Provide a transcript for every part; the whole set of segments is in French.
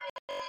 Bye.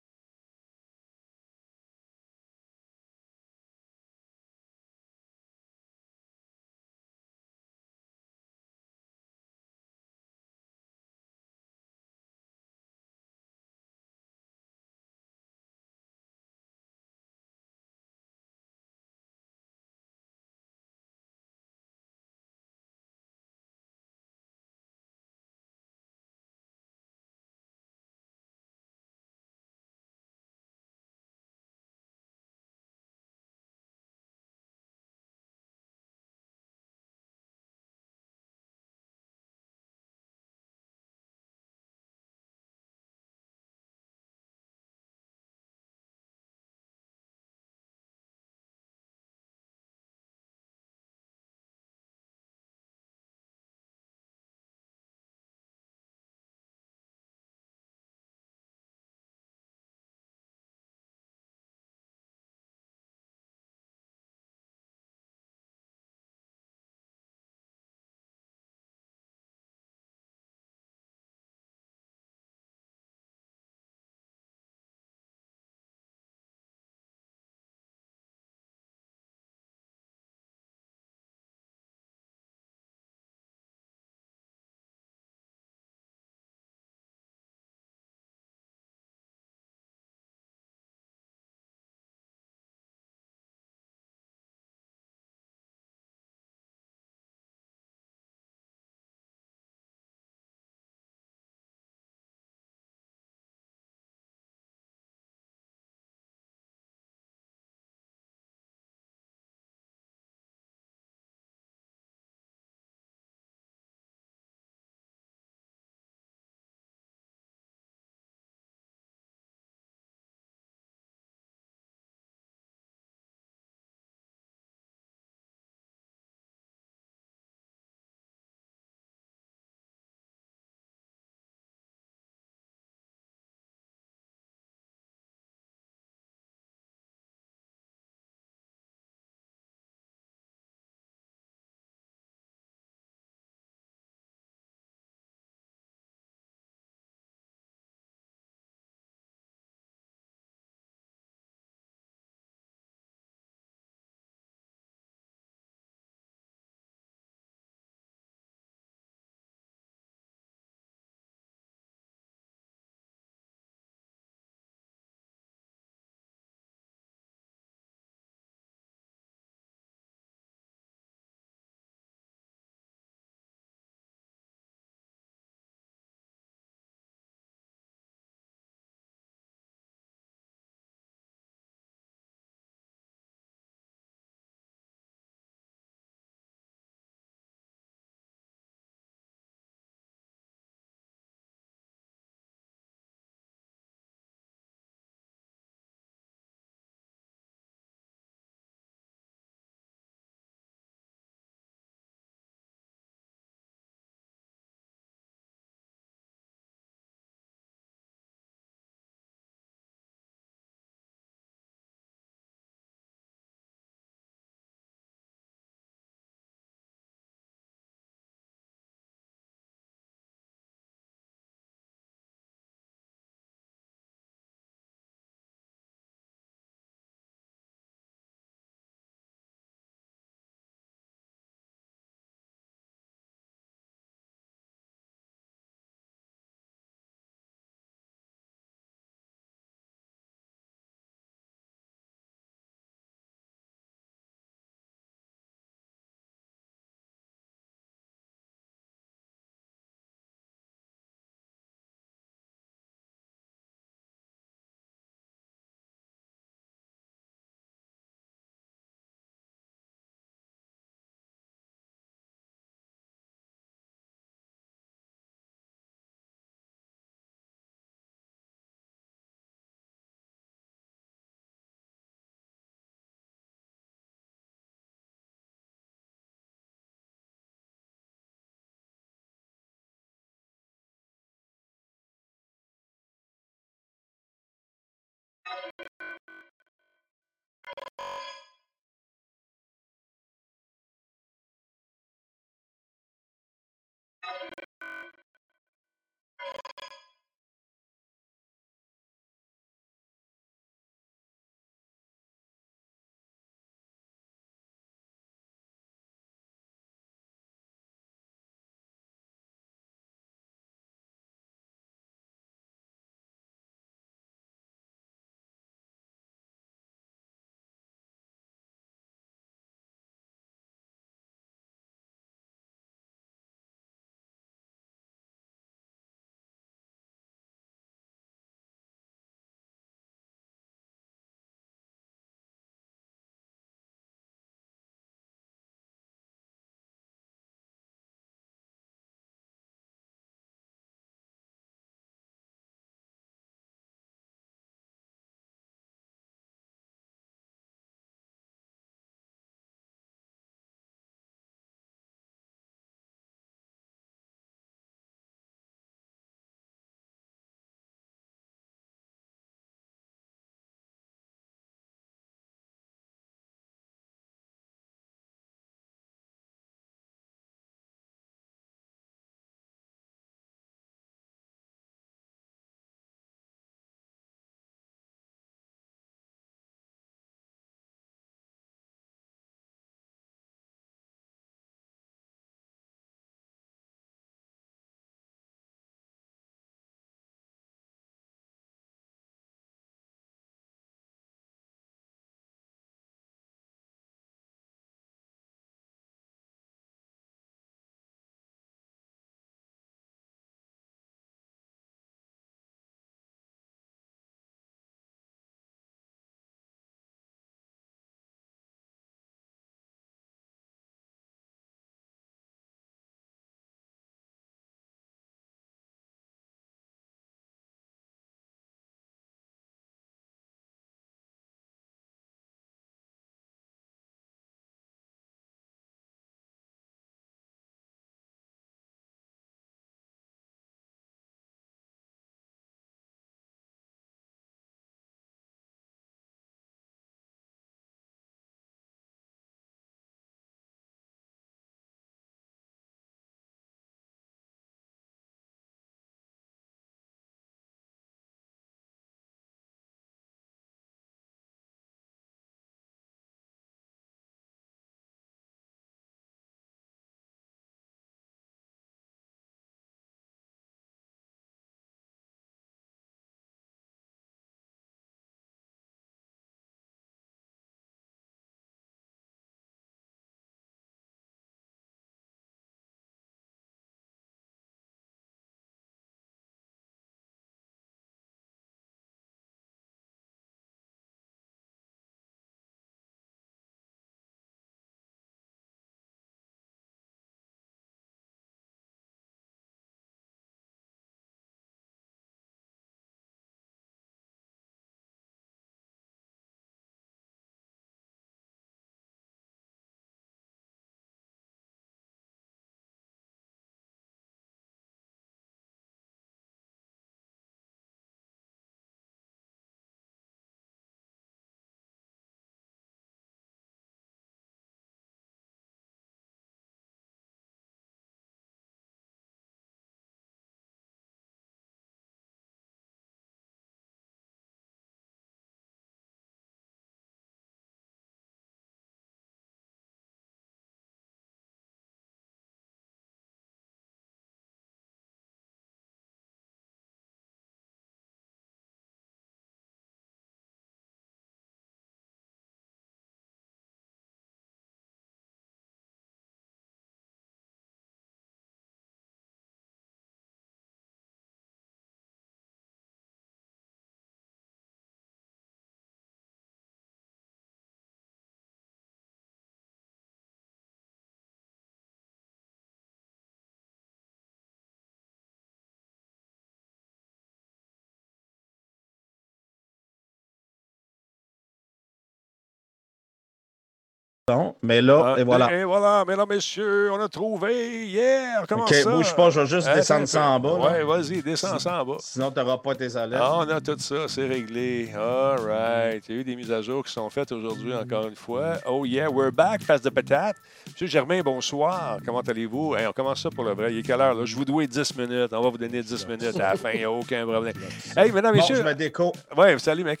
Non, mais là, Ah, et voilà. Et voilà, mesdames, messieurs, on a trouvé hier. Comment OK, ça? bouge pas, je vais juste descendre ça en bas. Ouais, vas-y, descends ça en bas. Sinon, tu n'auras pas tes alertes. Ah, on a tout ça, c'est réglé. All right. Il y a eu des mises à jour qui sont faites aujourd'hui, encore une fois. Oh yeah, we're back, face de patate. Monsieur Germain, bonsoir. Comment allez-vous? Hey, on commence ça pour le vrai. Il est quelle heure? Là? Je vous dois 10 minutes. On va vous donner 10 minutes à la fin. Il n'y a aucun problème. Hey, mesdames, Bon, messieurs. je me déco. Ouais, salut, mec.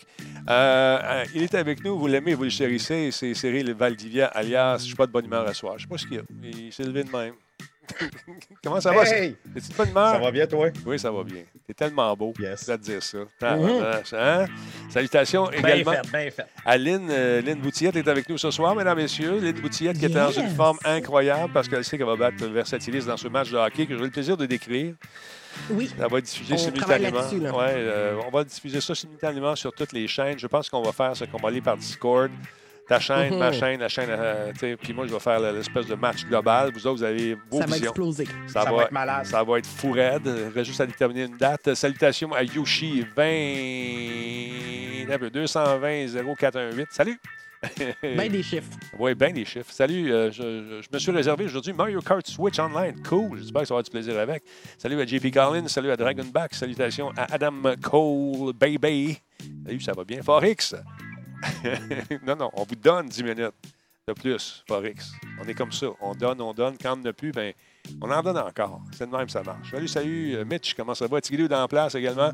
Euh, euh, il est avec nous, vous l'aimez, vous le chérissez. C'est Cyril Valdivia, alias Je suis pas de bonne humeur à soir. Je sais pas ce qu'il y a. Il s'est levé de même. Comment ça va? Hey! Es-tu de bonne humeur? Ça va bien, toi? Oui, ça va bien. T'es tellement beau. Yes. Je vais te dire ça. Tabarnak, hein? Salutations Bien également fait, bien fait. à Lynn. euh, Lynn Boutillette est avec nous ce soir, mesdames et messieurs. Lynn Boutillette qui est dans une forme incroyable parce qu'elle sait qu'elle va battre Versatilis dans ce match de hockey que j'ai le plaisir de décrire. Oui. Ça va être diffusé On simultanément. là-dessus, là. Ouais, euh, on va diffuser ça simultanément sur toutes les chaînes. Je pense qu'on va faire ce qu'on va aller par Discord. Ta chaîne, Mhm. ma chaîne, la chaîne, euh, tu sais, puis moi, je vais faire l'espèce de match global. Vous autres, vous avez vos Ça va visions. exploser. Ça, Ça va, être malade. Ça va être fou raide. Il reste juste à déterminer une date. Salutations à Yoshi 20... un peu, 220 0418. Salut! Ben des chiffres. Oui, bien des chiffres. Salut, euh, je, je- je me suis réservé aujourd'hui Mario Kart Switch Online. Cool, j'espère que ça va avoir du plaisir avec. Salut à JP Collins, salut à Dragonback, salutations à Adam Cole, baby. Salut, ça va bien. Forex. non, non, on vous donne 10 minutes de plus, Forex. On est comme ça. On donne, on donne. Quand on n'a plus, ben, on en donne encore. C'est de même, ça marche. Salut, salut, euh, Mitch, comment ça va? Tigidou dans la place également.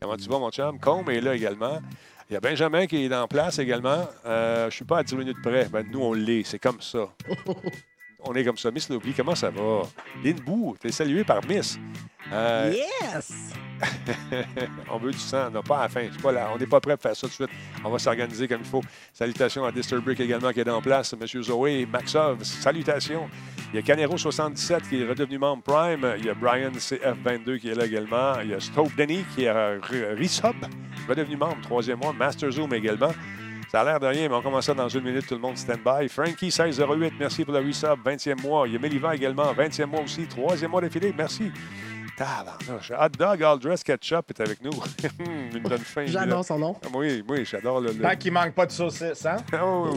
Comment tu vas, mon chum? Combe est là également. Il y a Benjamin qui est en place également. Euh, je ne suis pas à 10 minutes près. Ben, nous, on l'est. C'est comme ça. on est comme ça. Miss Lobby, comment ça va? Lynn Bou, tu es salué par Miss. Euh, Yes! on veut du sang, on n'a pas à la fin. C'est pas là. On n'est pas prêt pour faire ça tout de suite. On va s'organiser comme il faut. Salutations à Disturbrick également qui est en place. Monsieur Zoé, Maxov, salutations. Il y a Canero77 qui est redevenu membre Prime. Il y a Brian CF22 qui est là également. Il y a Stoke Denny qui est resub, redevenu membre, troisième mois. Master Zoom également. Ça a l'air de rien, mais on commence ça dans une minute. Tout le monde stand-by. Frankie1608, merci pour le resub, 20e mois. Il y a Meliva également, 20e mois aussi. Troisième mois d'affilée, merci. Tabarnouche. Hot Dog All Dress Ketchup est avec nous. Une bonne fin. J'adore son nom. Ah, Oui, oui, j'adore le. le- Tant qu'il manque pas de saucisses, hein? Oh!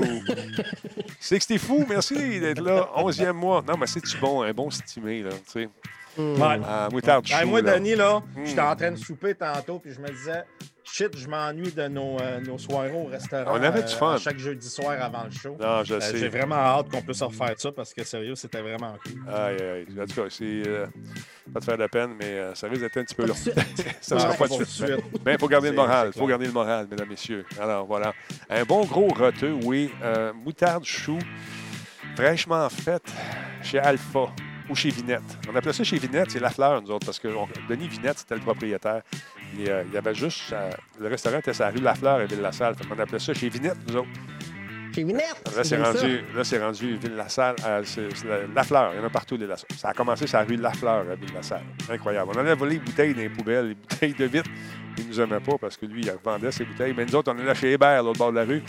60 fou, merci d'être là. 11e mois. Non, mais c'est-tu bon, un bon stimé, là, tu sais. Ouais. Ah, moutarde chou, moi, là. Denis, là, Mm. j'étais en train de souper tantôt, puis je me disais, shit, je m'ennuie de nos, euh, nos soirées au restaurant. On avait du euh, fun. chaque jeudi soir avant le show. Non, je Euh, sais. J'ai vraiment hâte qu'on puisse refaire ça parce que sérieux, c'était vraiment cool. Aïe, aïe. En tout cas, c'est. euh, pas de faire de peine, mais euh, ça risque d'être un petit peu long. ça ne sera pas de de suite. suite. Mais il faut garder le moral. Il faut garder le moral, mesdames, messieurs. Alors, voilà. Un bon gros roteux, oui. Euh, moutarde chou, fraîchement faite chez Alpha ou chez Vinette. On appelait ça chez Vinette, c'est la fleur, nous autres, parce que on- Denis Vinette, c'était le propriétaire. Et, euh, il y avait juste. euh, le restaurant était sur la rue Lafleur et Ville-la-Salle. Fait qu'on appelait ça chez Vinette, nous autres. Chez Vinette. Là, c'est rendu, là, c'est rendu Ville-la-Salle. euh, c'est- c'est la, Lafleur. Il y en a partout, des Lafleur. Ça a commencé sur la rue Lafleur à Ville-la-Salle. Incroyable. On allait voler les bouteilles dans les poubelles, les bouteilles de vitre. Il nous aimait pas parce que lui, il vendait ses bouteilles. Mais nous autres, on allait chez Hébert, à l'autre bord de la rue.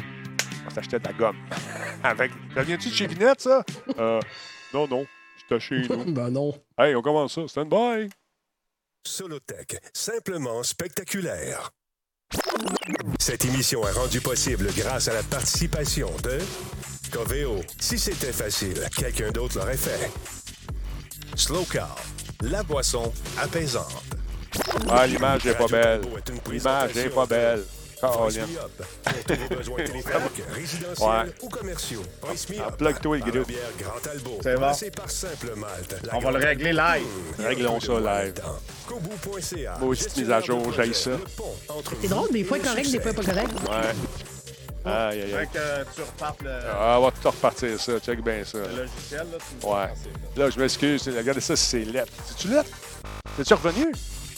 On s'achetait de la gomme. Avec. Ça vient-tu de chez Vinette, ça? Euh, non, non. C'était chez nous. Ben non. Hey, on commence ça. Stand by. Solotech, simplement spectaculaire. Cette émission est rendue possible grâce à la participation de Coveo. Si c'était facile, quelqu'un d'autre l'aurait fait. Slow Car, la boisson apaisante. Ah, l'image n'est pas belle. Est L'image n'est présentation pas belle. Téléphoniques, résidentiels Ouais. ou commerciaux. Ah, plug-toi, le Grand Talbot. C'est bon. On va le régler live. Réglons ça live. Kobu.ca. Maudite mise à jour, j'haïs ça. C'est drôle, des fois correct, des fois pas correct. Ouais. Aïe, aïe, Fait aïe. que tu repartes le, Ah, on va tout repartir ça. Check bien ça. le logiciel. Là, tu me Ouais. Là, je m'excuse. Regardez ça, c'est lettre. C'est-tu lettre? Es-tu revenu?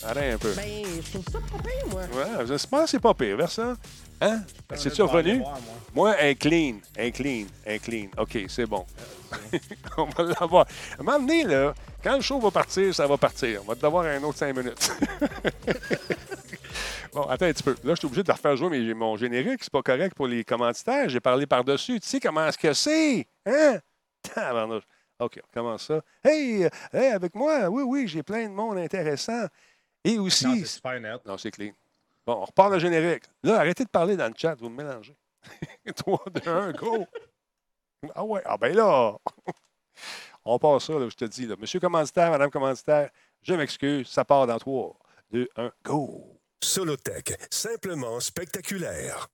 Arrête un peu. Ben, je trouve ça pas pire, moi. Ouais, je pense que c'est pas pire, Versant. Hein? C'est-tu vais aller revenu? voir, moi. Moi, un clean. Un clean. Un clean. OK, c'est bon. on va l'avoir. À un moment donné, là, quand le show va partir, ça va partir. On va devoir un autre cinq minutes. bon, attends un petit peu. Là, je suis obligé de refaire jouer mes- mon générique. C'est pas correct pour les commanditaires. J'ai parlé par-dessus. Tu sais comment est-ce que c'est? Hein? OK, on commence ça. Hey, euh, hey, avec moi, oui, oui, j'ai plein de monde intéressant. Et aussi. Non, c'est super net. Non, c'est clean. Bon, on repart le générique. Là, arrêtez de parler dans le chat, vous me mélangez. 3, 2, 1, go! Ah ouais, ah ben là! On passe ça, là, je te dis. Là. Monsieur commanditaire, madame commanditaire, je m'excuse, ça part dans 3, 2, 1, go! Solotech, simplement spectaculaire.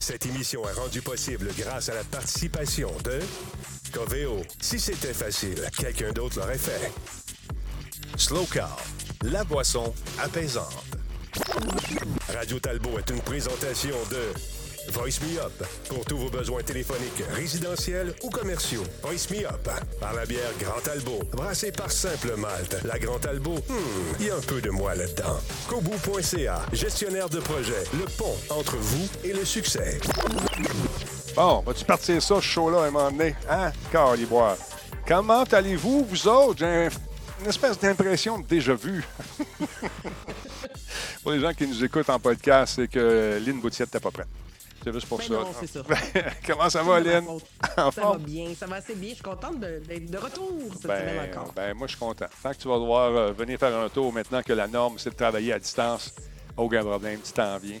Cette émission est rendue possible grâce à la participation de Coveo. Si c'était facile, quelqu'un d'autre l'aurait fait. Slow Car, la boisson apaisante. Radio Talbot est une présentation de Voice Me Up pour tous vos besoins téléphoniques, résidentiels ou commerciaux. Voice Me Up par la bière Grand Talbot, brassée par Simple Malte. La Grand Talbot, hmm, il y a un peu de moi là-dedans. Kobu.ca, gestionnaire de projet, le pont entre vous et le succès. Bon, vas-tu partir ça, ce show-là, à un moment donné? Hein, Caliboire? Comment allez-vous, vous autres? J'ai un- une espèce d'impression de déjà-vu. pour les gens qui nous écoutent en podcast, c'est que Lynn Boutiette n'était pas prête. C'est juste pour Ben ça. non, c'est ça. Comment ça va, Lynn? Ça va bien, ça va assez bien. Je suis contente d'être de retour cette semaine Ben, encore. ben, moi, je suis content. Tant que tu vas devoir euh, venir faire un tour maintenant que la norme, c'est de travailler à distance, aucun problème, tu t'en viens.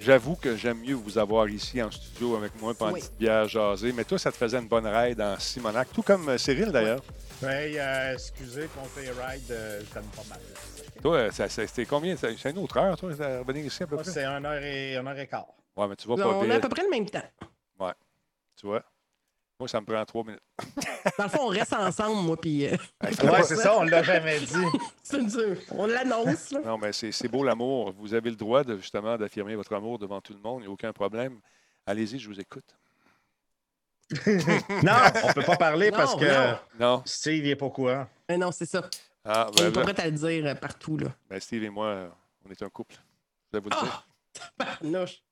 J'avoue que j'aime mieux vous avoir ici en studio avec moi pendant Oui. une petite bière jasée. Mais toi, ça te faisait une bonne ride en Simonac, tout comme euh, Cyril d'ailleurs. Hey, euh, excusez, compter ride, euh, j'aime pas mal. Toi, euh, ça- ça- c'était combien? C'est c'est une autre heure, toi, de revenir ici à peu Moi, près? c'est 1 heure et, une heure et quart. Ouais, mais tu vas pas on a à vite. peu près le même temps. Tu vois? Moi, ça me prend trois minutes. Dans le fond, on reste ensemble, moi, puis euh, Ouais, c'est ça, on l'a jamais dit. c'est dur. On l'annonce, là. Non, mais c'est c'est beau l'amour. Vous avez le droit, de, justement, d'affirmer votre amour devant tout le monde. Il n'y a aucun problème. Allez-y, je vous écoute. Non, on peut pas parler Non, parce que non. Steve, il est pas au courant. Mais non, c'est ça. Ah, On ben, n'est pas ben, prêt à le dire euh, partout, là. ben, Steve et moi, euh, on est un couple. Je vais vous le Ah! dire. Barnouche.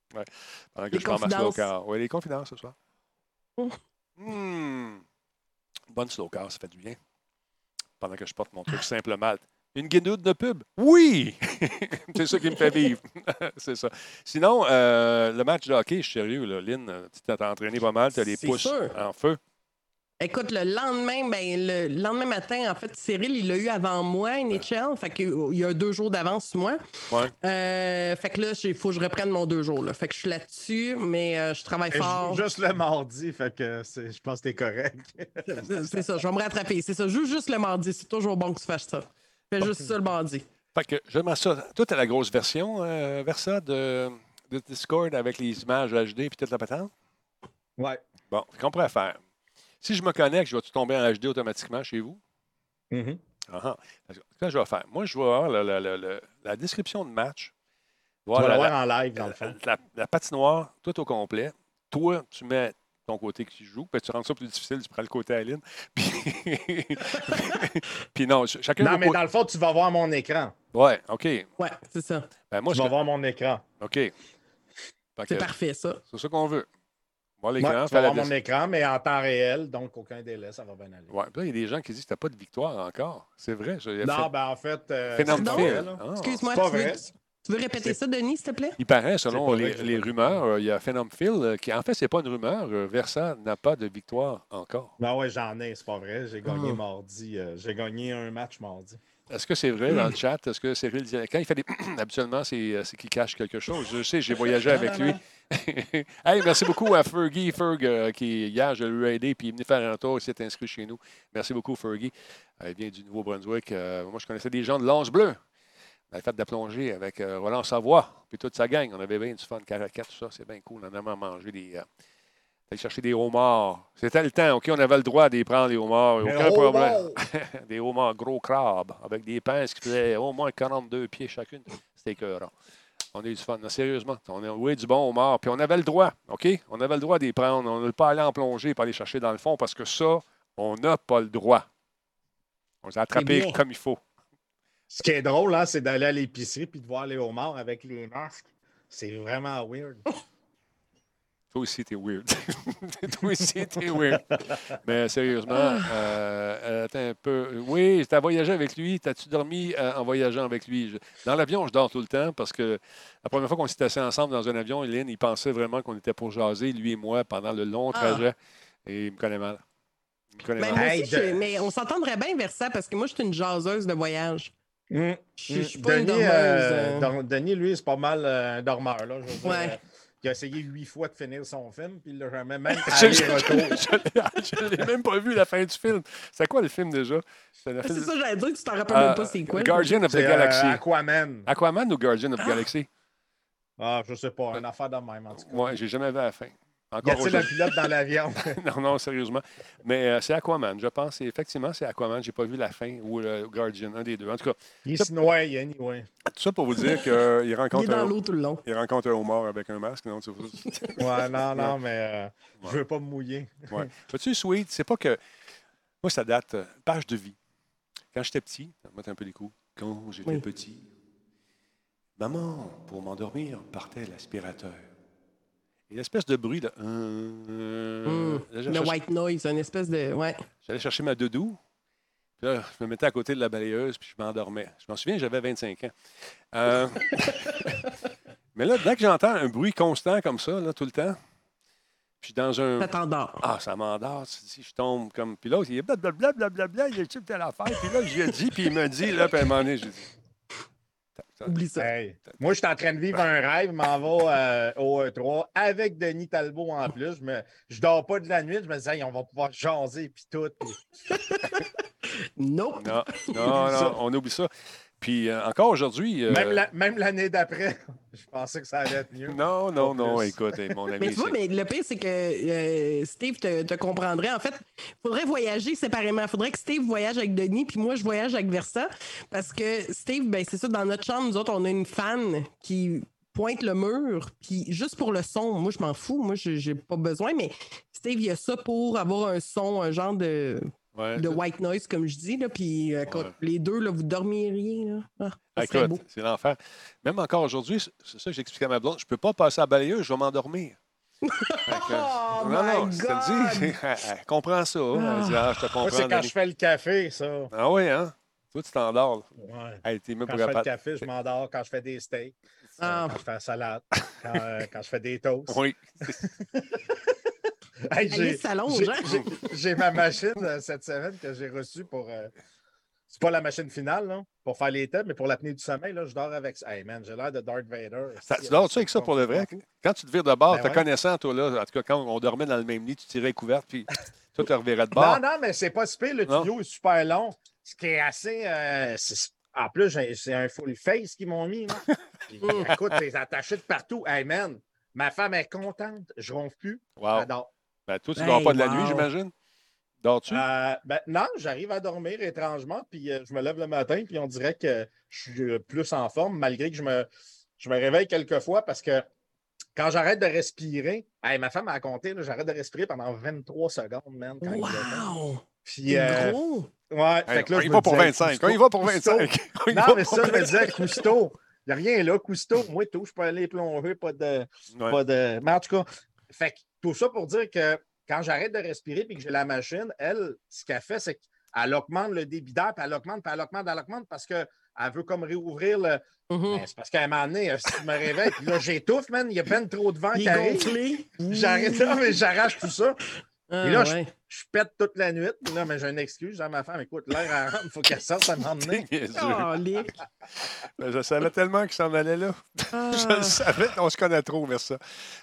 Pendant que Les je prends ma slow car. Oui, les confidences ce soir. Oh. Hmm. Bonne slow car, ça fait du bien. Pendant que je porte mon truc simple malte. Une guinoude de pub? Oui! c'est ça qui me fait vivre. c'est ça. Sinon, euh, le match de hockey, je suis sérieux, là. Lynn, tu t'es entraîné pas mal, tu as les pouces sûr. en feu. Écoute, le lendemain, ben, le lendemain matin, en fait, Cyril, il l'a eu avant moi, NHL. Fait qu'il y a deux jours d'avance sur moi. Ouais. Euh, fait que là, il faut que je reprenne mon deux jours. Là. Fait que je suis là-dessus, mais euh, je travaille Et je fort. joue juste le mardi, fait que je pense que t'es correct. C'est ça, je vais me rattraper. C'est ça, joue juste le mardi. C'est toujours bon que tu fasses ça. Fais juste ça le mardi. Fait que j'aimerais ça. Toi, tu la grosse version, euh, Versa, de, de Discord avec les images HD et toute la patente? Ouais. Bon, qu'on pourrait faire. Si je me connecte, je vais-tu tomber en HD automatiquement chez vous? Mhm. Ah ah. Parce que, Qu'est-ce que je vais faire? Moi, je vais avoir la, la- la- la- la description de match. Tu Voir vas la, l'avoir en live, dans le la- fond. la- la patinoire, tout au complet. Toi, tu mets ton côté qui joue, puis tu rends ça plus difficile, tu prends le côté à Lynn. Puis, puis non, ch- chacun Non, mais dans le fond, tu vas voir mon écran. Ouais, OK. Ouais, c'est ça. Ben, moi, Tu je... vas voir mon écran. OK. C'est que parfait, ça. C'est ça qu'on veut. Voir Ouais, l'écran, tu vas la voir mon écran, mais en temps réel, donc aucun délai, ça va bien aller. Ouais, puis là, il y a des gens qui disent que tu pas de victoire encore. C'est vrai. je- Non, fait- ben en fait. euh. Excuse-moi, c'est pas vrai. Tu veux répéter ça, Denis, s'il te plaît? Il paraît, selon les, vrai rumeurs, euh, il y a Phenom Phil euh, qui, en fait, c'est pas une rumeur. euh, Versa n'a pas de victoire encore. Ben ouais, j'en ai, c'est pas vrai. J'ai gagné Ah. mardi. euh, J'ai gagné un match mardi. Est-ce que c'est vrai dans le chat? Est-ce que Cyril dit- Quand il fait des. Habituellement, c'est c'est qu'il cache quelque chose. Je sais, j'ai voyagé avec lui. hey, merci beaucoup à Fergie. Ferg, euh, qui, hier, je lui ai aidé, puis il est venu faire un tour, il s'est inscrit chez nous. Merci beaucoup, Fergie. Euh, il vient du Nouveau-Brunswick. Euh, moi, je connaissais des gens de l'Anse Bleu. Avait fait de la plongée avec euh, Roland Savoie, puis toute sa gang. On avait bien du fun, caracat, tout ça. C'est bien cool. On a vraiment mangé des. Euh, aller chercher des homards. C'était le temps, OK? On avait le droit d'y prendre, les homards. Aucun problème. des homards gros crabes avec des pinces qui faisaient au moins 42 pieds chacune. C'était écœurant. On a eu du fun. Non, sérieusement, on a oui, du bon homard. Puis on avait le droit, OK? On avait le droit d'y prendre. On n'a pas aller en plongée pour aller chercher dans le fond parce que ça, on n'a pas le droit. On les a attrapés comme il faut. Ce qui est drôle, hein, c'est d'aller à l'épicerie puis de voir les homards avec les masques. C'est vraiment weird. Toi aussi, t'es weird. Toi aussi, t'es weird. Mais sérieusement, euh, euh, attends un peu. Oui, t'as voyagé avec lui. T'as-tu dormi euh, en voyageant avec lui? Je- Dans l'avion, je dors tout le temps parce que la première fois qu'on s'est assis ensemble dans un avion, Hélène, il pensait vraiment qu'on était pour jaser, lui et moi, pendant le long Ah. trajet. Et il me connaît mal. Il me connaît Ben, mal. moi Hey, aussi, de- je- mais on s'entendrait bien vers ça parce que moi, je suis une jaseuse de voyage. Mm. Je je suis pas une Denis, dormeuse. euh, euh. Denis, lui, c'est pas mal euh, un dormeur. Là, je veux dire, Ouais. euh, Il a essayé huit fois de finir son film, puis il l'a jamais même Je aller-retour. ne l'ai même pas vu la fin du film. C'est quoi le film déjà? C'est Ah, ça, j'allais dire, tu t'en rappelles Euh, même pas c'est quoi. Guardian of the euh, Galaxy. Aquaman. Aquaman ou Guardian of the Galaxy? Ah, je sais pas, une affaire de même, en tout cas. Ouais, j'ai jamais vu la fin. Y Encore a-t-il un aujourd'hui. pilote dans l'avion? Non, non, sérieusement. Mais euh, c'est Aquaman, je pense. Et effectivement, c'est Aquaman. J'ai pas vu la fin ou le Guardian, un des deux. En tout cas, Il se noie, anyway. tout ça pour vous dire qu'il Il est rencontre, dans un, l'eau tout le long. il rencontre un homard avec un masque. Non, tu Ouais, non, non, mais euh, je veux pas me mouiller. Ouais. Vois-tu, Sweet, c'est pas que. Moi, ça date, euh, page de vie. Quand j'étais petit, mettre un peu les coups. Quand j'étais Oui. petit, maman, pour m'endormir, partait l'aspirateur. Et l'espèce de bruit de. euh, Hum, là, Le white noise, une espèce de. Ouais. J'allais chercher ma doudou. Puis là, je me mettais à côté de la balayeuse, puis je m'endormais. Je m'en souviens, j'avais 25 ans. Euh, Mais là, dès que j'entends un bruit constant comme ça, là, tout le temps, puis dans un. Ça t'endort. Ah, ça m'endort. tu dis, Je tombe comme. Puis l'autre, il est blablabla, blablabla, il est type telle affaire? Puis là, je lui ai dit, puis il me dit, là, puis à un moment donné, j'ai dit. Oublie ça. Hey, Moi, je suis en train de vivre un rêve, je m'en vais euh, au E3 avec Denis Talbot en plus. Je, me, je dors pas de la nuit, je me dis, Hey, on va pouvoir jaser puis tout. Puis- Nope. Non, non, on oublie ça. Puis euh, encore aujourd'hui. euh, Même la- Même l'année d'après, je pensais que ça allait être mieux. Non, non, non, plus. écoute, hey, mon ami. Mais tu vois, mais le pire, c'est que euh, Steve te, te comprendrait. En fait, il faudrait voyager séparément. Il faudrait que Steve voyage avec Denis, puis moi, je voyage avec Versa. Parce que Steve, ben, c'est ça, dans notre chambre, nous autres, on a une fan qui pointe le mur, puis juste pour le son, moi, je m'en fous. Moi, je- j'ai pas besoin, mais Steve, il a ça pour avoir un son, un genre de, Ouais, de white noise, comme je dis. Là, puis euh, Ouais. les deux, là, vous dormiriez. Là. Ah, c'est l'enfer. Même encore aujourd'hui, c'est ça que j'expliquais à ma blonde, je peux pas passer à la balayeuse, je vais m'endormir. Oh non, non, my je te le dis, elle, elle comprend ça. Elle dit, ah, je te comprends. c'est quand je fais le café, ça. Ah oui, hein? Toi, tu t'endors. Ouais. Hey, Quand je fais le café, je m'endors. Quand je fais des steaks, Ah. quand je fais la salade, quand, euh, quand je fais des toasts. Oui. Hey, Elle est s'allonge, j'ai- hein? j'ai- J'ai ma machine euh, cette semaine que j'ai reçue pour. euh, c'est pas la machine finale, là, pour faire les thèmes, mais pour l'apnée du sommeil, là, je dors avec ça. Hey man, j'ai l'air de Darth Vader. Ça- tu dors-tu avec ça pour le vrai? Quand tu te vires de bord, Ben ouais. connaissant, toi, là, en tout cas, quand on dormait dans le même lit, tu tirais les couvertes, puis toi, tu revirais de Non, bord. non, mais c'est pas si pire. Le Non. tuyau est super long. Ce qui est assez. euh, c'est- en plus, j'ai- c'est un full face qu'ils m'ont mis. là. Puis, écoute, c'est attaché de partout. Hey man, ma femme est contente. Je ronfle plus. Wow. J'adore. Ben, toi, tu Hey, dors pas de la wow. nuit, j'imagine? Dors-tu? Euh, ben, non, j'arrive à dormir étrangement, puis euh, je me lève le matin, puis on dirait que je suis euh, plus en forme, malgré que je me, je me réveille quelquefois parce que quand j'arrête de respirer, hey, ma femme a compté, là, j'arrête de respirer pendant 23 secondes, man. Quand il est temps. Wow! Puis, euh, gros! ouais, Hey, fait que là, on je y me va pour disais, 25. Cousteau, On y va pour Cousteau. 25. On y Non, va mais pour ça, je me 25. disais, Cousteau. Il n'y a rien là, Cousteau. Moi, tout, je peux aller plonger, pas de. Ouais. Pas de... Mais en tout cas, fait que tout ça pour dire que quand j'arrête de respirer et que j'ai la machine, elle, ce qu'elle fait, c'est qu'elle augmente le débit d'air, puis elle augmente, puis elle augmente, elle augmente parce qu'elle veut comme réouvrir le. Mhm. Ben, c'est parce qu'à un moment donné, si je me réveille, puis là, j'étouffe, man, il y a peine trop de vent qui arrive. J'arrête là, mais j'arrache tout ça. Ah, Et là, ouais. Je pète toute la nuit. Là, mais j'ai une excuse à ma femme. Écoute, l'air elle rentre, il faut qu'elle sorte à. Oh, Lick. Ben, Je savais tellement qu'il s'en allait là. Ah. Je le savais. On se connaît trop, vers ça.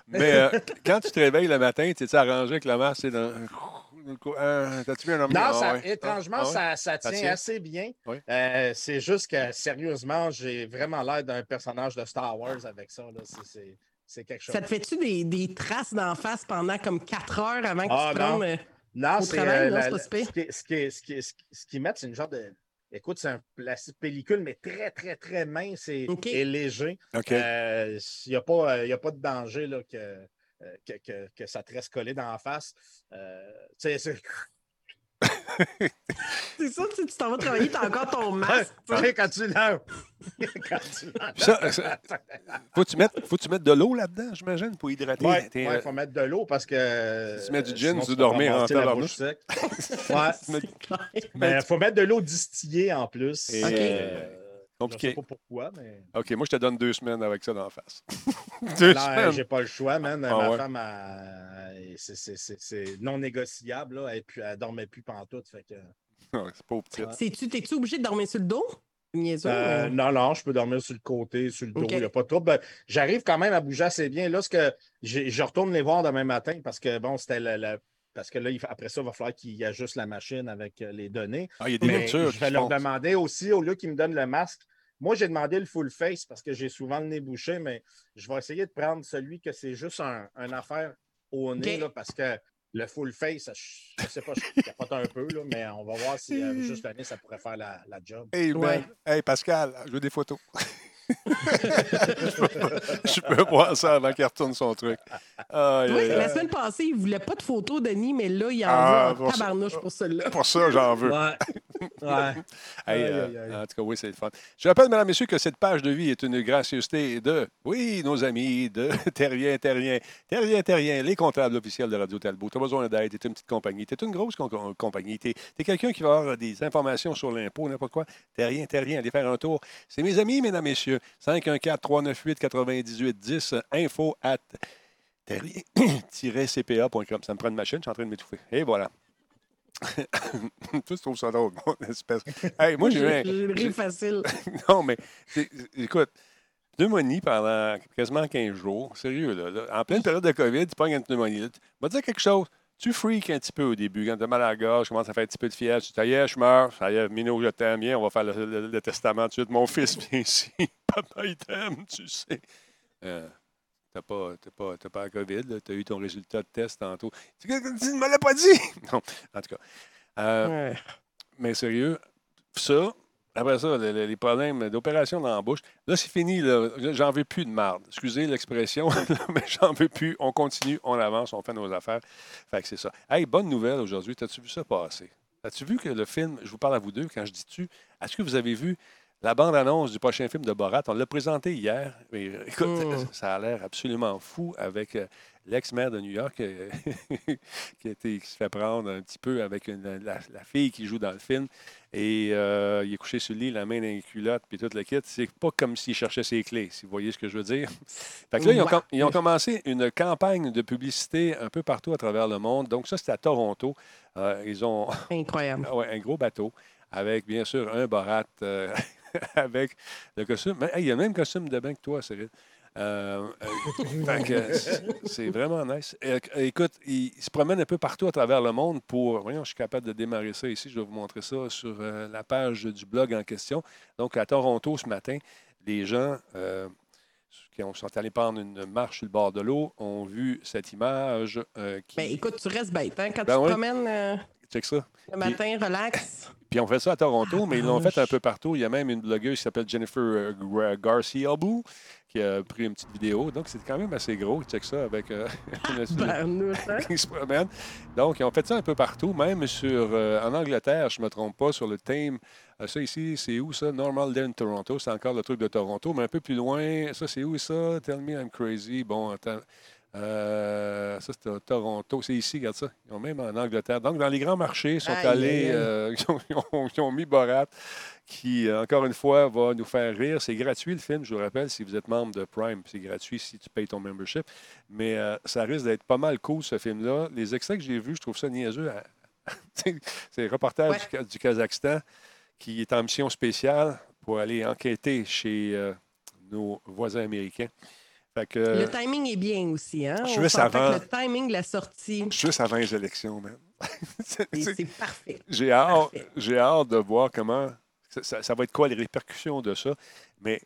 Mais euh, quand tu te réveilles le matin, tu es arrangé avec la masse? c'est Dans... Euh, T'as-tu mis un homme? Non, Ah, ça, ouais. étrangement, Ah, ouais. ça, ça Ça tient tient? assez bien. Oui. Euh, c'est juste que, sérieusement, j'ai vraiment l'air d'un personnage de Star Wars avec ça. là. C'est- C'est c'est quelque chose. Ça te fait-tu des, des traces d'en face pendant comme 4 heures avant que Ah, tu te non. rendes, euh, Non, au travail, euh, non, c'est pas ce qui ce qui ce qui ce qui- ce qu'ils mettent, c'est une genre de. Écoute, c'est un plastique pellicule, mais très, très, très mince et, léger. Il n'y a, pas, euh, il y a pas de danger là, que, euh, que, que- que ça te reste collé dans la face. Euh, tu sais, c'est- C'est ça, tu t'en vas travailler, t'as encore ton masque. Ouais, quand tu l'as. quand tu l'as. Ça, ça- faut tu mettes, faut tu mettes de l'eau là-dedans, j'imagine, pour hydrater. Ouais, tes, il euh, faut mettre de l'eau parce que. Si tu mets du gin, sinon tu dormir en ramasser la tabarnouche. bouche sec. Ouais. Mais il faut mettre de l'eau distillée en plus. Et- Euh, Je Compliqué. sais pas pourquoi, mais. OK, moi, je te donne deux semaines avec ça dans la face. deux Là, semaines? j'ai pas le choix, man. Ah Ma ouais. femme, elle- c'est- non négociable. Là. Elle, elle dormait plus pantoute. Fait que... Ouais, C'est pas au petit. Ouais. T'es-tu obligé de dormir sur le dos? Niaiseux, Euh, mais- non, non, je peux dormir sur le côté, sur le dos, il n'y a pas de trouble. Ben, J'arrive quand même à bouger assez bien. Là, ce que j'ai- je retourne les voir demain matin parce que bon, c'était la, la- Parce que là, il après ça, il va falloir qu'il ajuste la machine avec euh, les données. Ah, il y a des Mais lectures. je vais leur demander aussi, au lieu qu'ils me donnent le masque, moi, j'ai demandé le full face parce que j'ai souvent le nez bouché, mais je vais essayer de prendre celui que c'est juste un, un affaire au nez, là, parce que le full face, je ne sais pas, je capote un peu, là, mais on va voir si euh, juste le nez, ça pourrait faire la, la job. Hey, Ouais. man. Hey, Pascal, je veux des photos. je, peux, voir ça avant qu'il retourne son truc. Aïe, Oui, aïe, la semaine passée, il ne voulait pas de photos, Denis, mais là, il en Ah, veut pour en ça- tabarnouche pour celle-là. Pour ça, j'en veux. Ouais. ouais. Hey, Aïe, euh, aïe, aïe. En tout cas, oui, c'est le fun. Je rappelle, mesdames et messieurs, que cette page de vie est une gracieuseté de, oui, nos amis de Terrien, Terrien, Terrien, Terrien, les comptables officiels de Radio Talbot. Tu as besoin d'aide, tu es une petite compagnie, tu es une grosse com- com- compagnie, tu es, quelqu'un qui va avoir des informations sur l'impôt, n'importe quoi. Terrien, Terrien, allez faire un tour. C'est mes amis, mesdames et messieurs. 514-398-9810, info at terrien-cpa.com. Ça me prend une machine, je suis en train de m'étouffer. Et voilà. tu trouves ça drôle, mon espèce. Hey, moi, j'ai eu facile. non, mais écoute, pneumonie pendant quasiment 15 jours. Sérieux, là. là. En pleine période de COVID, tu pognes une pneumonie. Tu vas dire quelque chose. Tu freaks un petit peu au début. Quand tu as mal à la gorge, tu commences à faire un petit peu de fièvre. Tu dis, ça y est, je meurs. Ça y est, Mino, je t'aime. Viens, on va faire le, le- le testament tout de suite. Mon fils, viens ici. Papa, il t'aime, tu sais. Euh, T'as pas, t'as pas, t'as pas la COVID, tu as eu ton résultat de test tantôt. Tu tu ne me l'as pas dit! Non, en tout cas. Euh, Ouais. mais sérieux, ça, après ça, le- le- les problèmes d'opération dans la bouche, là, c'est fini. J'en veux plus de marde. Excusez l'expression, mais j'en veux plus. On continue, on avance, on fait nos affaires. Fait que c'est ça. Hey, bonne nouvelle aujourd'hui. T'as-tu vu ça passer? As-tu vu que le film, je vous parle à vous deux quand je dis tu, est-ce que vous avez vu la bande-annonce du prochain film de Borat? On l'a présenté hier. Mais, écoute, Mm. ça a l'air absolument fou avec euh, l'ex-maire de New York euh, qui, a été- qui se fait prendre un petit peu avec une- la, la fille qui joue dans le film. Et euh, il est couché sur le lit, la main dans les culottes, puis tout le kit. C'est pas comme s'il cherchait ses clés, si vous voyez ce que je veux dire. Fait que là, ils ont, com- ils ont commencé une campagne de publicité un peu partout à travers le monde. Donc, ça, c'était à Toronto. Ils ont Incroyable. ah ouais, un gros bateau avec, bien sûr, un Borat avec le costume. Mais, hey, il y a le même costume de bain que toi, Cyril. Euh, euh, c'est- vraiment nice. Euh, écoute, il, se promène un peu partout à travers le monde pour. Voyons, je suis capable de démarrer ça ici. Je vais vous montrer ça sur la page du blog en question. Donc, à Toronto ce matin, les gens euh, qui ont- sont allés prendre une marche sur le bord de l'eau ont vu cette image euh, qui. Ben, écoute, tu restes bête. Hein? Quand Ben tu te oui. promènes euh, Check ça. le matin, relax. Puis on fait ça à Toronto, mais ils l'ont fait un peu partout. Il y a même une blogueuse qui s'appelle Jennifer euh, Gar- Garcia Boo qui a pris une petite vidéo. Donc c'est quand même assez gros. Check ça avec euh, promène. Donc, ils ont fait ça un peu partout, même sur, euh, en Angleterre, je ne me trompe pas, sur le thème. euh, ça ici, c'est où ça? Normal in Toronto. C'est encore le truc de Toronto, mais un peu plus loin. Ça, c'est où ça? Tell me I'm crazy. Bon, attends. Euh, ça, c'est à Toronto. C'est ici, regarde ça. Ils ont même en Angleterre. Donc, dans les grands marchés, ils sont Aïe, allés. euh, ils, ont, ils ont- ils ont mis Borat, qui, euh, encore une fois, va nous faire rire. C'est gratuit, le film, je vous rappelle, si vous êtes membre de Prime. C'est gratuit si tu payes ton membership. Mais euh, ça risque d'être pas mal cool, ce film-là. Les extraits que j'ai vus, je trouve ça niaiseux. c'est un reportage Ouais. du, Ka- du Kazakhstan qui est en mission spéciale pour aller enquêter chez nos voisins américains. Fait que, Le timing est bien aussi. Hein? On savoir. que Le timing de la sortie, juste avant les élections, man. C'est- parfait. J'ai hâte, hâte de voir comment ça, ça- ça va être quoi les répercussions de ça. Mais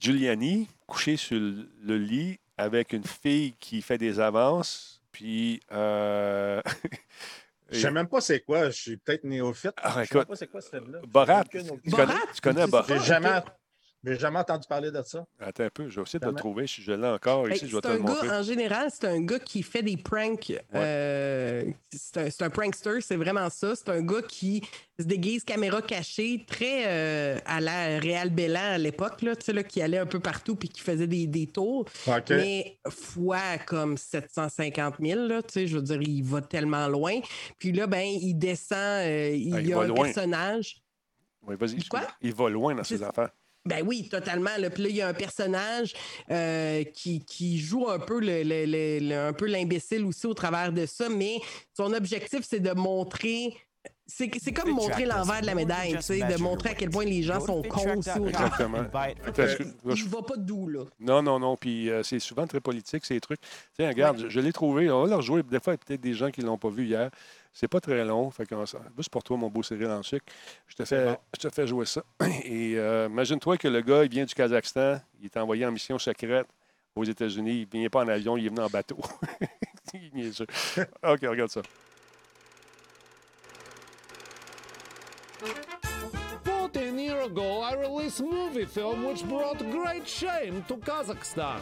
Giuliani, couché sur le lit avec une fille qui fait des avances, puis. euh, Je sais même pas c'est quoi. Je suis peut-être néophyte. Ah, je sais écoute, même pas c'est quoi ce film-là. Borat, tu Borat, connais, tu connais sais Borat? J'ai jamais. J'ai jamais entendu parler de ça. Attends un peu, je vais essayer de le trouver. Si je l'ai encore ici, je vais c'est te un le montrer. en général, c'est un gars qui fait des pranks. euh, c'est un, c'est un prankster, c'est vraiment ça. C'est un gars qui se déguise caméra cachée, très euh, à la Réal Bellan à l'époque, là, tu sais, là, qui allait un peu partout puis qui faisait des, des tours. Mais fois comme 750 000, là, tu sais, je veux dire, il va tellement loin. Puis là, ben, il descend, euh, il Ah, il y a un loin. personnage. Oui, vas-y. Il va loin dans ses C'est- affaires. Ben oui, totalement. Là. Puis là, il y a un personnage euh, qui, qui joue un peu le, le- le- le- un peu l'imbécile aussi au travers de ça, mais son objectif, c'est de montrer C'est c'est comme montrer l'envers de la médaille, tu sais, de montrer à quel point les gens sont cons aussi. Exactement. Il va pas doux, là. Non, non, non. Puis euh, c'est souvent très politique, ces trucs. Tiens, regarde, je, je l'ai trouvé. On va le rejouer. Des fois, il y a peut-être des gens qui ne l'ont pas vu hier. C'est pas très long. Fait Juste pour toi, mon beau Cyril en sucre. Je te fais, bon. je te fais jouer ça. Et euh, imagine-toi que le gars, il vient du Kazakhstan. Il est envoyé en mission secrète aux États-Unis. Il ne vient pas en avion, il est venu en bateau. Il est niaiseux. OK, regarde ça. 14 years ago, I released a movie film which brought great shame to Kazakhstan.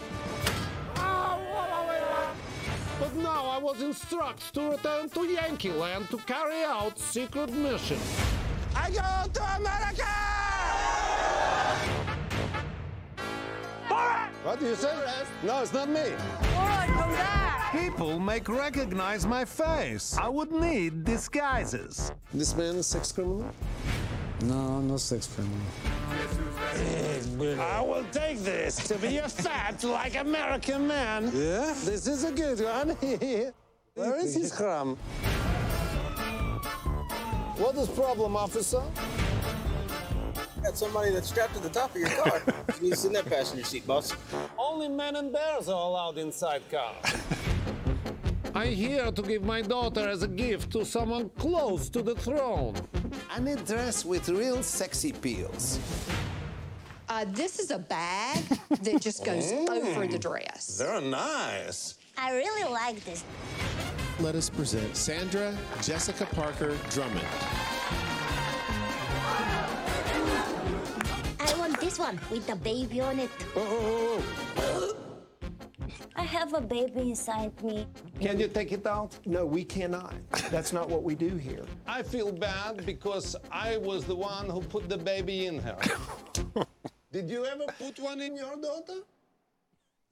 But now I was instructed to return to Yankee Land to carry out secret mission. I go to America! What do you say? No, it's not me. Borat, People make recognize my face. I would need disguises. This man is a sex criminal? No, no sex criminal. I will take this to be a fat like American man. Yeah? This is a good one. Where is his crumb? What is problem, officer? Got somebody that's strapped to the top of your car. you need sit in that passenger seat, boss. Only men and bears are allowed inside car. I'm here to give my daughter as a gift to someone close to the throne. I need dress with real sexy peels. Uh, this is a bag that just goes over the dress. They're nice. I really like this. Let us present Sandra Jessica Parker Drummond. I want this one with the baby on it. I have a baby inside me. Can you take it out? No, we cannot. That's not what we do here. I feel bad because I was the one who put the baby in her. Did you ever put one in your daughter?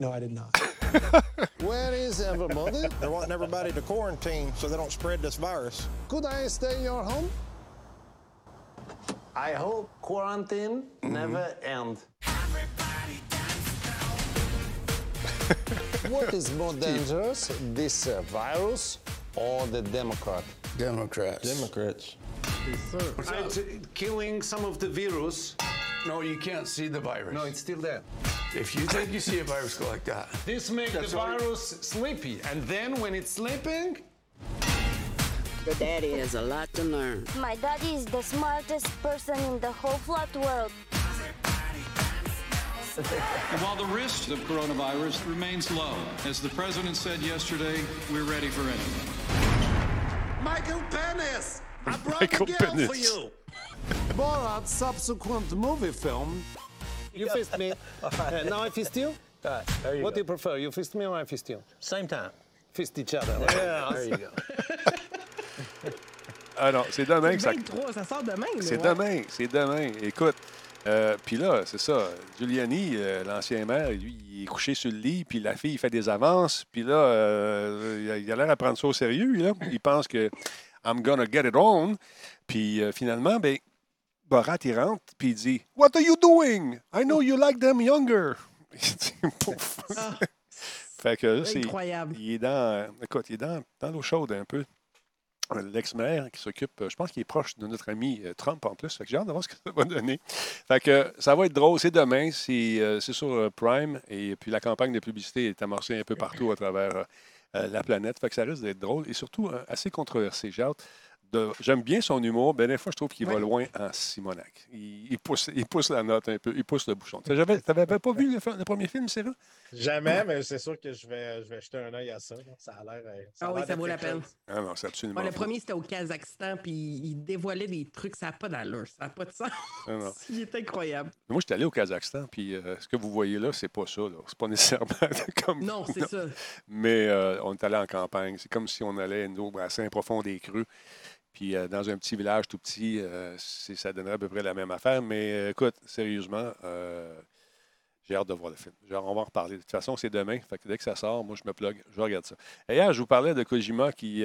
No, I did not. Where is everybody? They're wanting everybody to quarantine so they don't spread this virus. Could I stay in your home? I hope quarantine never end. What is more dangerous, this uh, virus or the Democrat? Democrats. Democrats. It's killing some of the virus. No, you can't see the virus. No, it's still there. If you think you see a virus go like that, This makes That's the why- virus sleepy, and then when it's sleeping, The daddy has a lot to learn. My daddy is the smartest person in the whole flat world. While the risk of coronavirus remains low, as the president said yesterday, we're ready for anything. Michael Penis, I brought Michael the girl for Penis. you. Borat's subsequent movie film. You fist me. Uh, now I fist you? there you What go. do you prefer? You fist me or I fist you? Same time. Fist each other. Yeah, there you go. Ah non, c'est demain que ça. 23, ça sort demain. là, C'est ouais. demain, c'est demain. Écoute, euh, puis là, c'est ça. Giuliani, euh, l'ancien maire, lui, il est couché sur le lit, puis la fille fait des avances, puis là, euh, il a- il a l'air à prendre ça au sérieux, là. Il pense que I'm gonna get it on. Puis euh, finalement, ben, Borat, il rentre, puis il dit What are you doing? I know you like them younger. Il dit, Pouf. fait que là, c'est. Incroyable. Il est dans. Écoute, il est dans, dans l'eau chaude un peu. Euh, L'ex-maire qui s'occupe, euh, je pense qu'il est proche de notre ami euh, Trump en plus. Fait que j'ai hâte de voir ce que ça va donner. Fait que ça va être drôle. C'est demain. C'est c'est sur Prime. Et puis la campagne de publicité est amorcée un peu partout à travers la planète. Fait que ça risque d'être drôle et surtout assez controversé. J'ai hâte. De- J'aime bien son humour, mais des fois, je trouve qu'il va loin en Simonac. Il, il pousse, il pousse la note un peu, il pousse le bouchon. Tu n'avais pas vu le, le premier film, c'est vrai? Jamais, mais c'est sûr que je vais, je vais jeter un œil à ça. Ça a l'air. euh, Ah a oui, l'air ça vaut la peine. Ah non, c'est absolument le premier, c'était au Kazakhstan, puis il dévoilait des trucs, ça n'a pas d'allure, ça n'a pas de sens. Ah non. il est incroyable. Moi, j'étais allé au Kazakhstan, puis euh, ce que vous voyez là, c'est pas ça. là. C'est pas nécessairement comme. Non, c'est ça. Mais euh, on est allé en campagne. C'est comme si on allait nous, à Saint-Profond des Creux. Puis euh, dans un petit village tout petit, euh, ça donnerait à peu près la même affaire. Mais euh, écoute, sérieusement, j'ai hâte de voir le film. Genre, on va en reparler. De toute façon, c'est demain. Dès que ça sort, moi, je me plug. Je regarde ça. Et hier, je vous parlais de Kojima qui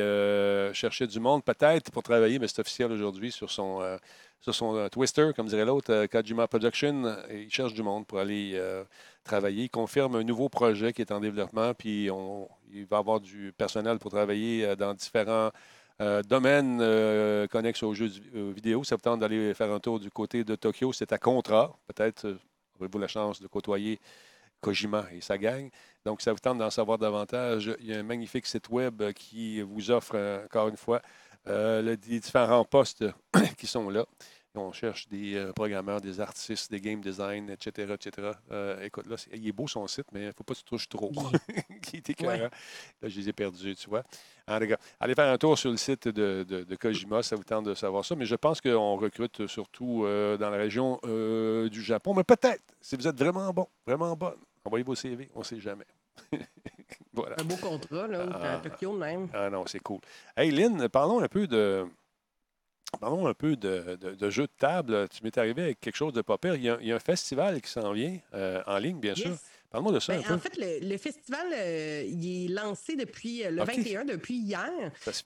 cherchait du monde, peut-être, pour travailler, mais c'est officiel aujourd'hui, sur son, sur son Twister, comme dirait l'autre, Kojima Production. Il cherche du monde pour aller travailler. Il confirme un nouveau projet qui est en développement, puis on, il va avoir du personnel pour travailler dans différents domaine euh, connexe aux jeux euh, vidéo. Ça vous tente d'aller faire un tour du côté de Tokyo. C'est à Contra. Peut-être euh, aurez-vous la chance de côtoyer Kojima et sa gang. Donc, ça vous tente d'en savoir davantage. Il y a un magnifique site web euh, qui vous offre, euh, encore une fois, euh, le- les différents postes qui sont là. On cherche des euh, programmeurs, des artistes, des game design, etc. etc. Euh, écoute, là, il est beau son site, mais il ne faut pas que tu touches trop. qui est écœurant. Ouais. Là, je les ai perdus, tu vois. En allez faire un tour sur le site de, de- de Kojima, ça vous tente de savoir ça. Mais je pense qu'on recrute surtout euh, dans la région du Japon. Mais peut-être, si vous êtes vraiment bon, vraiment bonne, envoyez vos CV, on ne sait jamais. voilà. Un beau contrat, là, Ah. à Tokyo même. Ah non, c'est cool. Hey Lynn, parlons un peu de. Parlons un peu de, de, de jeux de table. Tu m'es arrivé avec quelque chose de pas pire. Il y a, il y a un festival qui s'en vient euh, en ligne, bien sûr. Yes. Parle-moi de ça Ben, un peu. en fait, le, le festival, euh, il est lancé depuis euh, le OK. 21, depuis hier,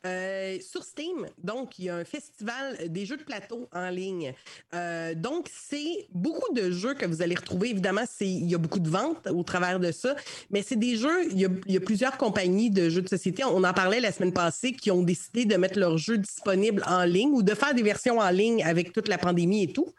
euh, sur Steam. Donc, il y a un festival des jeux de plateau en ligne. Donc, c'est beaucoup de jeux que vous allez retrouver. Évidemment, il y a beaucoup de ventes au travers de ça, mais c'est des jeux, il y, a, il y a plusieurs compagnies de jeux de société. On en parlait la semaine passée qui ont décidé de mettre leurs jeux disponibles en ligne ou de faire des versions en ligne avec toute la pandémie et tout.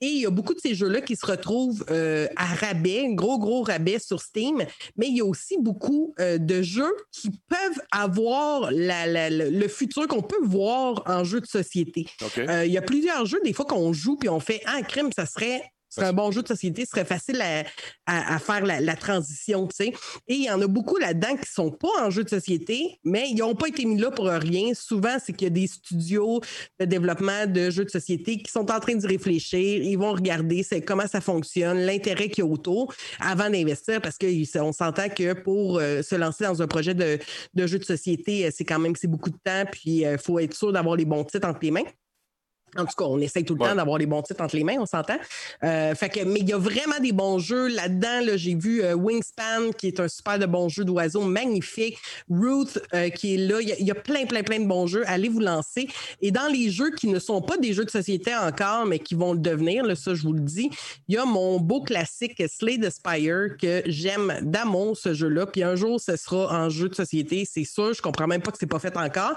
Et il y a beaucoup de ces jeux-là qui se retrouvent euh, à rabais, un gros, gros rabais sur Steam. Mais il y a aussi beaucoup euh, de jeux qui peuvent avoir la- la- la- le futur qu'on peut voir en jeu de société. Euh, il y a plusieurs jeux, des fois, qu'on joue puis on fait Ah, crime, ça serait. C'est un bon jeu de société, ce serait facile à, à- à faire la, la transition, tu sais. Et il y en a beaucoup là-dedans qui sont pas en jeu de société, mais ils n'ont pas été mis là pour rien. Souvent, c'est qu'il y a des studios de développement de jeux de société qui sont en train d'y réfléchir. Ils vont regarder c'est comment ça fonctionne, l'intérêt qu'il y a autour avant d'investir, parce qu'on s'entend que pour euh, se lancer dans un projet de, de jeu de société, euh, c'est quand même c'est beaucoup de temps, puis il faut être sûr d'avoir les bons titres entre les mains. En tout cas, on essaye tout le Ouais. temps d'avoir les bons titres entre les mains, on s'entend. Euh, fait que, mais il y a vraiment des bons jeux là-dedans. Là, J'ai vu euh, Wingspan, qui est un super de bon jeu d'oiseau magnifique. Ruth, euh, qui est là. Il y, a, il y a plein, plein, plein de bons jeux. Allez vous lancer. Et dans les jeux qui ne sont pas des jeux de société encore, mais qui vont le devenir, là, ça, je vous le dis, il y a mon beau classique Slay the Spire, que j'aime d'amour, ce jeu-là. Puis un jour, ce sera en jeu de société, c'est sûr. Je comprends même pas que c'est pas fait encore.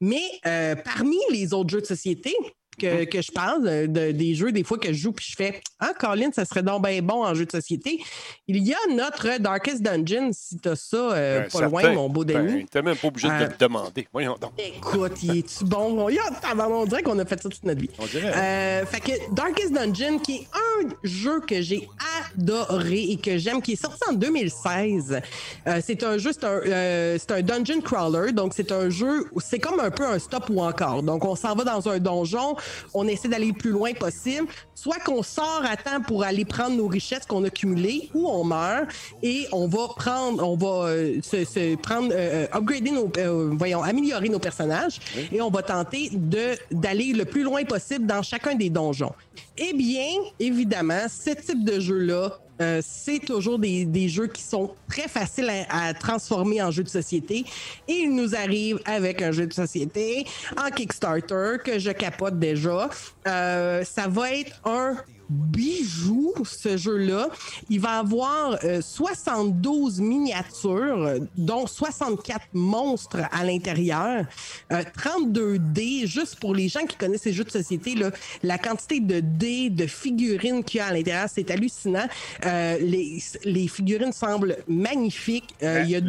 Mais euh, parmi les autres jeux de société, que, que je parle, de- de- des jeux, des fois que je joue, puis je fais Ah, Colin, ça serait donc bien bon en jeu de société. Il y a notre Darkest Dungeon, si tu as ça euh, Ben, pas loin, mon beau Ben, Denis. t'es même pas obligé de Euh, le demander. Voyons donc. Écoute, il est-tu bon? Il y a- tabarnak, On dirait qu'on a fait ça toute notre vie. On dirait. Euh, fait que Darkest Dungeon, qui est un jeu que j'ai adoré et que j'aime, qui est sorti en 2016. Euh, c'est un jeu, c'est un, euh, c'est un dungeon crawler, donc c'est un jeu, où c'est comme un peu un stop ou encore. Donc on s'en va dans un donjon, on essaie d'aller le plus loin possible, soit qu'on sort à temps pour aller prendre nos richesses qu'on a cumulées, ou on meurt et on va prendre, on va euh, se, se prendre, euh, euh, upgrader nos, euh, voyons, améliorer nos personnages et on va tenter de d'aller le plus loin possible dans chacun des donjons. Eh bien, évidemment, ce type de jeu-là, euh, c'est toujours des, jeux qui sont très faciles à, à transformer en jeu de société. Et il nous arrive avec un jeu de société en Kickstarter que je capote déjà. Euh, ça va être un bijou, ce jeu-là. Il va avoir euh, 72 miniatures, euh, dont 64 monstres à l'intérieur, euh, 32 dés, juste pour les gens qui connaissent ces jeux de société, là, la quantité de dés, de figurines qu'il y a à l'intérieur, c'est hallucinant. Euh, les, les figurines semblent magnifiques. Euh, il y a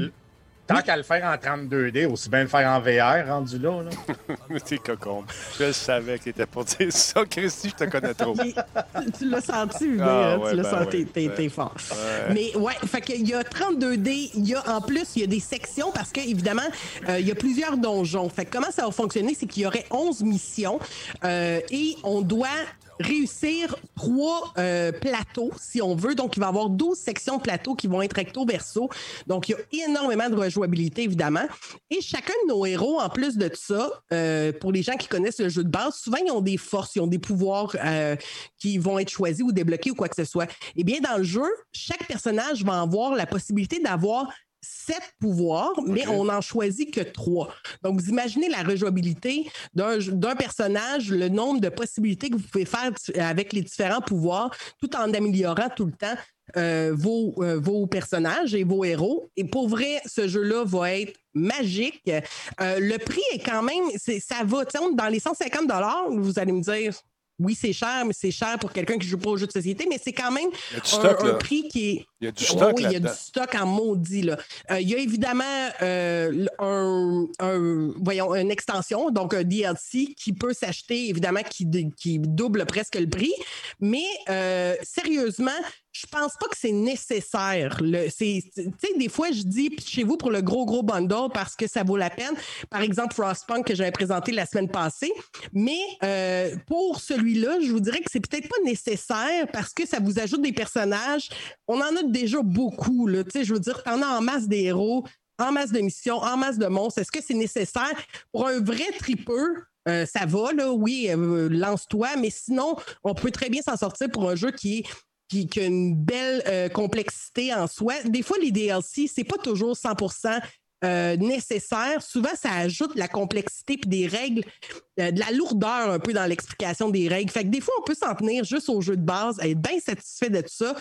Tant qu'à le faire en 32D, aussi bien le faire en VR, rendu là. là. T'es cocon. Je savais qu'il était pour dire ça. Christy, je te connais trop. tu, tu l'as senti, Ah, hein, ouais, tu l'as ben senti, ouais, t'es, ouais. fort. Ouais. Mais ouais, fait qu'il y a 32 dés, il y a en plus, il y a des sections parce que évidemment, euh, il y a plusieurs donjons. Fait que comment ça va fonctionner, c'est qu'il y aurait 11 missions euh, et on doit réussir trois euh, plateaux, si on veut. Donc, il va y avoir 12 sections de plateaux qui vont être recto-verso. Donc, il y a énormément de rejouabilité, évidemment. Et chacun de nos héros, en plus de ça, euh, pour les gens qui connaissent le jeu de base, souvent, ils ont des forces, ils ont des pouvoirs euh, qui vont être choisis ou débloqués ou quoi que ce soit. Eh bien, dans le jeu, chaque personnage va avoir la possibilité d'avoir sept pouvoirs, mais on n'en choisit que trois. Donc, vous imaginez la rejouabilité d'un personnage, le nombre de possibilités que vous pouvez faire avec les différents pouvoirs, tout en améliorant tout le temps euh, vos, euh, vos personnages et vos héros. Et pour vrai, ce jeu-là va être magique. Euh, le prix est quand même, ça va, dans les 150 vous allez me dire. Oui, c'est cher, mais c'est cher pour quelqu'un qui joue pas aux jeux de société, mais c'est quand même un, stock, un prix qui est. Il y a du Oui, stock oui, il y a du stock en maudit. Là. Euh, il y a évidemment euh, un, un- voyons, une extension, donc un DLC qui peut s'acheter, évidemment, qui, qui double presque le prix. Mais euh, sérieusement, je pense pas que c'est nécessaire. Tu sais, des fois, je dis chez vous pour le gros, gros bundle parce que ça vaut la peine. Par exemple, Frostpunk que j'avais présenté la semaine passée. Mais pour celui-là, je vous dirais que c'est peut-être pas nécessaire parce que ça vous ajoute des personnages. On en a déjà beaucoup. Je veux dire, t'en as en masse des héros, en masse de missions, en masse de monstres. Est-ce que c'est nécessaire? Pour un vrai tripeux? euh, ça va, là, oui, euh, lance-toi, mais sinon, on peut très bien s'en sortir pour un jeu qui qui, a une belle euh, complexité en soi. Des fois, les DLC, c'est pas toujours 100% euh, nécessaire. Souvent, ça ajoute de la complexité puis des règles, de la lourdeur un peu dans l'explication des règles. Fait que des fois, on peut s'en tenir juste au jeu de base, être bien satisfait de tout ça,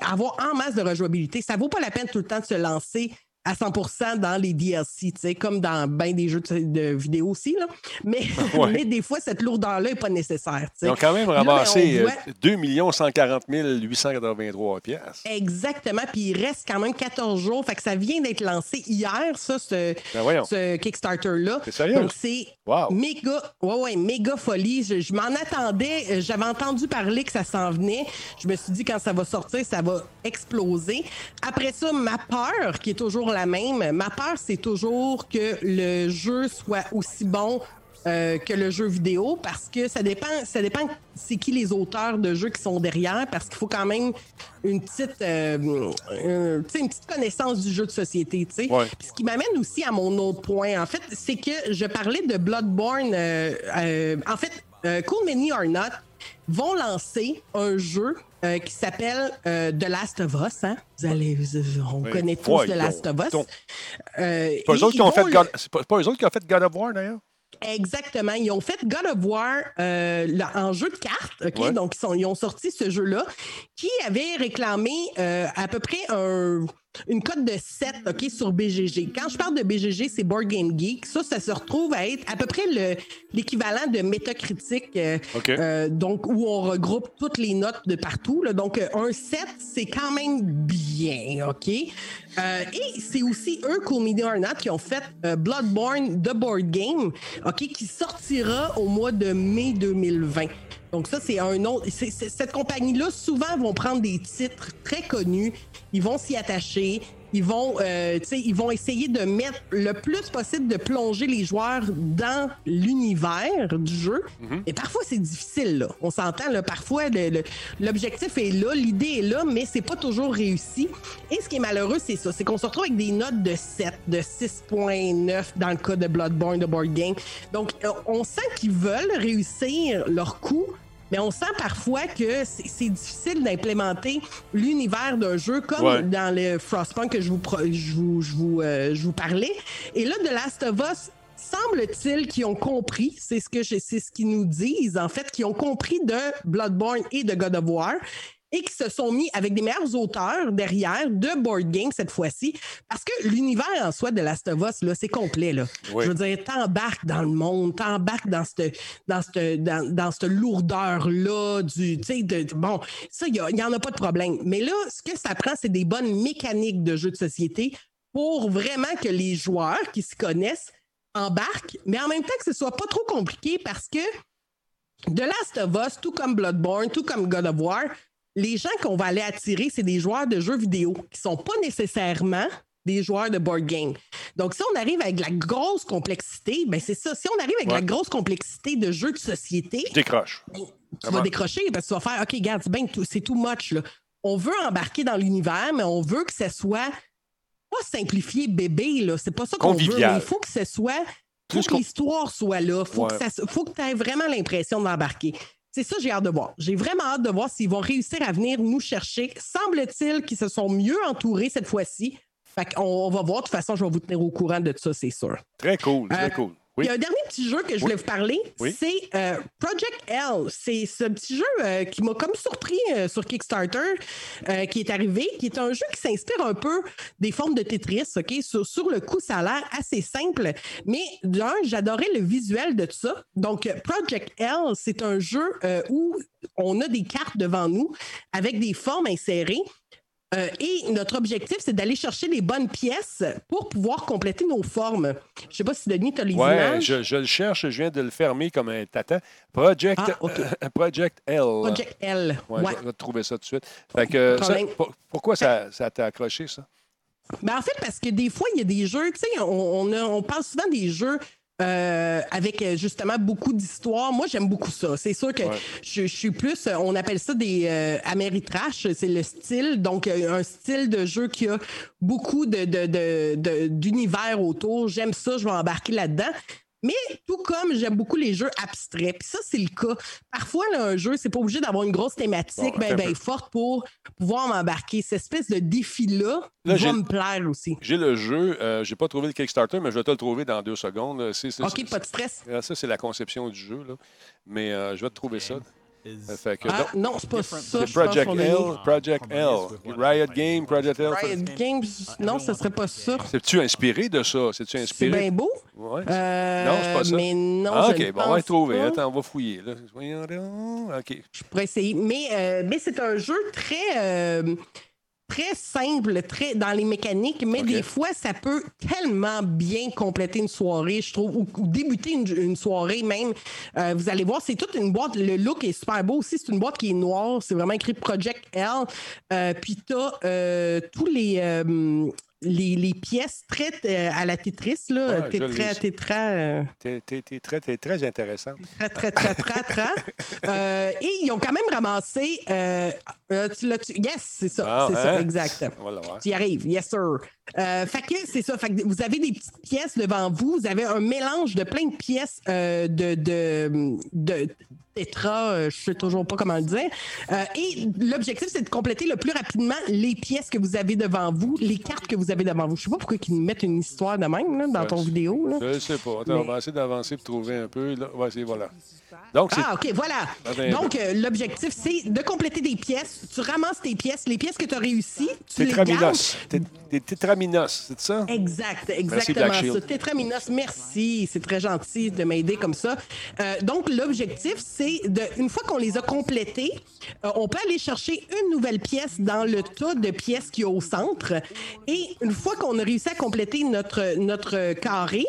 avoir en masse de rejouabilité. Ça vaut pas la peine tout le temps de se lancer à 100% dans les DLC, comme dans bien des jeux de, vidéo aussi. Là. Mais, Ouais. mais des fois, cette lourdeur-là n'est pas nécessaire. tu sais. Ils ont quand même Là, ben, ramassé voit- 2 140 883 piastres. Exactement. Puis il reste quand même 14 jours. Fait que ça vient d'être lancé hier, ça, ce, Ben ce Kickstarter-là. C'est sérieux? Donc c'est Wow. méga, ouais, ouais, méga folie. Je, je m'en attendais. Euh, J'avais entendu parler que ça s'en venait. Je me suis dit quand ça va sortir, ça va exploser. Après ça, ma peur, qui est toujours la même, ma peur, c'est toujours que le jeu soit aussi bon euh, que le jeu vidéo parce que ça dépend, ça dépend c'est qui les auteurs de jeux qui sont derrière parce qu'il faut quand même une petite, euh, euh, tu sais, une petite connaissance du jeu de société. tu sais. Ouais. Ce qui m'amène aussi à mon autre point, en fait, c'est que je parlais de Bloodborne. euh, euh, en fait, Cool Many or Not vont lancer un jeu euh, qui s'appelle euh, The Last of Us. Hein? Vous allez, vous- on Oui. connaît tous The Last of Us. Euh, C'est pas eux autres qui ont fait le- God... Pas, eux autres qui ont fait God of War, d'ailleurs? Exactement. Ils ont fait God of War euh, là, en jeu de cartes. Ouais. Donc, ils, sont- ils ont sorti ce jeu-là qui avait réclamé euh, à peu près un- une cote de 7 OK, sur BGG. Quand je parle de BGG, c'est Board Game Geek. Ça, ça se retrouve à être à peu près le- l'équivalent de métacritique. euh, euh, donc, où on regroupe toutes les notes de partout. là. Donc, euh, un 7, c'est quand même bien, OK? Euh, et c'est aussi eux, Cool Media or Not, qui ont fait Bloodborne The Board Game, OK, qui sortira au mois de mai 2020. Donc ça, c'est un autre. cette compagnie-là, souvent, vont prendre des titres très connus, ils vont s'y attacher, ils vont, euh, ils vont essayer de mettre le plus possible de plonger les joueurs dans l'univers du jeu. Et parfois, c'est difficile. Là. On s'entend. Là, parfois, l'objectif est là, l'idée est là, mais c'est pas toujours réussi. Et ce qui est malheureux, c'est ça. C'est qu'on se retrouve avec des notes de 7, de 6.9 dans le cas de Bloodborne, de Board Game. Donc, on sent qu'ils veulent réussir leur coup. Mais on sent parfois que c'est difficile d'implémenter l'univers d'un jeu comme Ouais. dans le Frostpunk que je vous, je vous, je vous, euh, je vous parlais. Et là, The Last of Us, semble-t-il qu'ils ont compris, c'est ce que c'est ce qu'ils nous disent, en fait, qu'ils ont compris de Bloodborne et de God of War et qui se sont mis avec des meilleurs auteurs derrière de board game cette fois-ci. Parce que l'univers en soi de Last of Us là c'est complet là. Oui. je veux dire t'embarques dans le monde t'embarques dans cette dans cette dans, dans cette lourdeur là du de, bon ça il y, a- il y en a pas de problème. Mais là ce que ça prend c'est des bonnes mécaniques de jeux de société pour vraiment que les joueurs qui se connaissent embarquent mais en même temps que ce soit pas trop compliqué parce que The Last of Us, tout comme Bloodborne, tout comme God of War, les gens qu'on va aller attirer, c'est des joueurs de jeux vidéo qui sont pas nécessairement des joueurs de board game. Donc, si on arrive avec la grosse complexité, ben c'est ça. Si on arrive avec Ouais. la grosse complexité de jeux de société, Je décroche. tu Comment? vas décrocher parce que tu vas faire OK, regarde, c'est tout- c'est too much. Là. On veut embarquer dans l'univers, mais on veut que ce soit pas simplifié bébé. Là. C'est pas ça qu'on veut. Convivial. mais Il faut que ce soit. faut Plus que l'histoire soit là. Faut Ouais. que ça faut que tu aies vraiment l'impression d'embarquer. C'est ça, j'ai hâte de voir. J'ai vraiment hâte de voir s'ils vont réussir à venir nous chercher. Semble-t-il qu'ils se sont mieux entourés cette fois-ci. Fait qu'on on va voir. De toute façon, je vais vous tenir au courant de ça, c'est sûr. Très cool, très Euh, cool. Il y a un dernier petit jeu que je voulais vous parler, Oui. c'est euh, Project L. C'est ce petit jeu euh, qui m'a comme surpris euh, sur Kickstarter, qui est arrivé, qui est un jeu qui s'inspire un peu des formes de Tetris. Ok, Sur, sur le coup, ça a l'air assez simple, mais d'un, j'adorais le visuel de ça. Donc, Project L, c'est un jeu où on a des cartes devant nous avec des formes insérées. Euh, et notre objectif, c'est d'aller chercher les bonnes pièces pour pouvoir compléter nos formes. Je ne sais pas si Denis, tu as les Ouais, images. je, je le cherche, je viens de le fermer comme un tata. Project, euh, Project L. Project L. Ouais, Ouais. Je vais trouver ça tout de suite. Fait que, Pas de ça, problème. pour- pourquoi ça, ça t'a accroché, ça? Ben, en fait, parce que des fois, il y a des jeux, tu sais, on, on, a- on parle souvent des jeux euh, avec euh, justement beaucoup d'histoires. Moi, j'aime beaucoup ça. C'est sûr que Ouais. je, je suis plus, euh, on appelle ça des euh, Ameritrash, c'est le style. Donc, euh, un style de jeu qui a beaucoup de, de- de- de- d'univers autour. J'aime ça, je vais embarquer là-dedans. Mais tout comme j'aime beaucoup les jeux abstraits, puis ça, c'est le cas. Parfois, là, un jeu, c'est pas obligé d'avoir une grosse thématique Bon, ben, ben, forte pour pouvoir m'embarquer. Cette espèce de défi-là Là, va me plaire aussi. J'ai le jeu, euh, j'ai pas trouvé le Kickstarter, mais je vais te le trouver dans deux secondes. OK, pas de stress. Ah, Ça, c'est la conception du jeu. Là. Mais euh, je vais te trouver ça. Euh, fait que, Ah, donc, non, c'est pas ça. c'est je Project L. Project L. Riot Game, Project L. Riot Games, non, ce serait pas ça. C'est-tu inspiré de ça? C'est-tu C'est inspiré? bien beau. Ouais. Euh, non, c'est pas ça. Mais non, Ah, je OK, ne bon, on va trouver. pas. Attends, on va fouiller. Là. OK. Je pourrais essayer. Mais, euh, mais c'est un jeu très, euh, très simple, très dans les mécaniques, mais des fois, ça peut tellement bien compléter une soirée, je trouve, ou, ou débuter une, une soirée même. Euh, vous allez voir, c'est toute une boîte. Le look est super beau aussi. C'est une boîte qui est noire. C'est vraiment écrit Project L. Euh, Puis tu as tous les. Les, les pièces très euh, à la Tetris, là, je tétra, tétra, euh, T'es, très, t'es très intéressant. très, très, très, très, très. Euh, et ils ont quand même ramassé. euh, euh, tu l'as- tu- yes, c'est ça. Ah, c'est hein? ça, exact. On va l'avoir. Tu y arrives, yes, sir. Fait que c'est ça. Fait que vous avez des petites pièces devant vous. Vous avez un mélange de plein de pièces de, de, de tétra, euh, je sais toujours pas comment le dire. Euh, et l'objectif, c'est de compléter le plus rapidement les pièces que vous avez devant vous, les cartes que vous avez devant vous. Je sais pas pourquoi ils nous mettent une histoire de même là, dans ton vidéo. Là. Je sais pas. Attends, on va essayer d'avancer pour trouver un peu. Là. Ouais, voilà. Donc, c'est. Ah, OK, voilà. Attends, Donc, euh, l'objectif, c'est de compléter des pièces. Tu ramasses tes pièces, les pièces que tu as réussies, tu les gardes. Tétraminos. Té- Des tétraminos, c'est ça? Exact, Merci, exactement Shield. ça. Tétraminos, merci. C'est très gentil de m'aider comme ça. Euh, donc, l'objectif, c'est de, une fois qu'on les a complétés, euh, on peut aller chercher une nouvelle pièce dans le tas de pièces qu'il y a au centre. Et une fois qu'on a réussi à compléter notre, notre carré,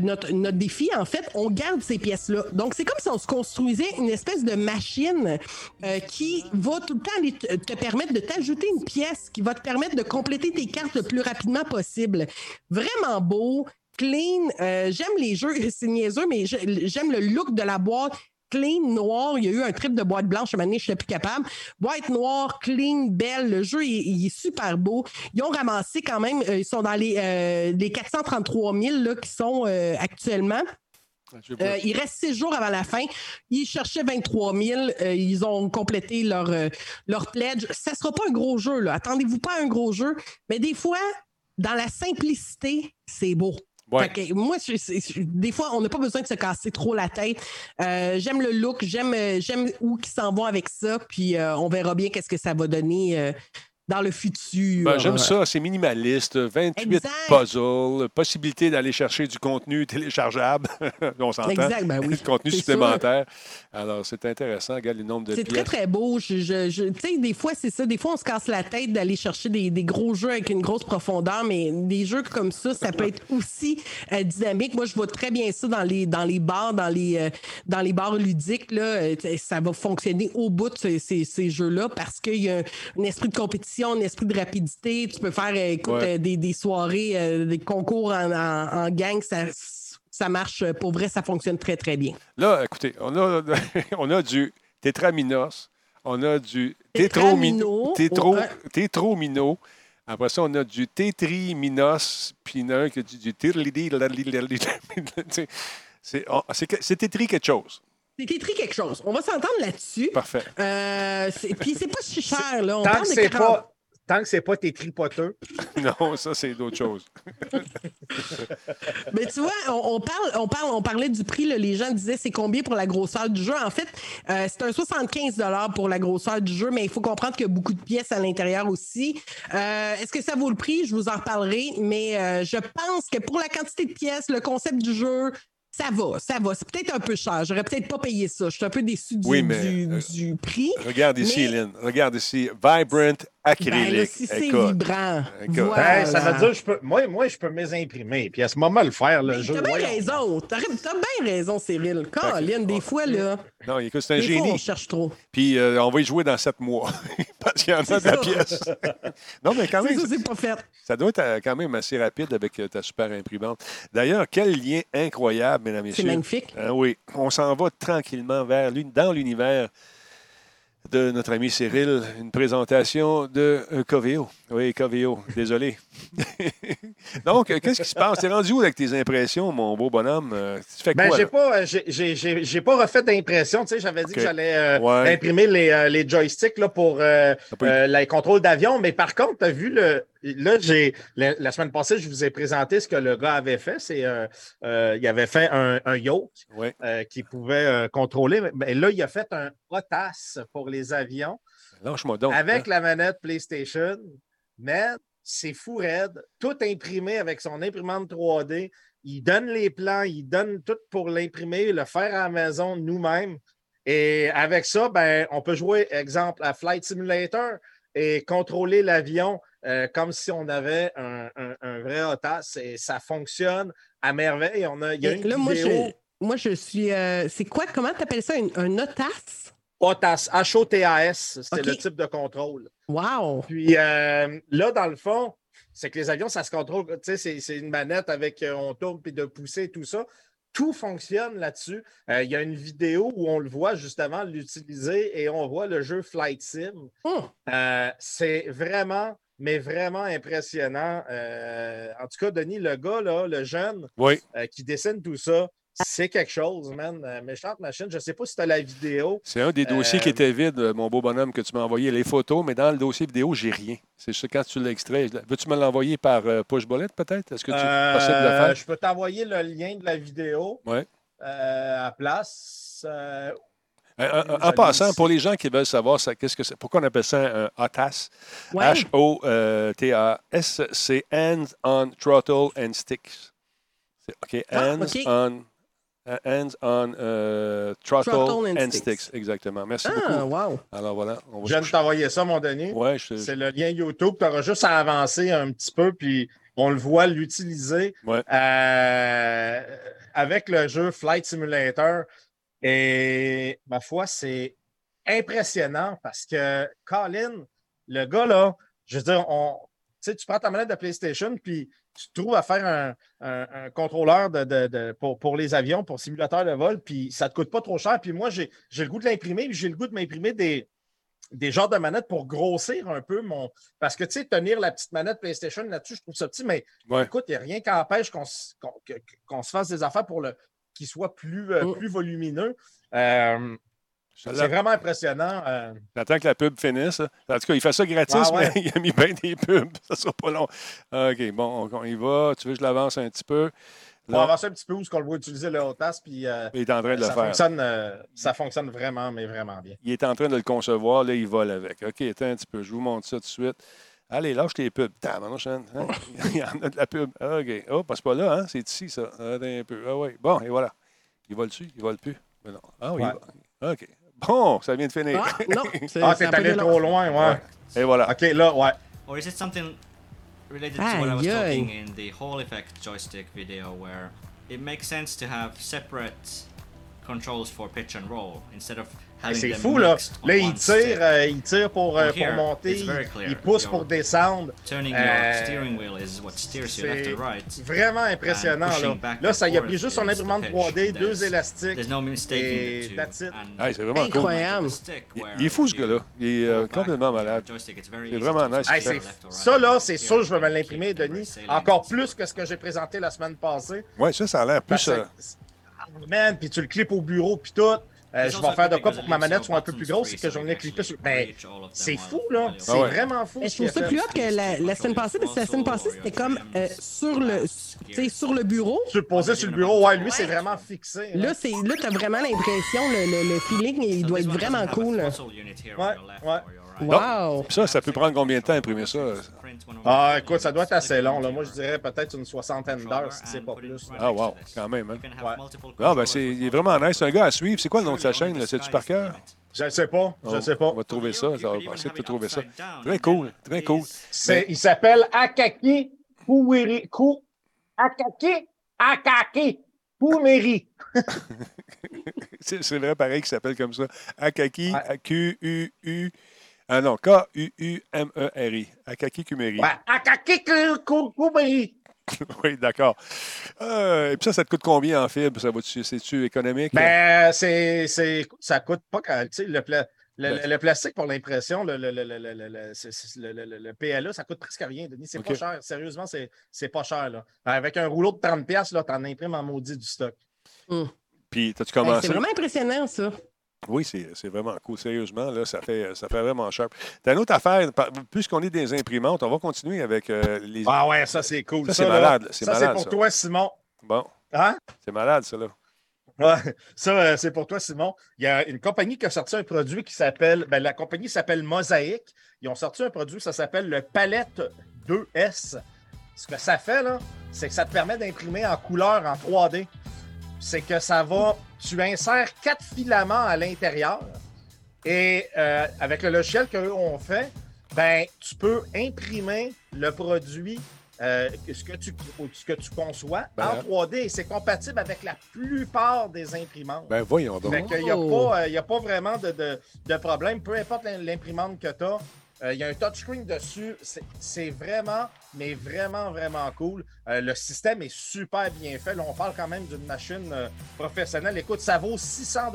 notre, notre défi, en fait, on garde ces pièces-là. Donc, c'est comme si on se construisait une espèce de machine euh, qui va tout le temps te, permettre de t'ajouter une pièce qui va te permettre de compléter tes cartes le plus rapidement possible. Vraiment beau, clean. euh, j'aime les jeux, c'est niaiseux, mais j'aime le look de la boîte. Clean, noir. Il y a eu un trip de boîte blanche, moment donné, je ne suis plus capable. Boîte noire, clean, belle. Le jeu, il, est super beau. Ils ont ramassé quand même, euh, ils sont dans les, euh, les 433 000 là, qui sont actuellement. Pas. Euh, il reste six jours avant la fin. Ils cherchaient 23 000. Euh, ils ont complété leur, euh, leur pledge. Ça ne sera pas un gros jeu. là. Attendez-vous pas à un gros jeu. Mais des fois, dans la simplicité, c'est beau. Ouais. Fait que moi, je- je- je- des fois, on n'a pas besoin de se casser trop la tête. Euh, j'aime le look, j'aime, j'aime où ils s'en vont avec ça, puis euh, on verra bien qu'est-ce que ça va donner euh, dans le futur. Ben, J'aime ça, c'est minimaliste, 28 Exact. puzzles, possibilité d'aller chercher du contenu téléchargeable, on s'entend, Exact, ben oui, du contenu supplémentaire. Alors, c'est intéressant, regarde le nombre de C'est très, très beau. Je, je- je- tu sais, des fois, c'est ça. Des fois, on se casse la tête d'aller chercher des, des gros jeux avec une grosse profondeur, mais des jeux comme ça, ça peut être aussi euh, dynamique. Moi, je vois très bien ça dans les, dans les bars, dans les, euh, dans les bars ludiques. Là, Euh, ça va fonctionner au bout de ces, ces- ces jeux-là parce qu'il y a un esprit de compétition, un esprit de rapidité. Tu peux faire euh, écoute, Ouais. euh, des, des soirées, euh, des concours en, en- en gang. Ça, ça marche. Pour vrai, ça fonctionne très, très bien. Là, écoutez, on a, on a du tétraminos, on a du tétromino, tétro, tétromino. Après ça, on a du tétriminos, puis il y en a un qui a du, du c'est tétri quelque chose. C'est écrit quelque chose. On va s'entendre là-dessus. Parfait. Euh, Puis c'est pas si cher, là. On Tant que c'est 40 pas. tant que c'est pas tes tripoteux. non, ça, c'est d'autres choses. Mais tu vois, on, on parle, on, parle, on parlait du prix. là, les gens disaient c'est combien pour la grosseur du jeu? En fait, euh, c'est un 75 pour la grosseur du jeu, mais il faut comprendre qu'il y a beaucoup de pièces à l'intérieur aussi. Euh, Est-ce que ça vaut le prix? Je vous en reparlerai, mais euh, je pense que pour la quantité de pièces, le concept du jeu, ça va, ça va. C'est peut-être un peu cher. J'aurais peut-être pas payé ça. Je suis un peu déçu du, Oui, mais, du- euh, du prix. Regarde ici, Mais- Lynn. Regarde ici. Vibrant acrylique. Ben là, si c'est vibrant. Écoute. Voilà. Hey, ça veut dire que je peux, moi, moi, je peux me les imprimer. Puis à ce moment, le faire, le jeu. T'as bien raison. T'as bien raison, Cyril. Colin, des fois, là. Non, écoute, c'est un Des fois, génie. on cherche trop. Puis euh, on va y jouer dans sept mois. Parce qu'il y en a de la pièce. non, mais quand C'est même, ça, c'est pas fait. ça doit être euh, quand même assez rapide avec euh, ta super imprimante. D'ailleurs, quel lien incroyable, mesdames et C'est messieurs. magnifique. Hein, oui, on s'en va tranquillement vers dans l'univers de notre ami Cyril, une présentation de euh, Coveo. Oui, Coveo, désolé. Donc, euh, qu'est-ce qui se passe? T'es rendu où avec tes impressions, mon beau bonhomme? Euh, tu fais Ben, quoi? j'ai pas, j'ai- j'ai j'ai- pas refait d'impression. Tu sais, j'avais dit que j'allais euh, Ouais. imprimer les, euh, les joysticks là, pour euh, les contrôles d'avion. Mais par contre, tu as vu le. Là, j'ai. La, la semaine passée, je vous ai présenté ce que le gars avait fait. C'est euh, euh, il avait fait un, un yacht Ouais. euh, qui pouvait euh, contrôler. Mais là, il a fait un OTAS pour les avions Lâche-moi donc. avec hein. la manette PlayStation. Mais c'est fou raide. Tout imprimé avec son imprimante 3D. Il donne les plans, il donne tout pour l'imprimer, le faire à la maison nous-mêmes. Et avec ça, ben, on peut jouer, exemple, à Flight Simulator et contrôler l'avion euh, comme si on avait un, un- un vrai OTAS. Et ça fonctionne à merveille. On a, il y a une là, moi, vidéo. je, moi, je suis. euh, c'est quoi? Comment tu appelles ça? Un, un OTAS? OTAS, H-O-T-A-S, c'est le type de contrôle. Wow! Puis euh, là, dans le fond, c'est que les avions, ça se contrôle. Tu sais, c'est- c'est une manette avec euh, on tourne puis de pousser et tout ça. Tout fonctionne là-dessus. Euh, Il y a une vidéo où on le voit justement l'utiliser et on voit le jeu Flight Sim. Oh! Euh, c'est vraiment, mais vraiment impressionnant. Euh, en tout cas, Denis, le gars, là, le jeune Oui. euh, qui dessine tout ça, c'est quelque chose, man. Euh, méchante machine. Je ne sais pas si tu as la vidéo. C'est un des dossiers Euh, qui était vide, euh, mon beau bonhomme, que tu m'as envoyé les photos, mais dans le dossier vidéo, j'ai rien. C'est ça quand tu l'extrais. Veux-tu me l'envoyer par euh, push bullet, peut-être? Est-ce que tu Euh, possible de le faire? Je peux t'envoyer le lien de la vidéo euh, à place. Euh, en j'allais passant, pour les gens qui veulent savoir ça, qu'est-ce que c'est, pourquoi on appelle ça un HOTAS? Ouais. H-O-T-A-S, c'est Hands on Throttle and Sticks. C'est- OK, Ah, Hands on, euh, hands on euh, throttle, Throttle and and sticks. sticks. Exactement. Merci Ah, beaucoup. wow! Alors voilà. On va je viens de t'envoyer ça, mon Denis. Ouais, je- C'est le lien YouTube. Tu auras juste à avancer un petit peu, puis on le voit l'utiliser Ouais. euh, avec le jeu Flight Simulator. Et ma foi, c'est impressionnant parce que Colin, le gars là, je veux dire, on, tu sais, tu prends ta manette de PlayStation, puis tu te trouves à faire un, un- un contrôleur de, de- de- pour, pour les avions, pour simulateur de vol, puis ça ne te coûte pas trop cher. Puis moi, j'ai le goût de l'imprimer, puis j'ai le goût de m'imprimer des, des genres de manettes pour grossir un peu mon. Parce que, tu sais, tenir la petite manette PlayStation là-dessus, je trouve ça petit, mais Ouais. écoute, il n'y a rien qui empêche qu'on se fasse des affaires pour le soit plus, euh, Mm. plus volumineux. Euh, c'est vraiment impressionnant. euh. J'attends que la pub finisse. là. En tout cas, il fait ça gratis, Ah ouais. mais il a mis bien des pubs. Ça sera pas long. OK, bon, on, on y va. Tu veux que je l'avance un petit peu? On va Là, avancer un petit peu où ce qu'on le voit utiliser le HOTAS, puis euh, il est en train de le ça, faire. fonctionne, euh, ça fonctionne vraiment, mais vraiment bien. Il est en train de le concevoir. Là, il vole avec. OK, attends un petit peu. Je vous montre ça tout de suite. Allez, lâche tes pubs. Hein? Il y en a de la pub. OK. Oh, c'est pas là, hein? C'est ici, ça. Attends un peu. Ah oui. Bon, et voilà. Il vole dessus? Il vole plus? Mais non. Ah oui. Ouais. OK. Bon, ça vient de finir. Ah, non! c'est- Ah, c'est t'es allé trop loin, ouais. Et voilà. OK, là, ouais. Or is it something related to what I was Aïe, talking in the Hall Effect joystick video where it makes sense to have separate controls for pitch and roll instead of C'est fou, là. Là, il tire, euh, il tire pour, euh, pour monter, il, pousse Your pour descendre. Turning Euh, your steering wheel is what steers you left C'est and right. vraiment impressionnant. Là, là ça y a pris juste son imprimante pitch. 3D, deux There's- élastiques. Et that's it. Hey, c'est vraiment. Incroyable! Il, est fou, ce gars-là. Il est euh, complètement malade. C'est vraiment nice. Hey, ça, là, c'est sûr, je vais me l'imprimer, Denis. Encore plus que ce que j'ai présenté la semaine passée. Oui, ça, ça a l'air plus. Man, puis tu le clips au bureau, puis tout. Euh, je vais faire de quoi pour que ma manette soit un peu plus grosse et que j'en ai clippé sur. Ben, c'est fou, là. C'est Ah ouais. vraiment fou. Mais je trouve ça plus hot que la, la semaine passée, parce que la semaine passée, c'était comme euh, sur, le, tu sais, sur le bureau. Tu le posais sur le bureau, ouais, lui, c'est vraiment fixé. Là, c'est, là t'as vraiment l'impression, le, le, le feeling, il doit être vraiment cool. Ouais, ouais. Wow! Ça, ça peut prendre combien de temps imprimer ça? Ah, écoute, ça doit être assez long. Là. Moi, je dirais peut-être une soixantaine d'heures, si c'est pas plus. Ah, wow, quand même. Hein? Ouais. Ah, ben, c'est, il est vraiment nice. C'est un gars à suivre. C'est quoi le nom de sa chaîne? là? C'est-tu par cœur? Je ne sais pas, je On- sais pas. On va trouver ça. Ça va essayer de te trouver ça. Très cool, très cool. C'est- il s'appelle Akaki Pouiri. Kou... Akaki Akaki Poumeri. C'est c'est vrai, pareil, qu'il s'appelle comme ça. Akaki, A-Q-U-U. Ah non, K-U-U-M-E-R-I. Akaki Kumeri. Ouais, Akaki Poumeri. oui, d'accord. Euh, et puis ça, ça te coûte combien en fibre? Ça va-tu, c'est-tu économique? Ben, c'est, c'est, ça coûte pas quand, tu sais, le, pla- le, Ben- le- le plastique pour l'impression, le, le, le, le, le, le- le- c'est- c'est- le- le- le- le PLA, ça coûte presque rien, Denis. C'est pas cher. Sérieusement, c'est, c'est pas cher. Là. Avec un rouleau de 30$, piastres, là, t'en imprimes en maudit du stock. Puis, t'as-tu Ben, commencé? c'est vraiment impressionnant, ça. Oui, c'est vraiment cool. Sérieusement, là, ça fait, ça fait vraiment sharp. T'as une autre affaire. Puisqu'on est des imprimantes, on va continuer avec euh, les. Ah ouais, ça, c'est cool. Ça, c'est malade. Ça, c'est pour ça. toi, Simon. Bon. Hein? C'est malade, ça, là. Ouais, ça, euh, c'est pour toi, Simon. Il y a une compagnie qui a sorti un produit qui s'appelle. Ben, la compagnie s'appelle Mosaïque. Ils ont sorti un produit, ça s'appelle le Palette 2S. Ce que ça fait, là, c'est que ça te permet d'imprimer en couleur en 3D. C'est que ça va. Tu insères quatre filaments à l'intérieur. Et euh, avec le logiciel qu'eux ont fait, ben, tu peux imprimer le produit, euh, ce, que tu, ce que tu conçois Ben, en 3D. Et c'est compatible avec la plupart des imprimantes. Ben, voyons donc. Fait n'y a, pas, euh, il y a pas vraiment de, de- de problème. Peu importe l'im- l'imprimante que tu as, il y a un touchscreen dessus. C'est- vraiment, mais vraiment, vraiment cool. Euh, le système est super bien fait. Là, on parle quand même d'une machine euh, professionnelle. Écoute, ça vaut 600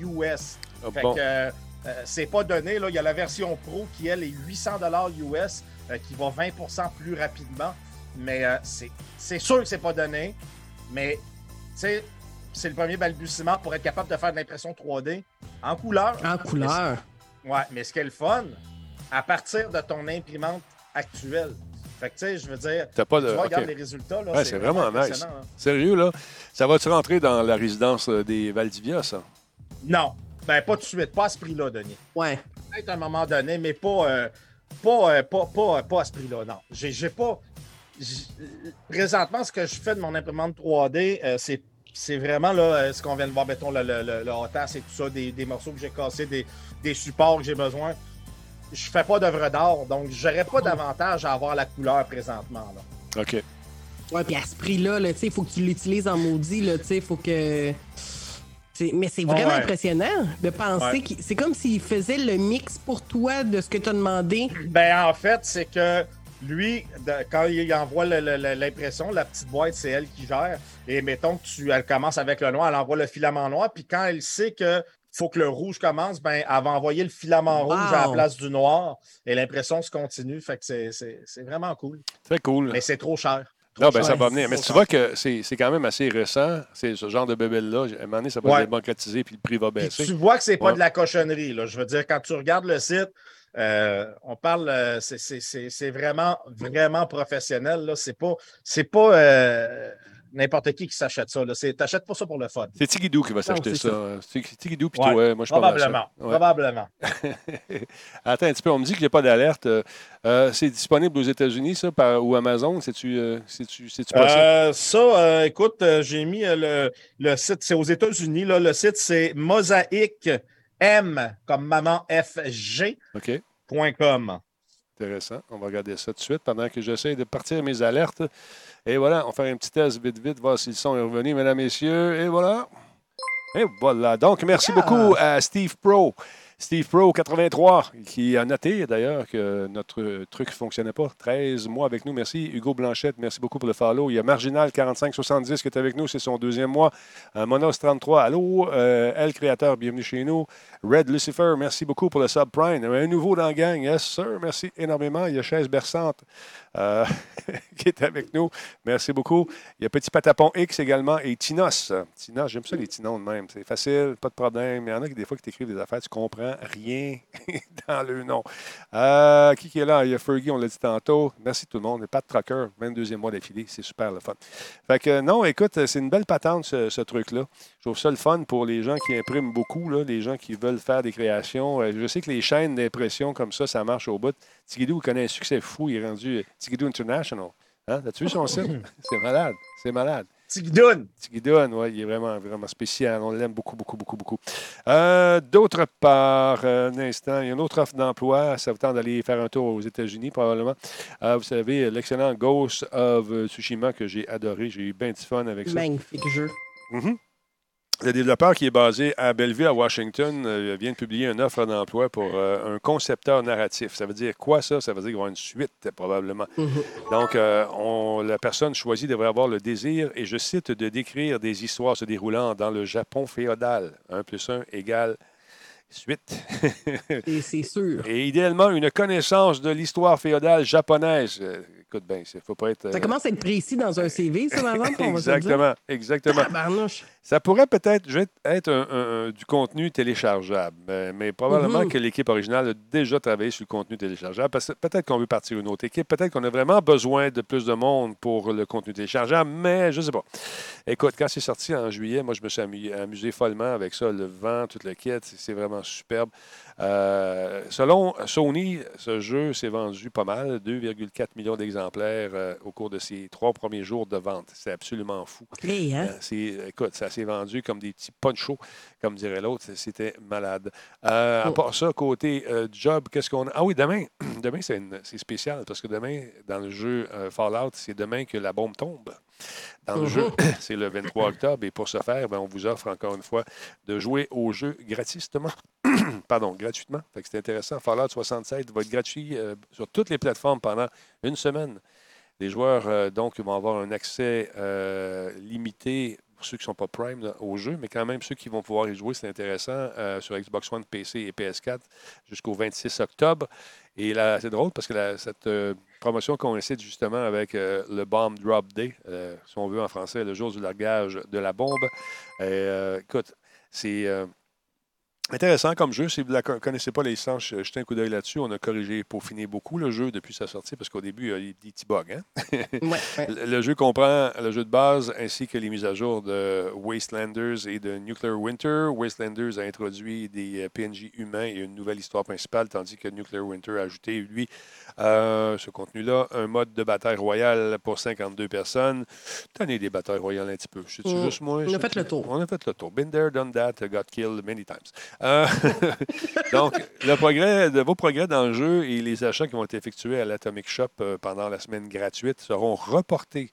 US. Ah, Fait bon. que euh, euh, c'est pas donné. Là. Il y a la version Pro qui, elle, est 800 US, euh, qui va 20% plus rapidement. Mais euh, c'est c'est sûr que c'est pas donné. Mais, tu sais, c'est le premier balbutiement pour être capable de faire de l'impression 3D en couleur. En couleur. Ouais, mais ce qui est le fun, à partir de ton imprimante actuelle. Fait que, tu sais, je veux dire, T'as pas tu de. vois, ok. regarde les résultats. Là, Ouais, c'est vraiment nice. impressionnant, hein. Sérieux, là? Ça va-tu rentrer dans la résidence euh, des Valdivia, ça? Non, ben pas tout de suite, pas à ce prix-là, Denis. Ouais. Peut-être à un moment donné, mais pas, euh, pas, euh, pas, pas, pas à ce prix-là, non. J'ai j'ai pas. Présentement, ce que je fais de mon imprimante 3D, euh, c'est. C'est vraiment là, ce qu'on vient de voir, mettons, le, le, le, le hot-ass et tout ça, des, des morceaux que j'ai cassés, des, des supports que j'ai besoin. Je fais pas d'œuvre d'art, donc j'aurais pas d'avantage à avoir la couleur présentement. Là. OK. Ouais, puis à ce prix-là, là, tu sais, il faut que tu l'utilises en maudit, là, tu sais, il faut que. c'est- Mais c'est vraiment Ouais. impressionnant de penser Ouais. qu'il. C'est comme s'il faisait le mix pour toi de ce que tu as demandé. Ben, en fait, c'est que lui, de- quand il envoie l'impression, la petite boîte, c'est elle qui gère. Et mettons que tu, elle commence avec le noir, elle envoie le filament noir. Puis quand elle sait que faut que le rouge commence, ben, elle va envoyer le filament Wow. rouge à la place du noir. Et l'impression se continue. Fait que c'est- c'est c'est vraiment cool. Très cool. Mais c'est trop cher. Trop Non, ben ça va venir. Mais tu cher. vois que c'est c'est quand même assez récent, c'est ce genre de bébelle-là. À un moment donné, ça va Ouais. se démocratiser puis le prix va Puis baisser. tu vois que c'est pas Ouais. de la cochonnerie. Là. Je veux dire, quand tu regardes le site, euh, on parle, euh, c'est- c'est c'est- c'est vraiment, vraiment professionnel. là. C'est pas, c'est pas euh, n'importe qui qui s'achète ça. là. C'est- T'achètes pas ça pour le fun. C'est Tigidou qui va s'acheter ça. C'est Tigidou puis Ouais, toi. Moi, je probablement. sûr. Ouais. Probablement. Attends un petit peu, on me dit qu'il n'y a pas d'alerte. Euh, euh, c'est disponible aux États-Unis, ça, par, ou Amazon? C'est-tu euh, possible? Euh, ça, écoute, j'ai mis le, le site, c'est aux États-Unis. là. Le site, c'est mosaïque M comme maman. OK. Intéressant. On va regarder ça tout de suite pendant que j'essaie de partir mes alertes. Et voilà, on va faire un petit test vite, vite, voir si le son est revenu, mesdames, messieurs. Et voilà. Et voilà. Donc, merci beaucoup à Steve Pro. Steve Pro 83 qui a noté d'ailleurs que notre truc ne fonctionnait pas. 13 mois avec nous, merci. Hugo Blanchette, merci beaucoup pour le follow. Il y a Marginal 4570 qui est avec nous, c'est son deuxième mois. Euh, Monos 33, allô. Euh, El Créateur, bienvenue chez nous. Red Lucifer, merci beaucoup pour le subprime. Un nouveau dans la gang, yes sir, merci énormément. Il y a Chaise Berçante euh, qui est avec nous. Merci beaucoup. Il y a Petit Patapon X également et Tinos. Tinos, j'aime ça les Tinos de même. C'est facile, pas de problème. Il y en a qui des fois qui t'écrivent des affaires, tu comprends rien dans le nom. Euh, qui, qui est là? Il y a Fergie, on l'a dit tantôt. Merci tout le monde. Pas de Trucker, 22e mois d'affilée. C'est super le fun. Fait que non, écoute, c'est une belle patente ce, truc-là. Je trouve ça le fun pour les gens qui impriment beaucoup, là, les gens qui veulent faire des créations. Euh, Je sais que les chaînes d'impression comme ça, ça marche au bout. Tigidou connaît un succès fou. Il est rendu Tigidou International. Hein? As-tu vu son site? C'est malade. C'est malade. Tigidoun. Tigidoun, oui, il est vraiment, vraiment spécial. On l'aime beaucoup, beaucoup, beaucoup, beaucoup. Euh, D'autre part, euh, un instant, il y a une autre offre d'emploi. Ça vous tente d'aller faire un tour aux États-Unis, probablement. Euh, vous savez, l'excellent Ghost of Tsushima que j'ai adoré. J'ai eu bien du fun avec ça. Magnifique jeu. Mhm. Le développeur qui est basé à Belleville, à Washington, euh, vient de publier une offre d'emploi pour euh, un concepteur narratif. Ça veut dire quoi, ça? Ça veut dire qu'il va y avoir une suite, probablement. Donc, euh, on- la personne choisie devrait avoir le désir, et je cite, de décrire des histoires se déroulant dans le Japon féodal. 1 plus 1 égale suite. C'est sûr. et idéalement, une connaissance de l'histoire féodale japonaise. Écoute bien, faut pas être... Ça euh, commence à être précis dans un CV, ça, par exemple, on va se le dire. Exactement, exactement. Tabarnouche. Ça pourrait peut-être être un- un- un- du contenu téléchargeable, mais, mais probablement Mhm. que l'équipe originale a déjà travaillé sur le contenu téléchargeable. Parce que peut-être qu'on veut partir une autre équipe, peut-être qu'on a vraiment besoin de plus de monde pour le contenu téléchargeable, mais je ne sais pas. Écoute, quand c'est sorti en juillet, moi, je me suis amu- amusé follement avec ça, le vent, tout le kit, c'est c'est vraiment superbe. Euh, selon Sony, ce jeu s'est vendu pas mal, 2,4 millions d'exemplaires euh, au cours de ses trois premiers jours de vente. C'est absolument fou. Hey, hein? Euh, c'est- écoute, ça s'est vendu comme des petits ponchos, comme dirait l'autre. C'était malade. Euh, À Oh. part ça, côté job, qu'est-ce qu'on a? Ah oui, demain, demain c'est spécial parce que demain, dans le jeu Fallout, c'est demain que la bombe tombe. Dans le jeu, c'est le 23 octobre. Et pour ce faire, ben, on vous offre encore une fois de jouer au jeu gratuitement. Pardon, gratuitement. C'est intéressant. Fallout 67 va être gratuit euh, sur toutes les plateformes pendant une semaine. Les joueurs, euh, donc, vont avoir un accès euh, limité pour ceux qui ne sont pas Prime au jeu, mais quand même, ceux qui vont pouvoir y jouer, c'est intéressant, sur Xbox One, PC et PS4 jusqu'au 26 octobre. Et là, c'est drôle parce que cette promotion coïncide justement avec le Bomb Drop Day, si on veut en français, le jour du largage de la bombe. Écoute, c'est. Intéressant comme jeu. Si vous ne connaissez pas, les licences, je- jetez un coup d'œil là-dessus. On a corrigé et peaufiné beaucoup le jeu depuis sa sortie parce qu'au début, il y a eu des petits bugs. hein. Ouais, ouais. Le jeu comprend le jeu de base ainsi que les mises à jour de Wastelanders et de Nuclear Winter. Wastelanders a introduit des euh, PNJ humains et une nouvelle histoire principale, tandis que Nuclear Winter a ajouté, lui, euh, ce contenu-là, un mode de bataille royale pour 52 personnes. Tanné des batailles royales un petit peu. Je Mm. juste moi? On a fait le tour. On a fait le tour. Been there, done that, got killed many times. Euh, donc, vos progrès dans le jeu et les achats qui vont être effectués à l'Atomic Shop euh, pendant la semaine gratuite seront reportés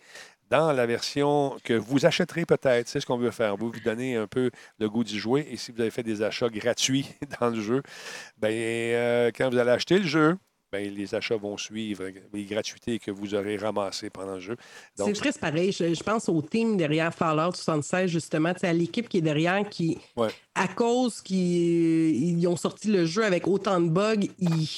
dans la version que vous achèterez peut-être. C'est ce qu'on veut faire. Vous vous donner un peu le goût d'y jouer. Et si vous avez fait des achats gratuits dans le jeu, ben, euh, quand vous allez acheter le jeu, ben, les achats vont suivre les gratuités que vous aurez ramassées pendant le jeu. C'est triste pareil. Je, je pense au team derrière Fallout 76, justement, à l'équipe qui est derrière, qui, ouais. à cause qu'ils ils ont sorti le jeu avec autant de bugs, ils-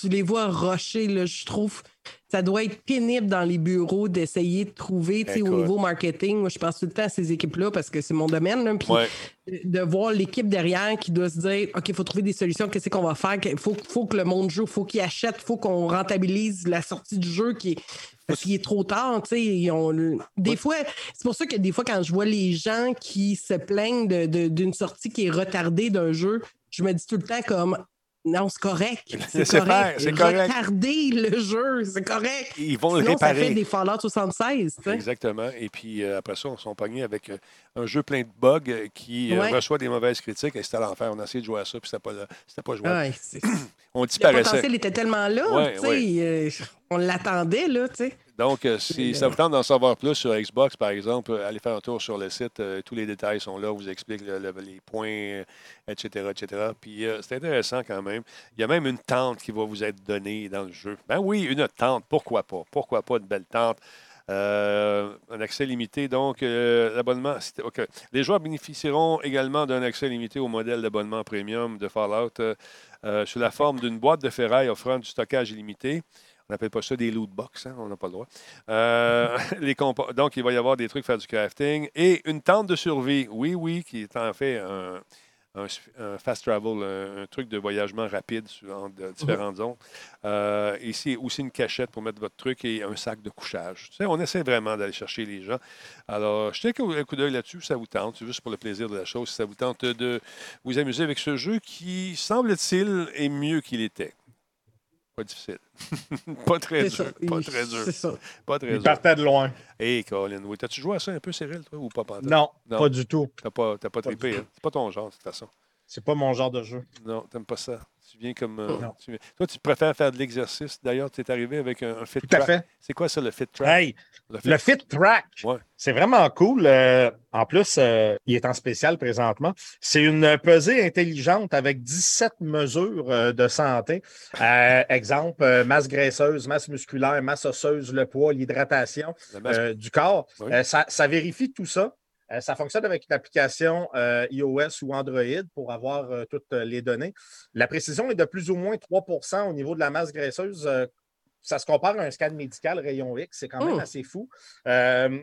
tu les vois rusher, là, je trouve. Ça doit être pénible dans les bureaux d'essayer de trouver, tu sais, au niveau marketing. Moi, je pense tout le temps à ces équipes-là parce que c'est mon domaine. là, puis Ouais. de voir l'équipe derrière qui doit se dire OK, il faut trouver des solutions, qu'est-ce qu'on va faire? Il faut, faut que le monde joue, il faut qu'il achète, il faut qu'on rentabilise la sortie du jeu qui est. Parce qu'il est trop tard, tu sais. ils ont- Des fois, c'est pour ça que des fois, quand je vois les gens qui se plaignent de- de- d'une sortie qui est retardée d'un jeu, je me dis tout le temps comme non, c'est correct. C'est correct. c'est correct. Retarder le jeu, c'est correct. Ils vont le Sinon, ça réparer. fait des Fallout 76, tu sais. Exactement. Et puis euh, après ça, on sont pognés avec euh, un jeu plein de bugs euh, qui euh, reçoit des mauvaises critiques. Et c'était à l'enfer. On a essayé de jouer à ça, puis c'était pas, c'était pas jouable. Ouais, on Le disparaissait. potentiel était tellement là, Ouais, euh, on l'attendait, là, tu sais. Donc, euh, si ça vous tente d'en savoir plus sur Xbox, par exemple, euh, allez faire un tour sur le site. Euh, tous les détails sont là. On vous explique le- le- les points, etc., etc. Puis, c'est intéressant quand même. Il y a même une tente qui va vous être donnée dans le jeu. Ben oui, une tente. Pourquoi pas? Pourquoi pas une belle tente? Un accès limité, donc l'abonnement. Les joueurs bénéficieront également d'un accès limité au modèle d'abonnement premium de Fallout sous la forme d'une boîte de ferraille offrant du stockage illimité. On n'appelle pas ça des loot box, hein, on n'a pas le droit. Euh, les donc, il va y avoir des trucs pour faire du crafting et une tente de survie. Oui, oui, qui est en fait un, un s- un fast travel, un, un truc de voyagement rapide sur en- de différentes zones. Euh, ici, aussi une cachette pour mettre votre truc et un sac de couchage. Tu sais, on essaie vraiment d'aller chercher les gens. Alors, jetez un coup- d'œil là-dessus, ça vous tente. Juste pour le plaisir de la chose. Si ça vous tente de vous amuser avec ce jeu qui, semble-t-il, est mieux qu'il était. Pas difficile. pas très dur. ça. Pas très dur. c'est ça. Pas très Il dur. partait de loin. Hey, Colin, oui. T'as-tu joué à ça un peu, Cyril, toi, ou pas? pantoute? Non, pas du tout. T'as pas, t'as pas Pas trippé, hein? C'est pas ton genre, de toute façon. C'est pas mon genre de jeu. Non, t'aimes pas ça. Tu viens comme. euh, Non. tu viens- Toi, tu préfères faire de l'exercice. D'ailleurs, tu es arrivé avec un, un fit Tout à track. fait. C'est quoi ça, le fit track? Hey, Le fit- le Fit Track, Ouais. c'est vraiment cool. Euh, en plus, euh, il est en spécial présentement. C'est une pesée intelligente avec 17 mesures euh, de santé. Exemple, masse graisseuse, masse musculaire, masse osseuse, le poids, l'hydratation du corps. Oui. Ça, ça vérifie tout ça. Euh, ça fonctionne avec une application euh, iOS ou Android pour avoir euh, toutes les données. La précision est de plus ou moins 3% au niveau de la masse graisseuse. Euh, ça se compare à un scan médical rayon X. C'est quand même Mm. assez fou. Euh,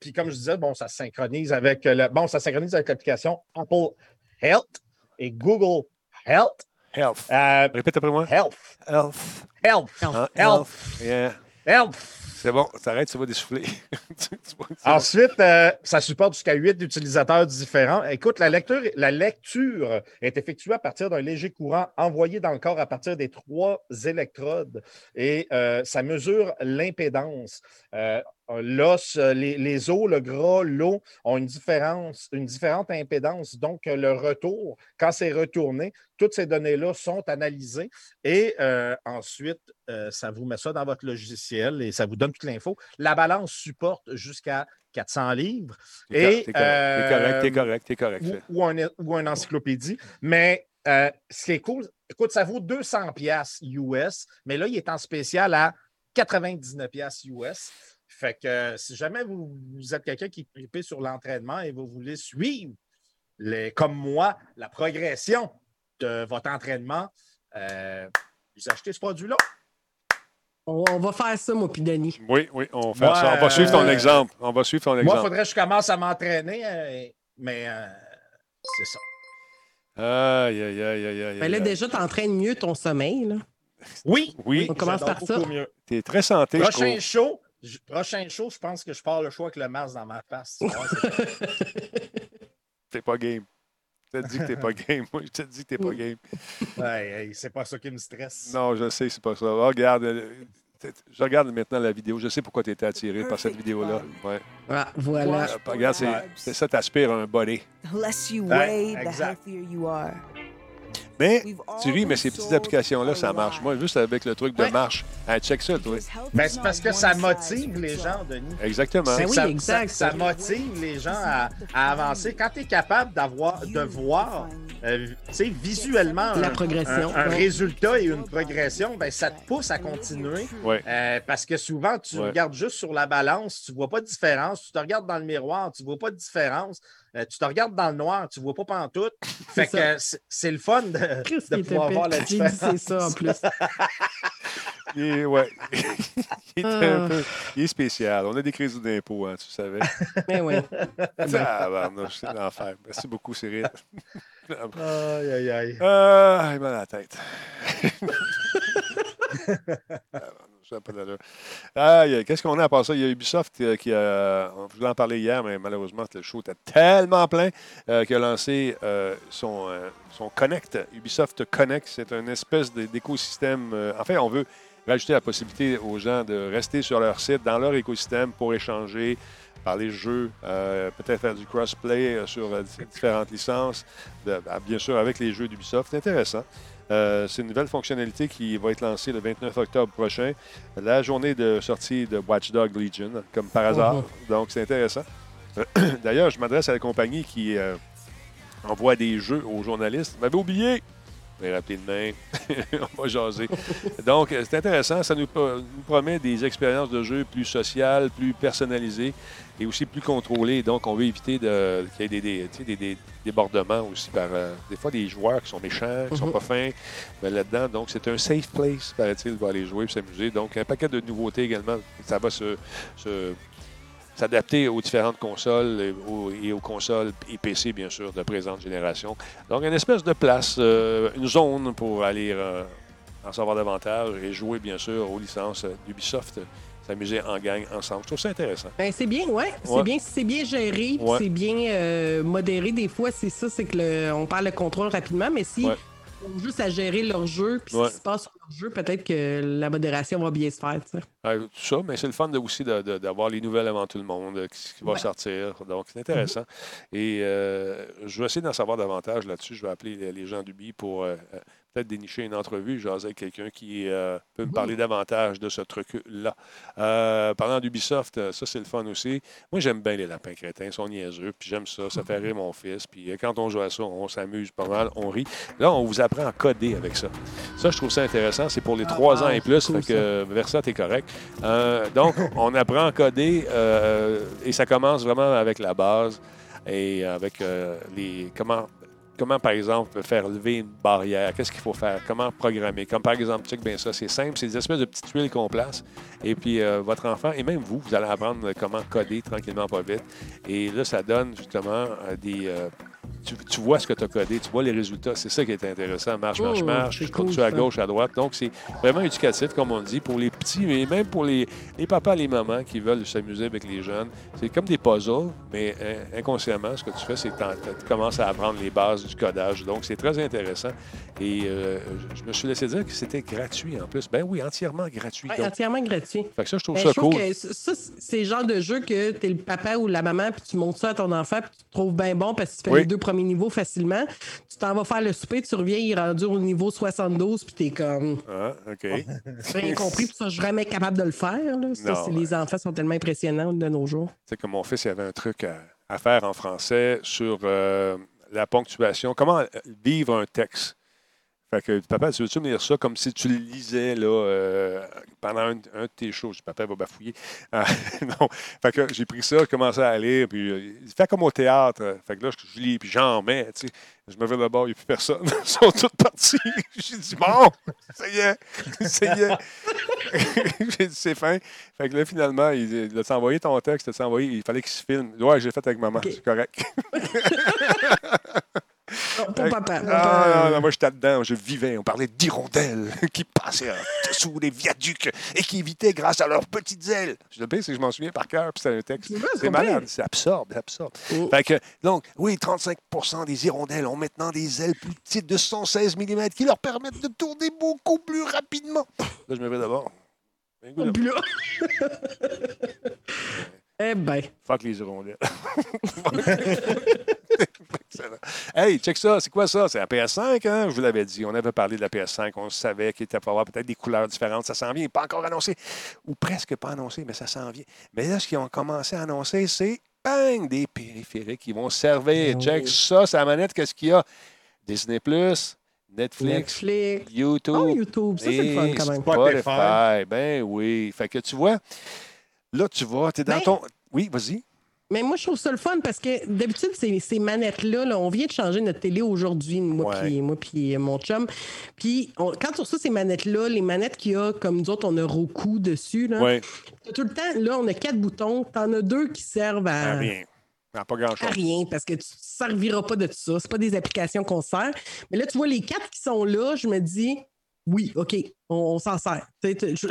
puis comme je disais, bon, ça se synchronise avec le, bon, ça synchronise avec l'application Apple Health et Google Health. Health. Euh, Répète après moi. health. Health. Health. Hein, Health. Yeah. Health. C'est bon, t'arrêtes, tu vas dessouffler. Ensuite, euh, ça supporte jusqu'à 8 utilisateurs différents. Écoute, la lecture, la lecture est effectuée à partir d'un léger courant envoyé dans le corps à partir des trois électrodes et euh, ça mesure l'impédance. Euh, L'os, euh, les, les os, le gras, l'eau ont une différence, une différente impédance. Donc, euh, le retour, quand c'est retourné, toutes ces données-là sont analysées et euh, ensuite, euh, ça vous met ça dans votre logiciel et ça vous donne toute l'info. La balance supporte jusqu'à 400 livres. T'es correct, t'es correct, t'es correct, ou, un, ou un encyclopédie. Mais euh, ce qui est cool, écoute, ça vaut 200 pièces US, mais là, il est en spécial à 99 pièces US. Fait que euh, si jamais vous, vous êtes quelqu'un qui est sur l'entraînement et vous voulez suivre, les, comme moi, la progression de votre entraînement, euh, vous achetez ce produit-là. On, on va faire ça, moi, puis Denis. Oui, oui, on va faire Moi, ça. On va suivre ton euh, exemple. On va suivre ton Moi, il exemple. faudrait que je commence à m'entraîner, euh, mais euh, c'est ça. Aïe, aïe, aïe, aïe, aïe. Ben là, déjà, t'entraînes mieux ton sommeil. Là. Oui, Oui. On commence par ça. beaucoup mieux. T'es très santé, Prochain show, je- prochain show, je pense que je pars le choix avec le masque dans ma face. Tu vois, c'est- T'es pas game. Je te dis que t'es pas game. Moi, je te dis que t'es pas game. Hey, hey, c'est pas ça qui me stresse. Non, je sais, c'est pas ça. Oh, regarde, euh, je regarde maintenant la vidéo. Je sais pourquoi tu étais attiré par cette vidéo-là. Ouais. Ah, voilà. Regarde, c'est, ça, t'aspires à un body. The less you Ouais, weigh, the healthier you are. Mais, tu ris, mais ces petites applications-là, ça marche. Moi, juste avec le truc de marche. Hein, check ça, toi. Ben, c'est parce que ça motive les gens, Denis. Exactement. C'est Ben que oui, ça, exact. ça- ça motive les gens à, à avancer. Quand tu es capable d'avoir, de voir euh, tu sais, visuellement La un- progression, un, un ouais. résultat et une progression, ben, ça te pousse à continuer. Ouais. Euh, parce que souvent, tu Ouais. regardes juste sur la balance, tu ne vois pas de différence. Tu te regardes dans le miroir, tu ne vois pas de différence. Euh, tu te regardes dans le noir, tu ne vois pas pantoute. Fait ça. que euh, c'est- le fun de, pouvoir voir la différence. c'est ça en plus. Il est, ouais. il, est un Ah. peu- il est spécial. On a des crédits d'impôt, hein, tu savais. Mais oui. Ah, c'est l'enfer. Merci beaucoup, Cyril. Aïe, aïe, aïe. Ah, il m'a mal à la tête. Qu'est-ce qu'on a à part ça? Il y a Ubisoft euh, qui a. On voulait en parler hier, mais malheureusement, le show était tellement plein euh, qui a lancé euh, son, son Connect. Ubisoft Connect, c'est une espèce d'écosystème. en fait, on veut rajouter la possibilité aux gens de rester sur leur site, dans leur écosystème pour échanger par les jeux, peut-être faire du crossplay sur différentes licences, bah, bien sûr avec les jeux d'Ubisoft. C'est intéressant. Euh, c'est une nouvelle fonctionnalité qui va être lancée le 29 octobre prochain, la journée de sortie de Watch Dogs Legion, comme par hasard. Mhm. Donc, c'est intéressant. D'ailleurs, je m'adresse à la compagnie qui euh, envoie des jeux aux journalistes. Vous m'avez oublié! Rappelez demain, on va jaser. Donc, euh, c'est intéressant. Ça nous, pro- nous promet des expériences de jeu plus sociales, plus personnalisées et aussi plus contrôlées. Donc, on veut éviter de- qu'il y ait des, débordements aussi par euh, des fois des joueurs qui sont méchants, qui sont Mhm. pas fins ben, là-dedans. Donc, c'est un safe place, paraît-il, pour aller jouer et s'amuser. Donc, un paquet de nouveautés également. Ça va se- se s'adapter aux différentes consoles et aux, et aux consoles et PC, bien sûr, de présente génération. Donc, une espèce de place, euh, une zone pour aller euh, en savoir davantage et jouer, bien sûr, aux licences d'Ubisoft, s'amuser en gang ensemble. Je trouve ça intéressant. Ben, c'est bien, ouais. C'est Ouais. bien, c'est bien géré, Ouais. c'est bien euh, modéré. Des fois, c'est ça, c'est que le- on parle de contrôle rapidement, mais si Ouais. Ont juste à gérer leur jeu, puis Ouais. ce qui se passe sur leur jeu, peut-être que la modération va bien se faire. Ouais, tout ça, mais c'est le fun de- aussi d'avoir les nouvelles avant tout le monde, euh, ce qui va Ouais. sortir. Donc, c'est intéressant. Et euh, je vais essayer d'en savoir davantage là-dessus. Je vais appeler les, gens d'Ubi pour euh, euh, peut-être dénicher une entrevue, jaser avec quelqu'un qui euh, peut me parler davantage de ce truc-là. Euh, parlant d'Ubisoft, euh, ça, c'est le fun aussi. Moi, j'aime bien les lapins crétins, ils sont niaiseux, puis j'aime ça, ça fait rire mon fils. Puis quand on joue à ça, on s'amuse pas mal, on rit. Là, on vous apprend à coder avec ça. Ça, je trouve ça intéressant. C'est pour les trois ans et plus, fait que Versa, t'es correct. Euh, donc, on apprend à coder et ça commence vraiment avec la base et avec euh, les comment comment par exemple faire lever une barrière, qu'est-ce qu'il faut faire, comment programmer? Comme par exemple, check bien ça, c'est simple, c'est des espèces de petites tuiles qu'on place et puis euh, votre enfant et même vous, vous allez apprendre comment coder tranquillement pas vite. Et là, ça donne justement euh, des euh, tu, tu vois ce que tu as codé, tu vois les résultats. C'est ça qui est intéressant. Marche, marche, Oh, marche. Je cool, à gauche, à droite. Donc, c'est vraiment éducatif, comme on dit, pour les petits, mais même pour les, les papas les mamans qui veulent s'amuser avec les jeunes. C'est comme des puzzles, mais euh, inconsciemment, ce que tu fais, c'est que tu commences à apprendre les bases du codage. Donc, c'est très intéressant. Et euh, je- me suis laissé dire que c'était gratuit en plus. Ben oui, entièrement gratuit. Ouais, Donc, entièrement gratuit. fait que ça, je trouve Ben, ça je trouve cool. que ça, c'est le genre de jeu que tu es le papa ou la maman, puis tu montres ça à ton enfant, puis tu te trouves bien bon parce que tu fais Oui. les deux premiers niveaux facilement. Tu t'en vas faire le souper, tu reviens, il est rendu au niveau 72, puis tu es comme. Ah, OK. J'ai rien compris, puis ça, je suis jamais capable de le faire. Là. Ça, Non, c'est- Les enfants sont tellement impressionnants de nos jours. Tu sais, comme mon fils, il avait un truc à, à faire en français sur euh, la ponctuation. Comment euh, vivre un texte? Fait que, papa, tu veux-tu me lire ça comme si tu le lisais là, euh, pendant un, un de tes shows? Je dis, papa va bafouiller. Ah, non. Fait que j'ai pris ça, j'ai commencé à lire, puis euh, il fait comme au théâtre. Fait que là, je, je lis, puis j'en mets, tu sais. Je me vais là-bas, il n'y a plus personne. Ils sont tous partis. J'ai dit, bon, ça y est, ça y est. j'ai dit, c'est fin. Fait que là, finalement, il a envoyé ton texte, il envoyé, il fallait qu'il se filme. Ouais, j'ai fait avec maman, c'est correct. Pour papa. Ah, non, non, moi, j'étais dedans, je vivais. On parlait d'hirondelles qui passaient en dessous des viaducs et qui évitaient grâce à leurs petites ailes. Je le c'est que je m'en souviens par cœur, puis c'est un texte. c'est malade, c'est absurde, c'est absurde. Oh. Fait que, donc, oui, 35% des hirondelles ont maintenant des ailes plus petites de 116 mm qui leur permettent de tourner beaucoup plus rapidement. Là, je me vais d'abord. Eh ben. Fuck les hirondelles. Excellent. Hey, check ça. C'est quoi ça? C'est la PS5, hein? Je vous l'avais dit. On avait parlé de la PS5. On savait qu'il était pour avoir peut-être des couleurs différentes. Ça s'en vient. Pas encore annoncé. Ou presque pas annoncé, mais ça s'en vient. Mais là, ce qu'ils ont commencé à annoncer, c'est bang! Des périphériques qui vont servir. Ben Check ça. C'est la manette. Qu'est-ce qu'il y a? Disney, Netflix, Netflix. YouTube. Oh, YouTube. Ça, c'est le fun quand même. Spotify. Ben oui. Fait que tu vois, là, tu vois, tu es dans Ben, ton. Oui, vas-y. Mais moi, je trouve ça le fun parce que d'habitude, ces, ces manettes-là, là, on vient de changer notre télé aujourd'hui, moi Ouais. puis moi puis mon chum. Puis on- quand tu reçois ces manettes-là, les manettes qu'il y a, comme nous autres, on a Roku dessus, là, Ouais. tout le temps, là, on a quatre boutons. T'en as deux qui servent à, rien. Ah, pas grand-chose. à rien parce que tu ne serviras pas de tout ça. C'est pas des applications qu'on sert. Mais là, tu vois les quatre qui sont là, je me dis, oui, OK, on, on s'en sert.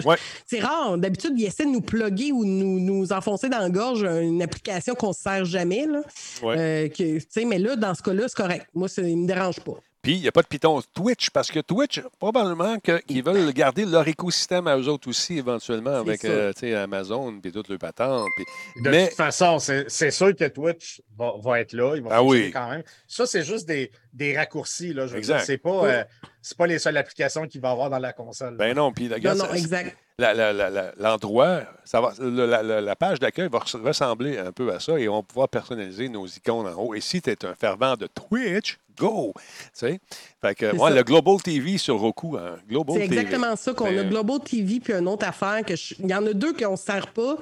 Ouais. C'est rare. D'habitude, ils essaient de nous plugger ou de nous, nous enfoncer dans la gorge une application qu'on ne sert jamais. Là. Ouais. Euh, que, tu sais, mais là, dans ce cas-là, c'est correct. Moi, ça ne me dérange pas. Puis, il n'y a pas de Python Twitch parce que Twitch, probablement que- qu'ils veulent garder leur écosystème à eux autres aussi, éventuellement, avec euh, tu sais, Amazon et toutes leurs patentes. puis- De Mais toute façon, c'est sûr que Twitch va, va être là. Ils vont Ah oui. quand même. Ça, c'est juste des, des raccourcis. Là, je veux Exact. dire. Pas, euh, c'est pas les seules applications qu'il va y avoir dans la console. Ben non, puis regarde, Non, non, exact. la- la- la- la- l'endroit, ça va, la, la- la page d'accueil va res- ressembler un peu à ça et on va pouvoir personnaliser nos icônes en haut. Et si tu es un fervent de Twitch, go! Tu sais? Fait que, ouais, le Global TV sur Roku, hein, Global C'est exactement ça qu'on a Ben, Global TV puis une autre affaire que je- il y en a deux qu'on ne sert pas.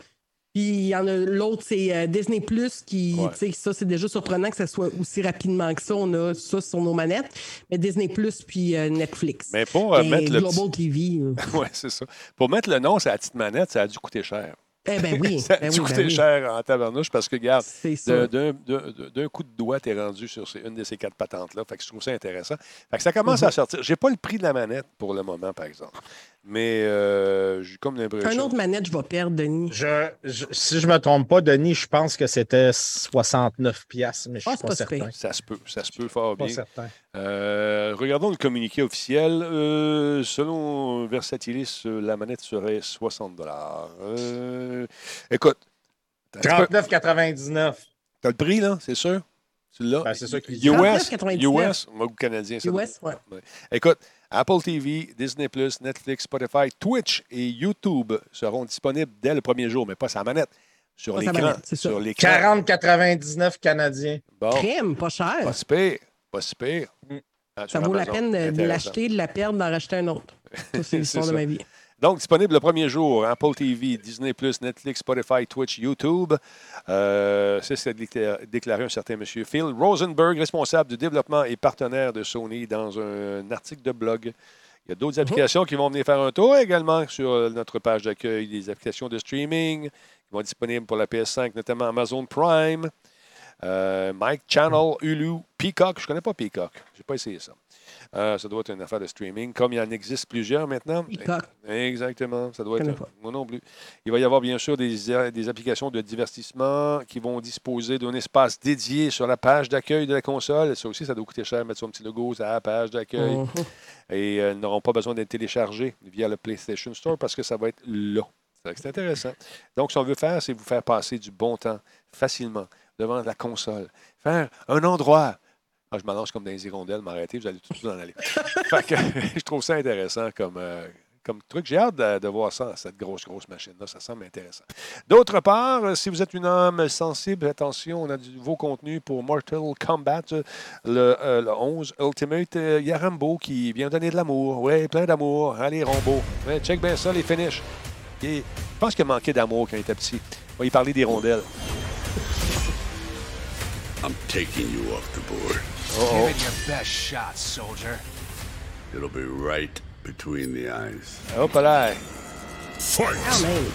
Puis il y en a l'autre, c'est euh, Disney Plus qui, Ouais. tu sais, ça, c'est déjà surprenant que ça soit aussi rapidement que ça. On a ça sur nos manettes. Mais Disney Plus puis euh, Netflix. Mais pour euh, Et mettre le Global petit- TV. euh, Ouais, c'est ça. Pour mettre le nom sur la petite manette, ça a dû coûter cher. Eh ben oui. ça a ben dû oui, ben coûter oui. cher en tabarnouche parce que, regarde, d'un coup de doigt, tu es rendu sur ces- une de ces quatre patentes-là. Fait que je trouve ça intéressant. Fait que ça commence Mhm. à sortir. J'ai pas le prix de la manette pour le moment, par exemple. Mais euh, j'ai comme Un l'impression. autre manette, je vais perdre, Denis. Je, je- si je me trompe pas, Denis, je pense que c'était 69 pièces, mais je Ah, suis pas, pas certain. Ça se peut, ça se peut fort Pas bien. certain. Euh, regardons le communiqué officiel. Euh, selon Versatilis, la manette serait 60 euh, Écoute, t'as 39,99. t'as le prix, là, c'est sûr? Tu l'as? Ben, c'est ça qu'il dit. US, 39,99. US, ou canadien. ça US, ouais. Écoute, Apple TV, Disney+, Netflix, Spotify, Twitch et YouTube seront disponibles dès le premier jour, mais pas sa manette. Sur l'écran. manette, c'est ça. Sur l'écran. 40,99 canadiens. Bon, Crème, pas cher. pas si pire. Pas si pire. Ah, Ça vaut la peine de- l'acheter, de la perdre, d'en racheter un autre. Ça, c'est l'histoire de ma vie. Donc, disponible le premier jour, Apple TV, Disney+, Netflix, Spotify, Twitch, YouTube. Euh, c'est ce qu'a décla- déclaré un certain monsieur Phil Rosenberg, responsable du développement et partenaire de Sony, dans un article de blog. Il y a d'autres applications qui vont venir faire un tour également sur notre page d'accueil, des applications de streaming qui vont être disponibles pour la PS5, notamment Amazon Prime, euh, Mike Channel, Hulu, Peacock. Je ne connais pas Peacock. Je n'ai pas essayé ça. Euh, ça doit être une affaire de streaming, comme il y en existe plusieurs maintenant. Peacock. Exactement. Ça doit être. Moi non plus. Il va y avoir bien sûr des, applications de divertissement qui vont disposer d'un espace dédié sur la page d'accueil de la console. Ça aussi, ça doit coûter cher, mettre son petit logo sur la page d'accueil. Mhm. Et euh, elles n'auront pas besoin d'être téléchargées via le PlayStation Store parce que ça va être là. C'est intéressant. Donc, ce qu'on veut faire, c'est vous faire passer du bon temps facilement devant la console. Faire un endroit. Ah, je m'allonge comme dans les hirondelles, m'arrêter, vous allez tout de suite en aller. Fait que, je trouve ça intéressant comme, euh, comme truc. J'ai hâte de, de voir ça, cette grosse, grosse machine-là. Ça semble intéressant. D'autre part, euh, si vous êtes une âme sensible, attention, on a du nouveau contenu pour Mortal Kombat, euh, le, euh, le 11 Ultimate. Il y a Rambo qui vient donner de l'amour. Oui, plein d'amour. Allez, Rambo. Ouais, check bien ça, les finishes. Et je pense qu'il manquait d'amour quand il était petit. On va y parler des rondelles. I'm taking you off the board. Oh, Give it your best shot, soldier. It'll be right between the eyes. Hop là. Fight! Quand même.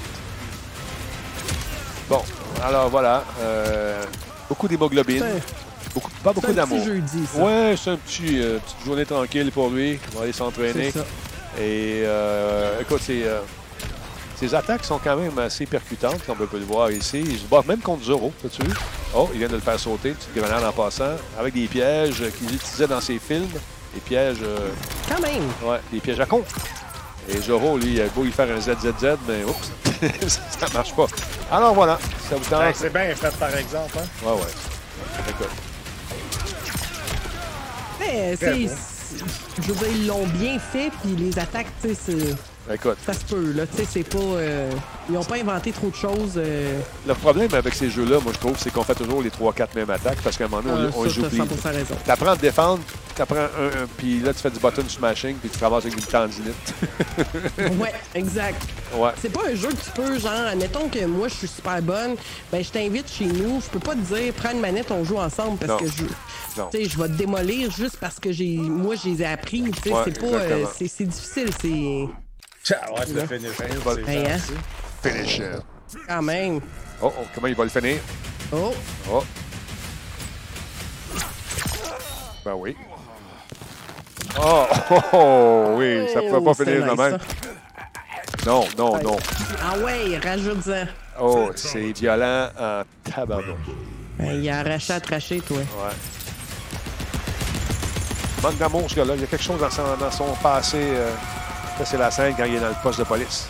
Bon, alors voilà. euh, beaucoup d'hémoglobine. Beaucoup, pas beaucoup c'est un petit d'amour. jeudi, ça. Ouais, c'est un petit, euh, petite journée tranquille pour lui. Il va aller s'entraîner. Et euh, écoute, c'est, euh, ses attaques sont quand même assez percutantes, comme on peut le voir ici. Il se bat même contre Zoro, t'as-tu vu? Oh, il vient de le faire sauter, une petite grenade en passant, avec des pièges qu'il utilisait dans ses films. Des pièges. euh, Quand même. Ouais, des pièges à con. Et Zoro, lui, il a beau y faire un ZZZ, mais oups, ça marche pas. Alors voilà, ça vous tente? C'est bien fait, par exemple. Hein? Ouais, ouais. Écoute. Mais c'est. bon. c'est- Je veux dire, ils l'ont bien fait, puis les attaques, tu sais, c'est- Écoute, ça se peut, là. Tu sais, c'est pas. euh, Ils n'ont pas inventé trop de choses. euh, le problème avec ces jeux-là, moi, je trouve, c'est qu'on fait toujours les 3-4 mêmes attaques parce qu'à un moment donné, euh, on, oublie. 100% raison. T'apprends à te défendre, t'apprends un, un, puis là, tu fais du button smashing, puis tu ramasses avec une tendinite. Ouais, exact. ouais. C'est pas un jeu que tu peux, genre, admettons que moi, je suis super bonne, ben, je t'invite chez nous. Je peux pas te dire, prends une manette, on joue ensemble parce Non. que je. Tu sais, je vais te démolir juste parce que j'ai, moi, je les ai appris. Tu sais, Ouais, c'est pas. euh, c'est difficile, c'est. Tiens, ouais, le finish. Hein? Finish. Quand même. Oh, oh, comment il va le finir? Oh, Oh. Ben oui. Oh, oh, oh, oui, ça ne pouvait Oh, pas c'est finir de nice, même. Non, non, non. ah ouais, rajoute-en. Oh, c'est violent en tabac. Ben, il a arraché à tracher, toi. Ouais. Manque d'amour, ce gars-là. Il y a quelque chose dans son, dans son passé. euh, ça, c'est la scène quand il est dans le poste de police.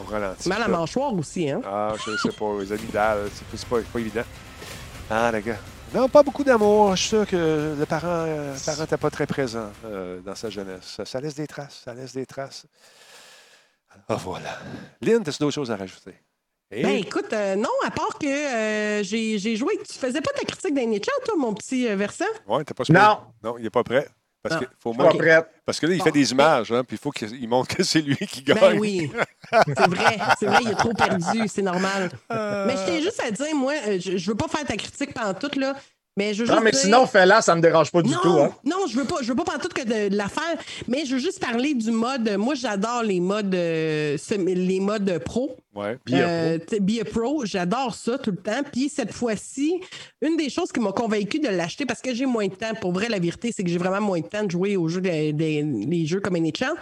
On ralentit. Mal à mâchoire aussi, hein? Ah, je sais pas. Les amygdales, c'est c'est pas, pas évident. Ah, les gars. Non, pas beaucoup d'amour. Je suis sûr que le parent euh, le parent n'était pas très présent euh, dans sa jeunesse. Ça, ça laisse des traces. Ça laisse des traces. Ah, voilà. Lynn, t'as d'autres choses à rajouter? Et- Ben écoute, euh, non, à part que euh, j'ai joué. Tu faisais pas ta critique d'NHL, toi, mon petit euh, versant? Ouais, t'as pas Non. Non, il n'est pas prêt. Parce, que faut prête. parce que là, il Bon. fait des images, hein, puis il faut qu'il montre que c'est lui qui gagne. Ben oui. C'est vrai, c'est vrai, il est trop perdu, c'est normal. Mais je t'ai juste à dire, moi, euh, je, je veux pas faire ta critique pendant tout, là. Mais je veux Non, juste mais dire- sinon, fais-la, ça me dérange pas du non, tout. Hein. non, je veux pas, je veux pas pantoute que de, de la faire, mais je veux juste parler du mode. Moi, j'adore les modes, euh, les modes pro. Ouais. Euh, Be a Pro, j'adore ça tout le temps. Puis cette fois-ci, une des choses qui m'a convaincu de l'acheter parce que j'ai moins de temps. Pour vrai, la vérité, c'est que j'ai vraiment moins de temps de jouer aux jeux des, des- les jeux comme NHL.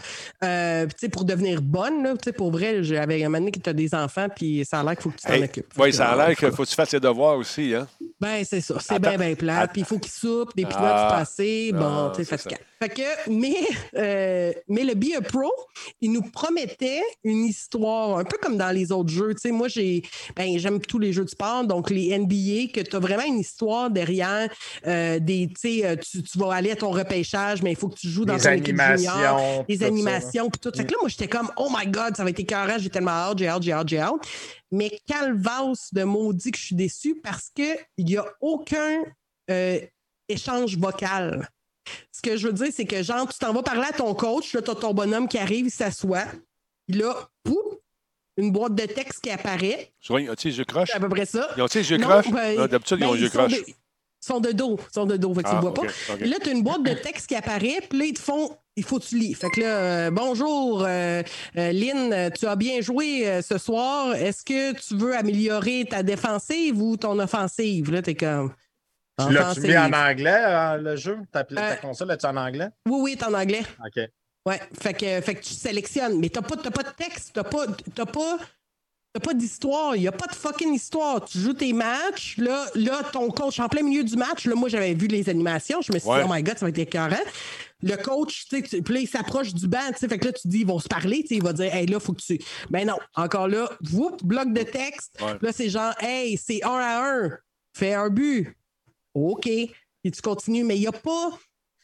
Euh, puis tu sais, pour devenir bonne, là, tu sais, pour vrai, j'avais un moment donné que tu as des enfants, puis ça a l'air qu'il faut que tu t'en Hey, occupes. oui, ça a euh, l'air qu'il faut que tu fasses tes devoirs aussi. Hein? ben, c'est ça. C'est bien, bien plat. Puis il faut qu'ils soupent, des pinottes Ah. passées. Bon, Ah, tu sais, c'est fatigant. Fait que, mais, euh, mais le Be a Pro, il nous promettait une histoire, un peu comme dans les autres jeux. Tu sais, moi, j'ai, ben, j'aime tous les jeux de sport, donc les NBA, que tu as vraiment une histoire derrière euh, des, tu euh, tu, tu vas aller à ton repêchage, mais il faut que tu joues dans Des ton équipe junior, animations, des tout ça, animations, puis tout. Fait que là, moi, j'étais comme, oh my God, ça va être écœurant, j'ai tellement hâte, j'ai hâte, j'ai hâte, j'ai hâte. Mais calvasse de maudit que je suis déçu parce qu'il n'y a aucun euh, échange vocal. Ce que je veux dire, c'est que genre, tu t'en vas parler à ton coach, là, tu as ton bonhomme qui arrive, il s'assoit, là, pouf, une boîte de texte qui apparaît. Ils ont-ils les yeux croches? C'est à peu près ça. Ils ont-ils les yeux croches? ben, Non, D'habitude, ils ont ben, les yeux sont croches. de- Ils sont de dos. Ils sont de dos, fait que tu Ah, vois pas. Là, tu as une boîte de texte qui apparaît, puis là, ils te font. Il faut que tu lis. Fait que là, euh, bonjour, euh, euh, Lynn, tu as bien joué ce soir. Est-ce que tu veux améliorer ta défensive ou ton offensive? Là, t'es comme. Tu l'as-tu mis en anglais, euh, le jeu? Ta, ta Euh, console, est en anglais? Oui, oui, t'es en anglais. OK. Ouais, fait que, fait que tu sélectionnes, mais t'as pas, t'as pas de texte, t'as pas, t'as pas, t'as pas d'histoire, il y a pas de fucking histoire. Tu joues tes matchs, là, là, ton coach, en plein milieu du match, là, moi, j'avais vu les animations, je me suis Ouais. dit, oh my god, ça va être écœurant. Le coach, tu sais, puis là, il s'approche du banc, tu sais, fait que là, tu dis, ils vont se parler, tu sais, il va dire, hey, là, faut que tu. Ben non, encore là, whoop, bloc de texte. Ouais. Là, c'est genre, hey, c'est un à un, fais un but. OK. Et tu continues, mais il n'y a pas.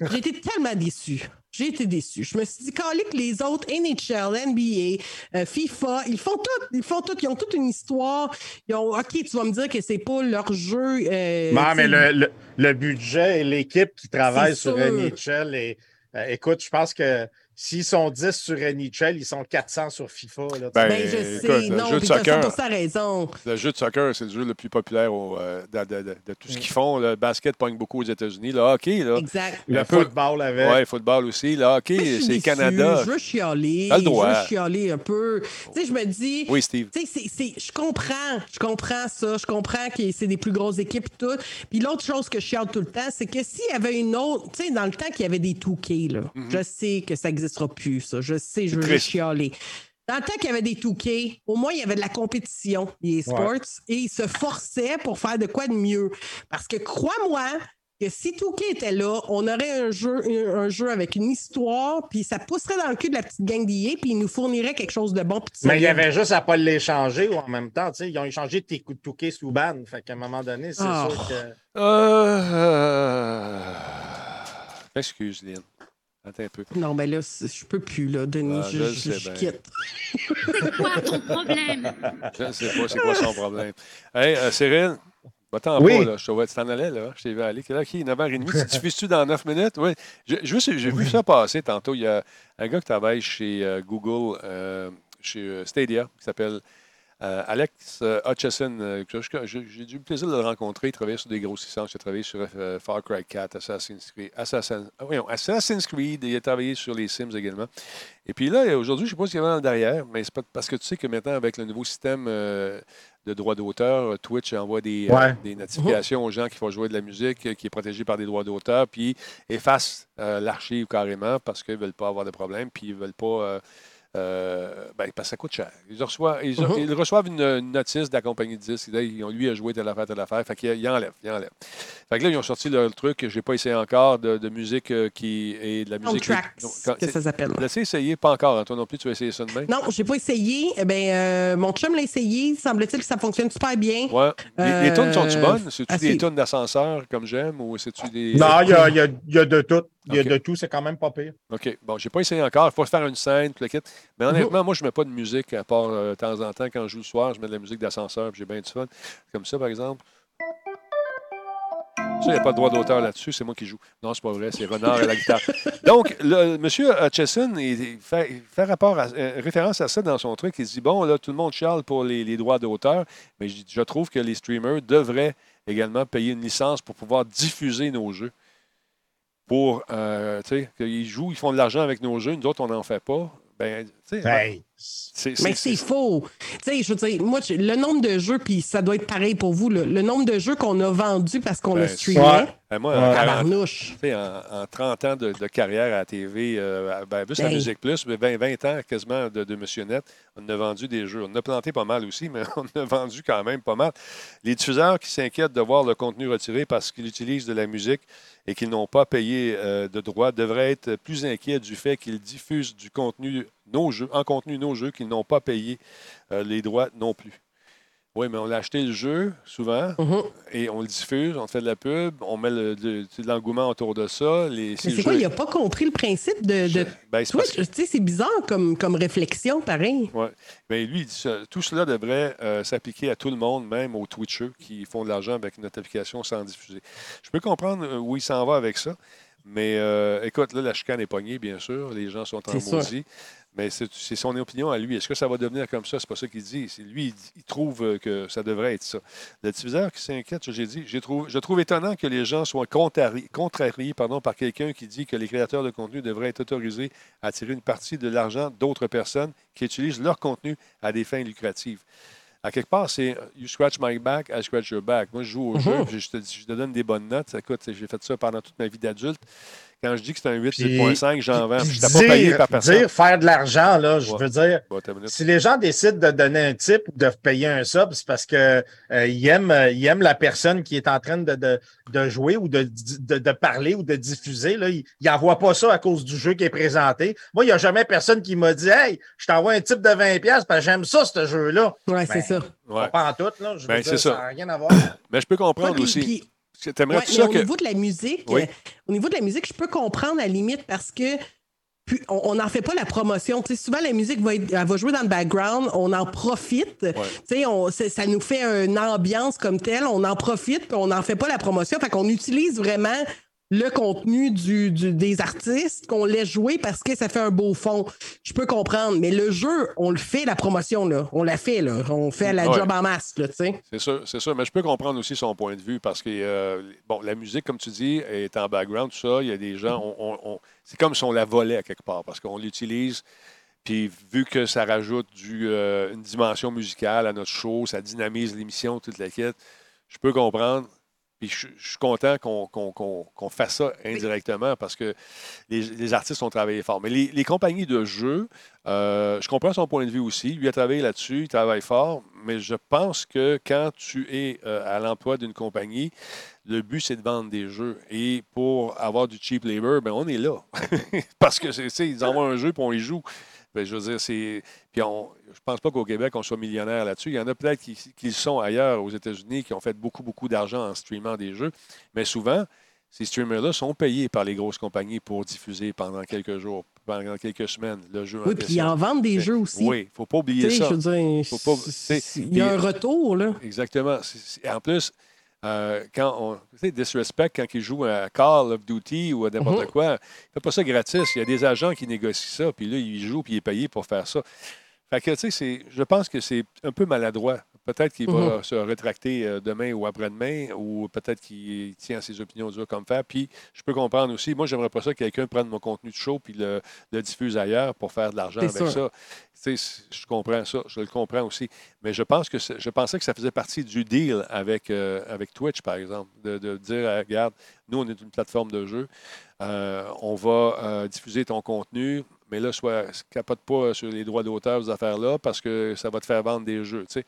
J'ai été tellement déçu. J'ai été déçu. Je me suis dit, calé que les autres, NHL, NBA, euh, FIFA, ils font tout. Ils font tout. Ils ont toute une histoire. Ils ont, OK, tu vas me dire que c'est pas leur jeu. euh, non, mais le, le- le budget et l'équipe qui travaille sur sûr. NHL, et, euh, écoute, je pense que s'ils sont 10 sur NHL, ils sont 400 sur FIFA. Là. Ben, Ben, je écoute, sais. le Non, jeu de soccer. 100% raison. Le jeu de soccer, c'est le jeu le plus populaire au, euh, de, de- de- de tout ce qu'ils font. Le basket pogne beaucoup aux États-Unis. Le hockey, là. Exact. le football avec. Oui, football aussi. Le hockey, c'est. Canada. Je veux chialer. Je veux chialer un peu. Tu sais, je me dis. Oui, Steve. Tu sais, c'est- c'est- je comprends, je comprends ça, je comprends que c'est des plus grosses équipes et tout. Puis l'autre chose que je chiale tout le temps, c'est que s'il y avait une autre, tu sais, dans le temps qu'il y avait des 2K, là, je sais que ça n'existera plus, ça. Je sais, je Mhm. juste chialer. Dans le temps qu'il y avait des 2K, au moins il y avait de la compétition, les sports, et ils se forçaient pour faire de quoi de mieux. Parce que crois-moi, que si 2K était là, on aurait un jeu, un, un jeu avec une histoire, puis ça pousserait dans le cul de la petite gang d'IA, puis il nous fournirait quelque chose de bon. Mais il y avait juste à pas l'échanger ou en même temps. tu sais, Ils ont échangé tes coups de touquet sous ban. Fait qu'à un moment donné, c'est Ah. sûr que. Euh... Excuse, Lynn. Attends un peu. Non, ben là, c'est- je peux plus, là, Denis. Ah, je, je je- je quitte. Quoi ton problème? Je ne sais pas c'est quoi son problème. Hey, euh, Cyril, va-t'en Oui. pas, là. Je te vois, tu t'en allais, là. Je t'ai vu aller. Quelle heure est? 9h30. Tu fais-tu dans 9 minutes? Oui. J'ai vu ça passer tantôt. Il y a un gars qui travaille chez euh, Google, euh, chez euh, Stadia, qui s'appelle euh, Alex euh, Hutchison. euh, J'ai eu le plaisir de le rencontrer. Il travaillait sur des grosses licences. Il a travaillé sur euh, Far Cry 4, Assassin's Creed, Assassin- ah, voyons, Assassin's Creed. Il a travaillé sur les Sims également. Et puis là, aujourd'hui, je ne sais pas ce qu'il y avait dans le derrière, mais c'est parce que tu sais que maintenant, avec le nouveau système euh, de droits d'auteur, Twitch envoie des, Ouais. des notifications aux gens qui font jouer de la musique, qui est protégée par des droits d'auteur, puis efface l'archive carrément parce qu'ils ne veulent pas avoir de problème, puis ils ne veulent pas. Euh, ben, parce que ça coûte cher. Ils reçoivent, ils, ils reçoivent une, une notice de la compagnie de disques. Ils disent, Ils ont- lui a joué telle affaire, telle affaire. Fait qu'il il enlève, il enlève. Fait que là, ils ont sorti le truc que j'ai pas essayé encore de, de musique euh, qui est de la musique. Soundtracks, Non, quand- que ça s'appelle? L'as-tu essayé? Pas encore. hein, Toi non plus, tu vas essayer ça demain? Non, j'ai pas essayé. Eh ben, euh, mon chum l'a essayé. Semble-t-il que ça fonctionne super bien. Ouais. Les, les tunes sont-tu bonnes? C'est-tu assez. des tunes d'ascenseur comme j'aime ou c'est-tu des. Non, il y a, il y a- il y a de tout. Il y a de tout, c'est quand même pas pire. OK. Bon, j'ai pas essayé encore. Il faut faire une scène, tout le kit. Mais honnêtement, moi, je mets pas de musique à part euh, de temps en temps. Quand je joue le soir, je mets de la musique d'ascenseur puis j'ai bien du fun. Comme ça, par exemple. Ça, il n'y a pas de droit d'auteur là-dessus, c'est moi qui joue. Non, c'est pas vrai, c'est Renard et la guitare. Donc, le, M. Hutchison, il, fait, il fait rapport à, euh, référence à ça dans son truc. Il dit Bon, là, tout le monde chiale pour les, les droits d'auteur, mais je, je trouve que les streamers devraient également payer une licence pour pouvoir diffuser nos jeux. Pour, euh, qu'ils jouent, ils font de l'argent avec nos jeux, nous autres, on n'en fait pas. Ben, Hey. C'est- Mais c'est faux. Tu sais, je veux dire, moi, le nombre de jeux, puis ça doit être pareil pour vous, le nombre de jeux qu'on a vendus parce qu'on Ben, l'a streamé. ouais. Ben, moi, en, Ouais. 40 Tabarnouche. tu sais, en, en 30 ans de, de carrière à la TV, euh, ben, juste à Ben. Musique Plus, mais 20, 20 ans quasiment de, de Monsieur Net, on a vendu des jeux. On a planté pas mal aussi, mais on a vendu quand même pas mal. Les diffuseurs qui s'inquiètent de voir le contenu retiré parce qu'ils utilisent de la musique et qu'ils n'ont pas payé euh, de droits devraient être plus inquiets du fait qu'ils diffusent du contenu, nos jeux, en contenu nos jeux, qu'ils n'ont pas payé euh, les droits non plus. Oui, mais on a acheté le jeu souvent Mhm. et on le diffuse, on fait de la pub, on met le- de, de l'engouement autour de ça. Les, Mais c'est quoi, il n'a pas compris le principe de, de Ben, c'est parce Twitch? Tu sais, c'est bizarre comme, comme réflexion, pareil. Ouais. Mais lui, il dit ça, tout cela devrait euh, s'appliquer à tout le monde, même aux Twitchers qui font de l'argent avec notre application sans diffuser. Je peux comprendre euh, où il s'en va avec ça, mais euh, écoute, là, la chicane est pognée, bien sûr. Les gens sont en maudit. Mais c'est son opinion à lui. Est-ce que ça va devenir comme ça? C'est pas ça qu'il dit. Lui, il, trouve euh, que ça devrait être ça. Le diffuseur qui s'inquiète, j'ai dit, je trouve étonnant que les gens soient contrariés, contrariés pardon, par quelqu'un qui dit que les créateurs de contenu devraient être autorisés à tirer une partie de l'argent d'autres personnes qui utilisent leur contenu à des fins lucratives. À quelque part, c'est euh, You scratch my back, I scratch your back. Moi, je joue au Mhm. jeu, puis je te, je te donne des bonnes notes. Écoute, j'ai fait ça pendant toute ma vie d'adulte. Quand je dis que c'est un 8, Puis- 8.5, j'en vends. Je n'étais pas payé par personne. Dire faire de l'argent, là, je Ouais. veux dire, Bon, si les gens décident de donner un type ou de payer un sub, c'est parce que euh, ils aiment, euh, ils aiment la personne qui est en train de, de, de jouer ou de, de, de parler ou de diffuser. Là. Ils n'envoient pas ça à cause du jeu qui est présenté. Moi, il n'y a jamais personne qui m'a dit Hey, je t'envoie un type de 20$ parce que j'aime ça, ce jeu-là. Ouais, Ben, c'est ça. Ouais. Pas en tout, là. Je veux Ben, dire, c'est ça. ça n'a rien à voir. Mais je peux comprendre Ouais, puis- aussi. puis- T'aimerais Ouais, tout mais ça au que. niveau de la musique, Oui. euh, au niveau de la musique, je peux comprendre à la limite parce que puis, on n'en fait pas la promotion. Souvent, la musique va, être- elle va jouer dans le background, on en profite. On- ça nous fait une ambiance comme telle, on en profite, puis on n'en fait pas la promotion. Fait qu'on utilise vraiment le contenu du, du- des artistes qu'on laisse jouer parce que ça fait un beau fond. Je peux comprendre, mais le jeu, on le fait, la promotion, là. On la fait, là. On fait la Ouais. job en masse, là, tu sais. C'est sûr, c'est sûr. Mais je peux comprendre aussi son point de vue parce que, euh, bon, la musique, comme tu dis, est en background, tout ça. Il y a des gens, on- on- on- c'est comme si on la volait à quelque part parce qu'on l'utilise. Puis vu que ça rajoute du, euh, une dimension musicale à notre show, ça dynamise l'émission, toute la quête, je peux comprendre. Puis je, je suis content qu'on fasse ça indirectement parce que les, les artistes ont travaillé fort. Mais les, les compagnies de jeux, euh, je comprends son point de vue aussi. Lui a travaillé là-dessus, il travaille fort, mais je pense que quand tu es euh, à l'emploi d'une compagnie, le but, c'est de vendre des jeux. Et pour avoir du cheap labor, ben, on est là. Parce que, c'est- tu sais, ils envoient un jeu puis on y joue. Ben, je veux dire, c'est. Puis on... je pense pas qu'au Québec, on soit millionnaire là-dessus. Il y en a peut-être qui, qui le sont ailleurs, aux États-Unis, qui ont fait beaucoup, beaucoup d'argent en streamant des jeux. Mais souvent, ces streamers-là sont payés par les grosses compagnies pour diffuser pendant quelques jours, pendant quelques semaines, le jeu Oui, puis ils en vendent des Fait- jeux aussi. Oui, il ne faut pas oublier ça. je veux dire, Faut pas- c'est- tu sais, il y a un retour, là. Exactement. En plus, euh, quand on. Tu sais, Disrespect, quand il joue à Call of Duty ou à n'importe Mhm. quoi, il ne fait pas ça gratis. Il y a des agents qui négocient ça, puis là, il joue, puis il est payé pour faire ça. Fait que, tu sais, je pense que c'est un peu maladroit. Peut-être qu'il va Mhm. se rétracter euh, demain ou après-demain, ou peut-être qu'il tient ses opinions dures comme faire. Puis, je peux comprendre aussi. Moi, j'aimerais pas ça que quelqu'un prenne mon contenu de show puis le, le diffuse ailleurs pour faire de l'argent C'est avec sûr. ça. Tu sais, je comprends ça, je le comprends aussi. Mais je pense que je pensais que ça faisait partie du deal avec, euh, avec Twitch, par exemple, de, de dire, regarde, nous, on est une plateforme de jeu, euh, on va euh, diffuser ton contenu, mais là, soit capote pas sur les droits d'auteur, ces affaires-là, parce que ça va te faire vendre des jeux. Tu sais.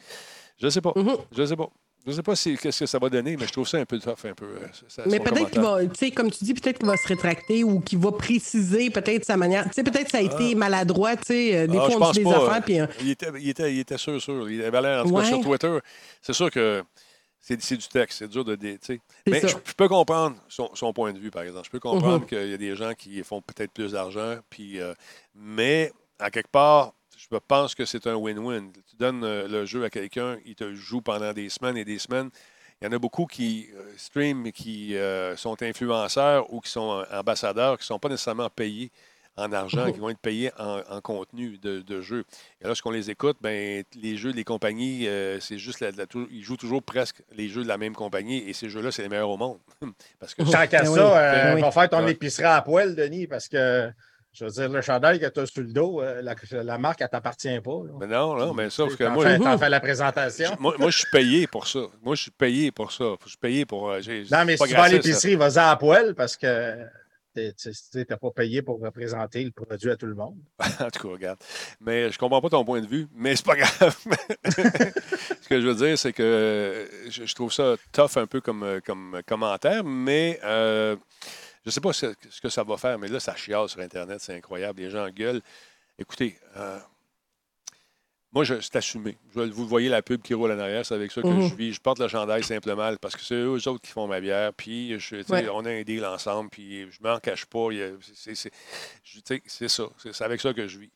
Je sais pas. Je sais pas. Je ne sais pas si, qu'est-ce que ça va donner, mais je trouve ça un peu tough, un peu. euh, ça- Mais peut-être qu'il va, tu sais, comme tu dis, peut-être qu'il va se rétracter ou qu'il va préciser peut-être sa manière. Tu sais, peut-être que ça a été maladroit, tu sais. euh, Des Ah, fois, on dit des pas. affaires, puis. euh, il, était, il, était, il était sûr, sûr. Il avait l'air, en tout cas, sur Twitter. C'est sûr que c'est du texte. C'est dur de. tu sais. Mais je, je peux comprendre son, son point de vue, par exemple. Je peux comprendre Mhm. qu'il y a des gens qui font peut-être plus d'argent. Puis, euh, mais, à quelque part, je pense que c'est un win-win. Tu donnes euh, le jeu à quelqu'un, il te joue pendant des semaines et des semaines. Il y en a beaucoup qui euh, streament et qui euh, sont influenceurs ou qui sont ambassadeurs, qui ne sont pas nécessairement payés en argent, Mhm. qui vont être payés en, en contenu de, de jeu. Et lorsqu'on les écoute, ben, les jeux des compagnies, euh, c'est juste la, la- tou- ils jouent toujours presque les jeux de la même compagnie et ces jeux-là, c'est les meilleurs au monde. Parce que Tant qu'à Ben ça, oui. euh, Ben va faire ton Ouais. épicerie à poêle, Denis, parce que, je veux dire, le chandail que tu as sur le dos, euh, la, la marque, elle ne t'appartient pas. là. Mais non, non, mais sauf que moi, fais la présentation. moi, moi, je suis payé pour ça. Moi, je suis payé pour ça. Je suis payé pour. euh, Non, mais pas si tu vas à l'épicerie, vas-y à poêle parce que tu n'es pas payé pour représenter le produit à tout le monde. en tout cas, regarde. Mais je comprends pas ton point de vue, mais c'est pas grave. Ce que je veux dire, c'est que euh, je, je trouve ça tough un peu comme, comme commentaire, mais euh, je sais pas ce, ce que ça va faire, mais là, ça chiale sur Internet, c'est incroyable. Les gens gueulent. Écoutez, euh, moi, je- c'est assumé. Je- vous voyez la pub qui roule en arrière, c'est avec ça que Mhm. je vis. Je porte le chandail simplement parce que c'est eux autres qui font ma bière. Puis, je, Ouais. on a un deal ensemble, puis je m'en cache pas. a- c'est- ça. C'est avec ça que je vis.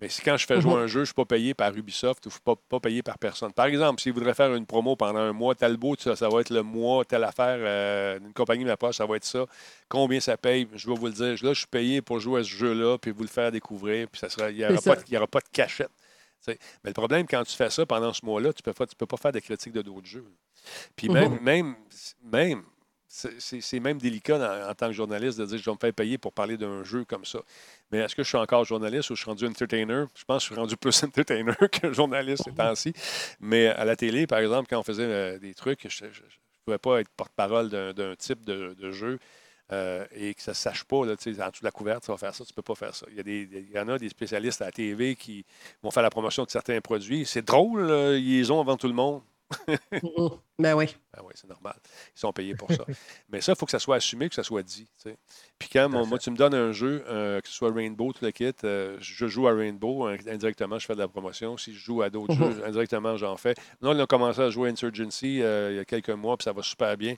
Mais si quand je fais jouer Mhm. un jeu, je ne suis pas payé par Ubisoft ou je ne suis pas, pas payé par personne. Par exemple, s'ils voudraient faire une promo pendant un mois, Talbot, ça, ça va être le mois, telle affaire, euh, une compagnie de ma poche, ça va être ça. Combien ça paye? Je vais vous le dire. Là, je suis payé pour jouer à ce jeu-là, puis vous le faire découvrir, puis ça sera, il n'y aura, pas de- il y aura pas de cachette. Mais le problème, quand tu fais ça pendant ce mois-là, tu ne peux, pas- tu peux pas faire de critiques de d'autres jeux. Puis même, Mhm. même, même c'est- même délicat en tant que journaliste de dire je vais me faire payer pour parler d'un jeu comme ça. Mais est-ce que je suis encore journaliste ou je suis rendu entertainer? Je pense que je suis rendu plus entertainer que journaliste ces temps-ci. Mais à la télé, par exemple, quand on faisait euh, des trucs, je ne pouvais pas être porte-parole d'un type de, jeu. euh, et que ça ne se sache pas, là, en dessous de la couverte, tu vas faire ça, tu ne peux pas faire ça. Il y, a des, il y en a des spécialistes à la TV qui vont faire la promotion de certains produits. C'est drôle, ils ont avant tout le monde. Mhm. Ben oui. Ben oui, c'est normal. Ils sont payés pour ça. Mais ça, il faut que ça soit assumé, que ça soit dit. tu sais. Puis quand mon- moi, tu me donnes un jeu, euh, que ce soit Rainbow, tout le kit, euh, je joue à Rainbow, indirectement, je fais de la promotion. Si je joue à d'autres Mhm. jeux, indirectement, j'en fais. Nous, on a commencé à jouer à Insurgency euh, il y a quelques mois, puis ça va super bien.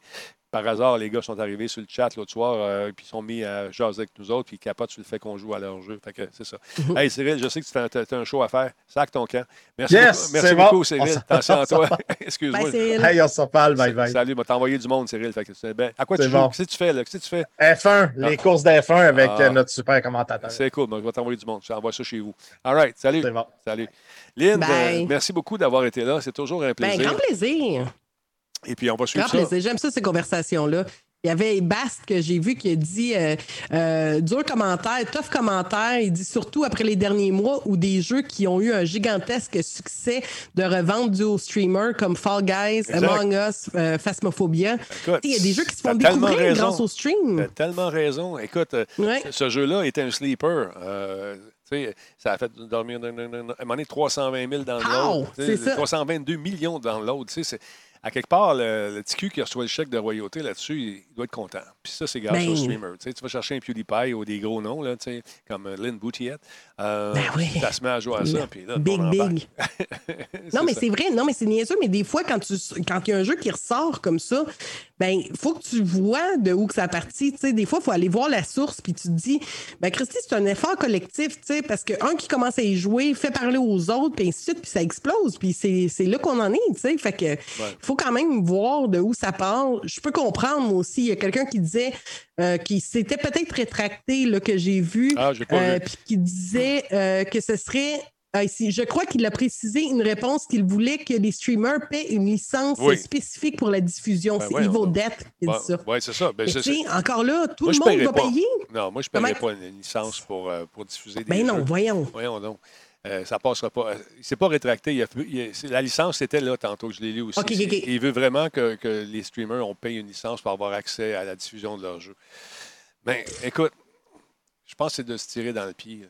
Par hasard, les gars sont arrivés sur le chat l'autre soir, euh, puis ils sont mis à jaser avec nous autres, puis ils capotent sur le fait qu'on joue à leur jeu. Fait que c'est ça. Hey Cyril, je sais que tu as, un show à faire. Sac ton camp. Merci Yes, beaucoup, merci beaucoup bon. Cyril. On s'en- Attention à s'en toi. parle. Excuse-moi. Hey, on se reparle, bye bye. Salut, m'a t'envoyé du monde, Cyril. Fait que c'est bien. À quoi tu bon. joues? Qu'est-ce que tu fais, là? Qu'est-ce que tu fais? F1, les courses d'F1 avec Ah. euh, notre super commentateur. C'est cool, moi, je vais t'envoyer du monde. Je t'envoie ça chez vous. All right, salut. Bon. Salut. Lynn, euh, merci beaucoup d'avoir été là. C'est toujours un Ben, plaisir. grand plaisir. Et puis, on va suivre Grand ça. J'aime ça, ces conversations-là. Il y avait Bast que j'ai vu qui a dit euh, euh, dur commentaire, tough commentaire. Il dit surtout après les derniers mois où des jeux qui ont eu un gigantesque succès de revente dû aux streamers comme Fall Guys, Exact. Among Us, euh, Phasmophobia. Il y a des jeux qui se font découvrir raison. grâce au stream. T'as tellement raison. Écoute, euh, Ouais. ce jeu-là était un sleeper. Euh, tu ça a fait dormir un moment donné 320 000 dans l'autre. Tu sais, C'est ça. 322 millions dans l'autre. Tu c'est- À quelque part, le, cul qui reçoit le chèque de royauté là-dessus, il, il doit être content. Puis ça, c'est grâce Ben. au streamer. Tu, sais, tu vas chercher un PewDiePie ou des gros noms, là, tu sais, comme euh, Lynn Boutiette. Euh, Ben oui. Ça se met à jouer à ça. Puis là, Big, big. Non, mais c'est vrai, non, mais c'est niaiseux, mais des fois, quand tu quand il y a un jeu qui ressort comme ça, ben, faut que tu vois de où que ça a parti. Tu sais, des fois, il faut aller voir la source, puis tu te dis, ben, Christy, c'est un effort collectif, tu sais, parce qu'un qui commence à y jouer fait parler aux autres, puis ainsi de suite, puis ça explose, puis c'est là qu'on en est, tu sais. Fait que, faut quand même voir de où ça part. Je peux comprendre, moi aussi. Il y a quelqu'un qui disait, euh, qui s'était peut-être rétracté, là, que j'ai vu, Ah, euh, vu. puis qui disait euh, que ce serait ah, ici, je crois qu'il a précisé une réponse qu'il voulait que les streamers paient une licence Oui. spécifique pour la diffusion. Ben, c'est Evil. Death qui dit ça. Oui, c'est ça. Ben, encore là, tout Moi, le monde va pas. payer. Non, moi, je ne paierais pas une licence pour, euh, pour diffuser des Ben non, jeux. voyons. Voyons donc. Euh, ça passera pas. Euh, Il ne s'est pas rétracté. Il a- il a- c'est- la licence était là tantôt, je l'ai lu aussi. Il veut vraiment que, que les streamers on paye une licence pour avoir accès à la diffusion de leur jeu. Mais écoute, je pense que c'est de se tirer dans le pied.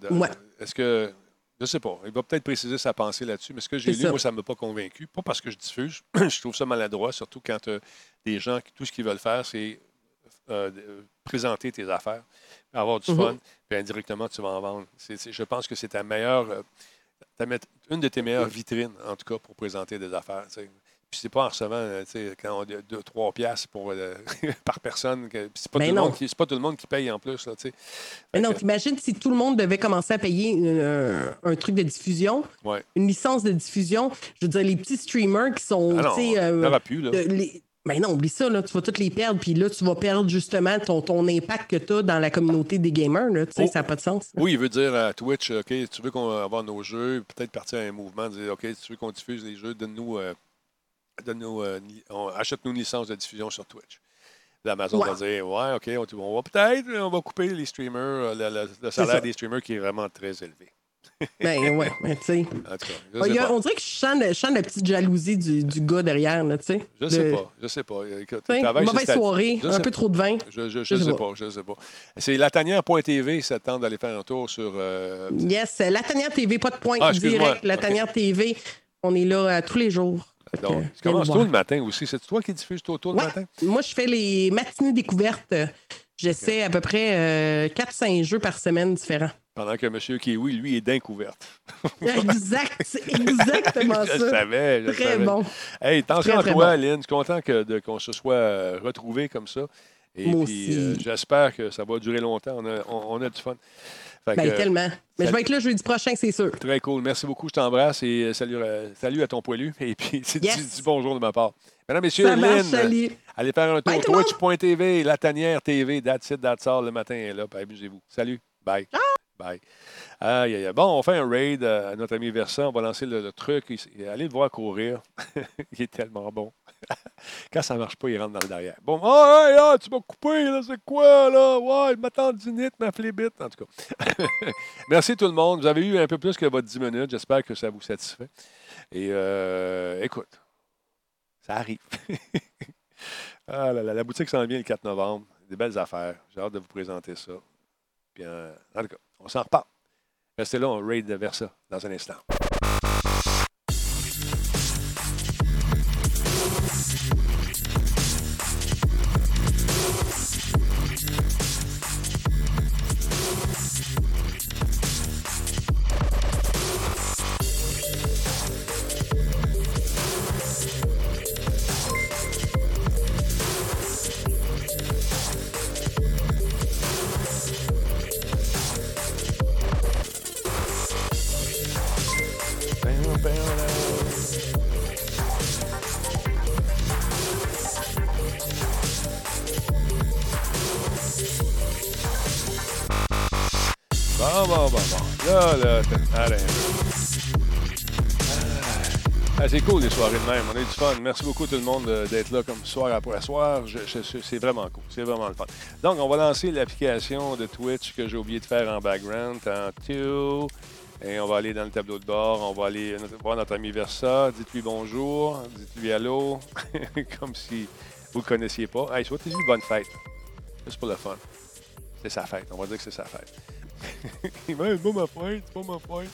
de- Ouais. Est-ce que Je sais pas. Il va peut-être préciser sa pensée là-dessus, mais ce que j'ai lu, ça. moi, ça ne m'a pas convaincu. Pas parce que je diffuse. je trouve ça maladroit, surtout quand euh, des gens, tout ce qu'ils veulent faire, c'est euh, euh, présenter tes affaires, avoir du Mhm. fun, puis indirectement, tu vas en vendre. Je pense que c'est ta meilleure, euh, ta une de tes meilleures vitrines, en tout cas, pour présenter des affaires. Puis c'est pas en recevant, tu sais, quand on a 2-3 piastres pour, euh, par personne. C'est pas, Mais tout le non. monde qui- c'est pas tout le monde qui paye en plus. Là. Mais non, t'imagines si tout le monde devait commencer à payer euh, un truc de diffusion, Ouais. une licence de diffusion. Je veux dire, les petits streamers qui sont. Ah non, euh, plus. Là. de- les- Mais non, oublie ça, là, tu vas toutes les perdre, puis là, tu vas perdre justement ton, ton impact que tu as dans la communauté des gamers. Là, tu sais, Oh. Ça n'a pas de sens. Oui, il veut dire à Twitch, OK, tu veux qu'on avoir nos jeux, peut-être partir à un mouvement, dire, OK, tu veux qu'on diffuse les jeux, donne-nous, euh, donne-nous, euh, achète-nous une licence de diffusion sur Twitch. Puis Amazon Ouais. va dire, ouais, OK, on, on va peut-être, on va couper les streamers, euh, le, le- le salaire des streamers qui est vraiment très élevé. Ben ouais, mais tu sais. Ah, pas. on dirait que je sens, le- je sens la petite jalousie du, du gars derrière, là, tu sais. Je De- sais pas, je sais pas. Écoute, travaille, mauvaise soirée, un peu trop de vin. Je, je, je sais sais pas. pas, je sais pas. C'est latanière.tv, ça te tente d'aller faire un tour sur. euh, Yes, La Tanière TV, pas de point Ah, excuse-moi. direct. La Ok. Tanière TV, on est là euh, tous les jours. Tu commences tôt le matin aussi. C'est toi qui diffuses tôt, tôt le Ouais. matin? Moi, je fais les matinées découvertes. J'essaie à peu près 4-5 jeux par semaine différents. Pendant que M. Kiwi, lui, est d'incouverte. Exact, exactement je ça. savais, je Très savais. bon. Hey, attention à toi. Aline. Je suis content que- qu'on se soit euh, retrouvés comme ça. Et Moi puis, euh, j'espère que ça va durer longtemps. On a, on- on a du fun. Fait Ben, que, tellement. Mais je vais être là jeudi prochain, c'est sûr. Très cool. Merci beaucoup. Je t'embrasse et euh, salut, euh, salut à ton poilu. Et puis, Yes. dis, dis bonjour de ma part. Mesdames, messieurs, Ça marche, Lynn, salut. allez faire un tour. Twitch.tv, La Tanière TV, That's it, That's all. Le matin est là. Amusez-vous. Salut. Bye. Bon, on fait un raid euh, à notre ami Versant. On va lancer le, truc. Allez le voir courir. il est tellement bon. Quand ça ne marche pas, il rentre dans le derrière. Bon, hey, ah, tu m'as coupé, là, c'est quoi, là? Ouais, ma tendinite, ma flébite, en tout cas. Merci tout le monde. Vous avez eu un peu plus que votre 10 minutes. J'espère que ça vous satisfait. Et euh, écoute, ça arrive. ah, là, là, la boutique s'en vient le 4 novembre. Des belles affaires. J'ai hâte de vous présenter ça. Puis, euh, cas, on s'en reparle. Restez là, on raid vers ça dans un instant. On a eu du fun. Merci beaucoup tout le monde euh, d'être là comme soir après soir. C'est vraiment cool. C'est vraiment le fun. Donc, on va lancer l'application de Twitch que j'ai oublié de faire en background tantôt. Et on va aller dans le tableau de bord. On va aller voir notre ami Versa. Dites-lui bonjour. Dites-lui allô. comme si vous ne connaissiez pas. Hey, souhaitez-lui bonne fête. Juste pour le fun. C'est sa fête. On va dire que c'est sa fête. Il pas ma fête, pas ma fête.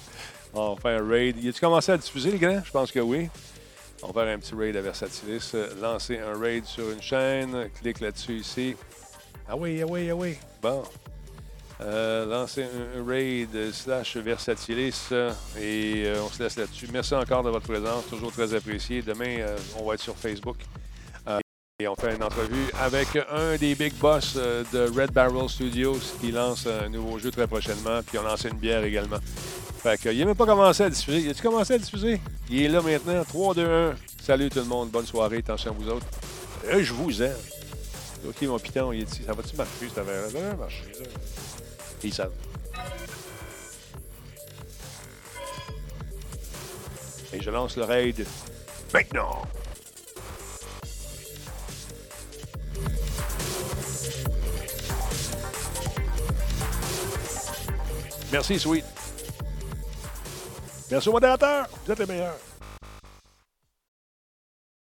On va faire un raid. Y a-tu commencé à diffuser, les gars? Je pense que oui. On va faire un petit raid à Versatilis. Euh, Lancer un raid sur une chaîne. Clique là-dessus ici. Ah oui, ah oui, ah oui. Bon. Euh, lancer un, raid slash Versatilis. euh, et euh, on se laisse là-dessus. Merci encore de votre présence. Toujours très apprécié. Demain, euh, on va être sur Facebook. Et on fait une entrevue avec un des big boss euh, de Red Barrel Studios qui lance un nouveau jeu très prochainement. Puis on lance une bière également. Fait que, il n'a même pas commencé à diffuser. Il a-tu commencé à diffuser? Il est là maintenant. 3, 2, 1. Salut tout le monde. Bonne soirée. Attention à vous autres. Euh, je vous aime. OK, mon piton, il est ici. Ça va-tu marcher, cette affaire-là? Ça va marcher. Peace out. Et je lance le raid maintenant. Merci, Sweet. Merci au modérateur. Vous êtes les meilleurs.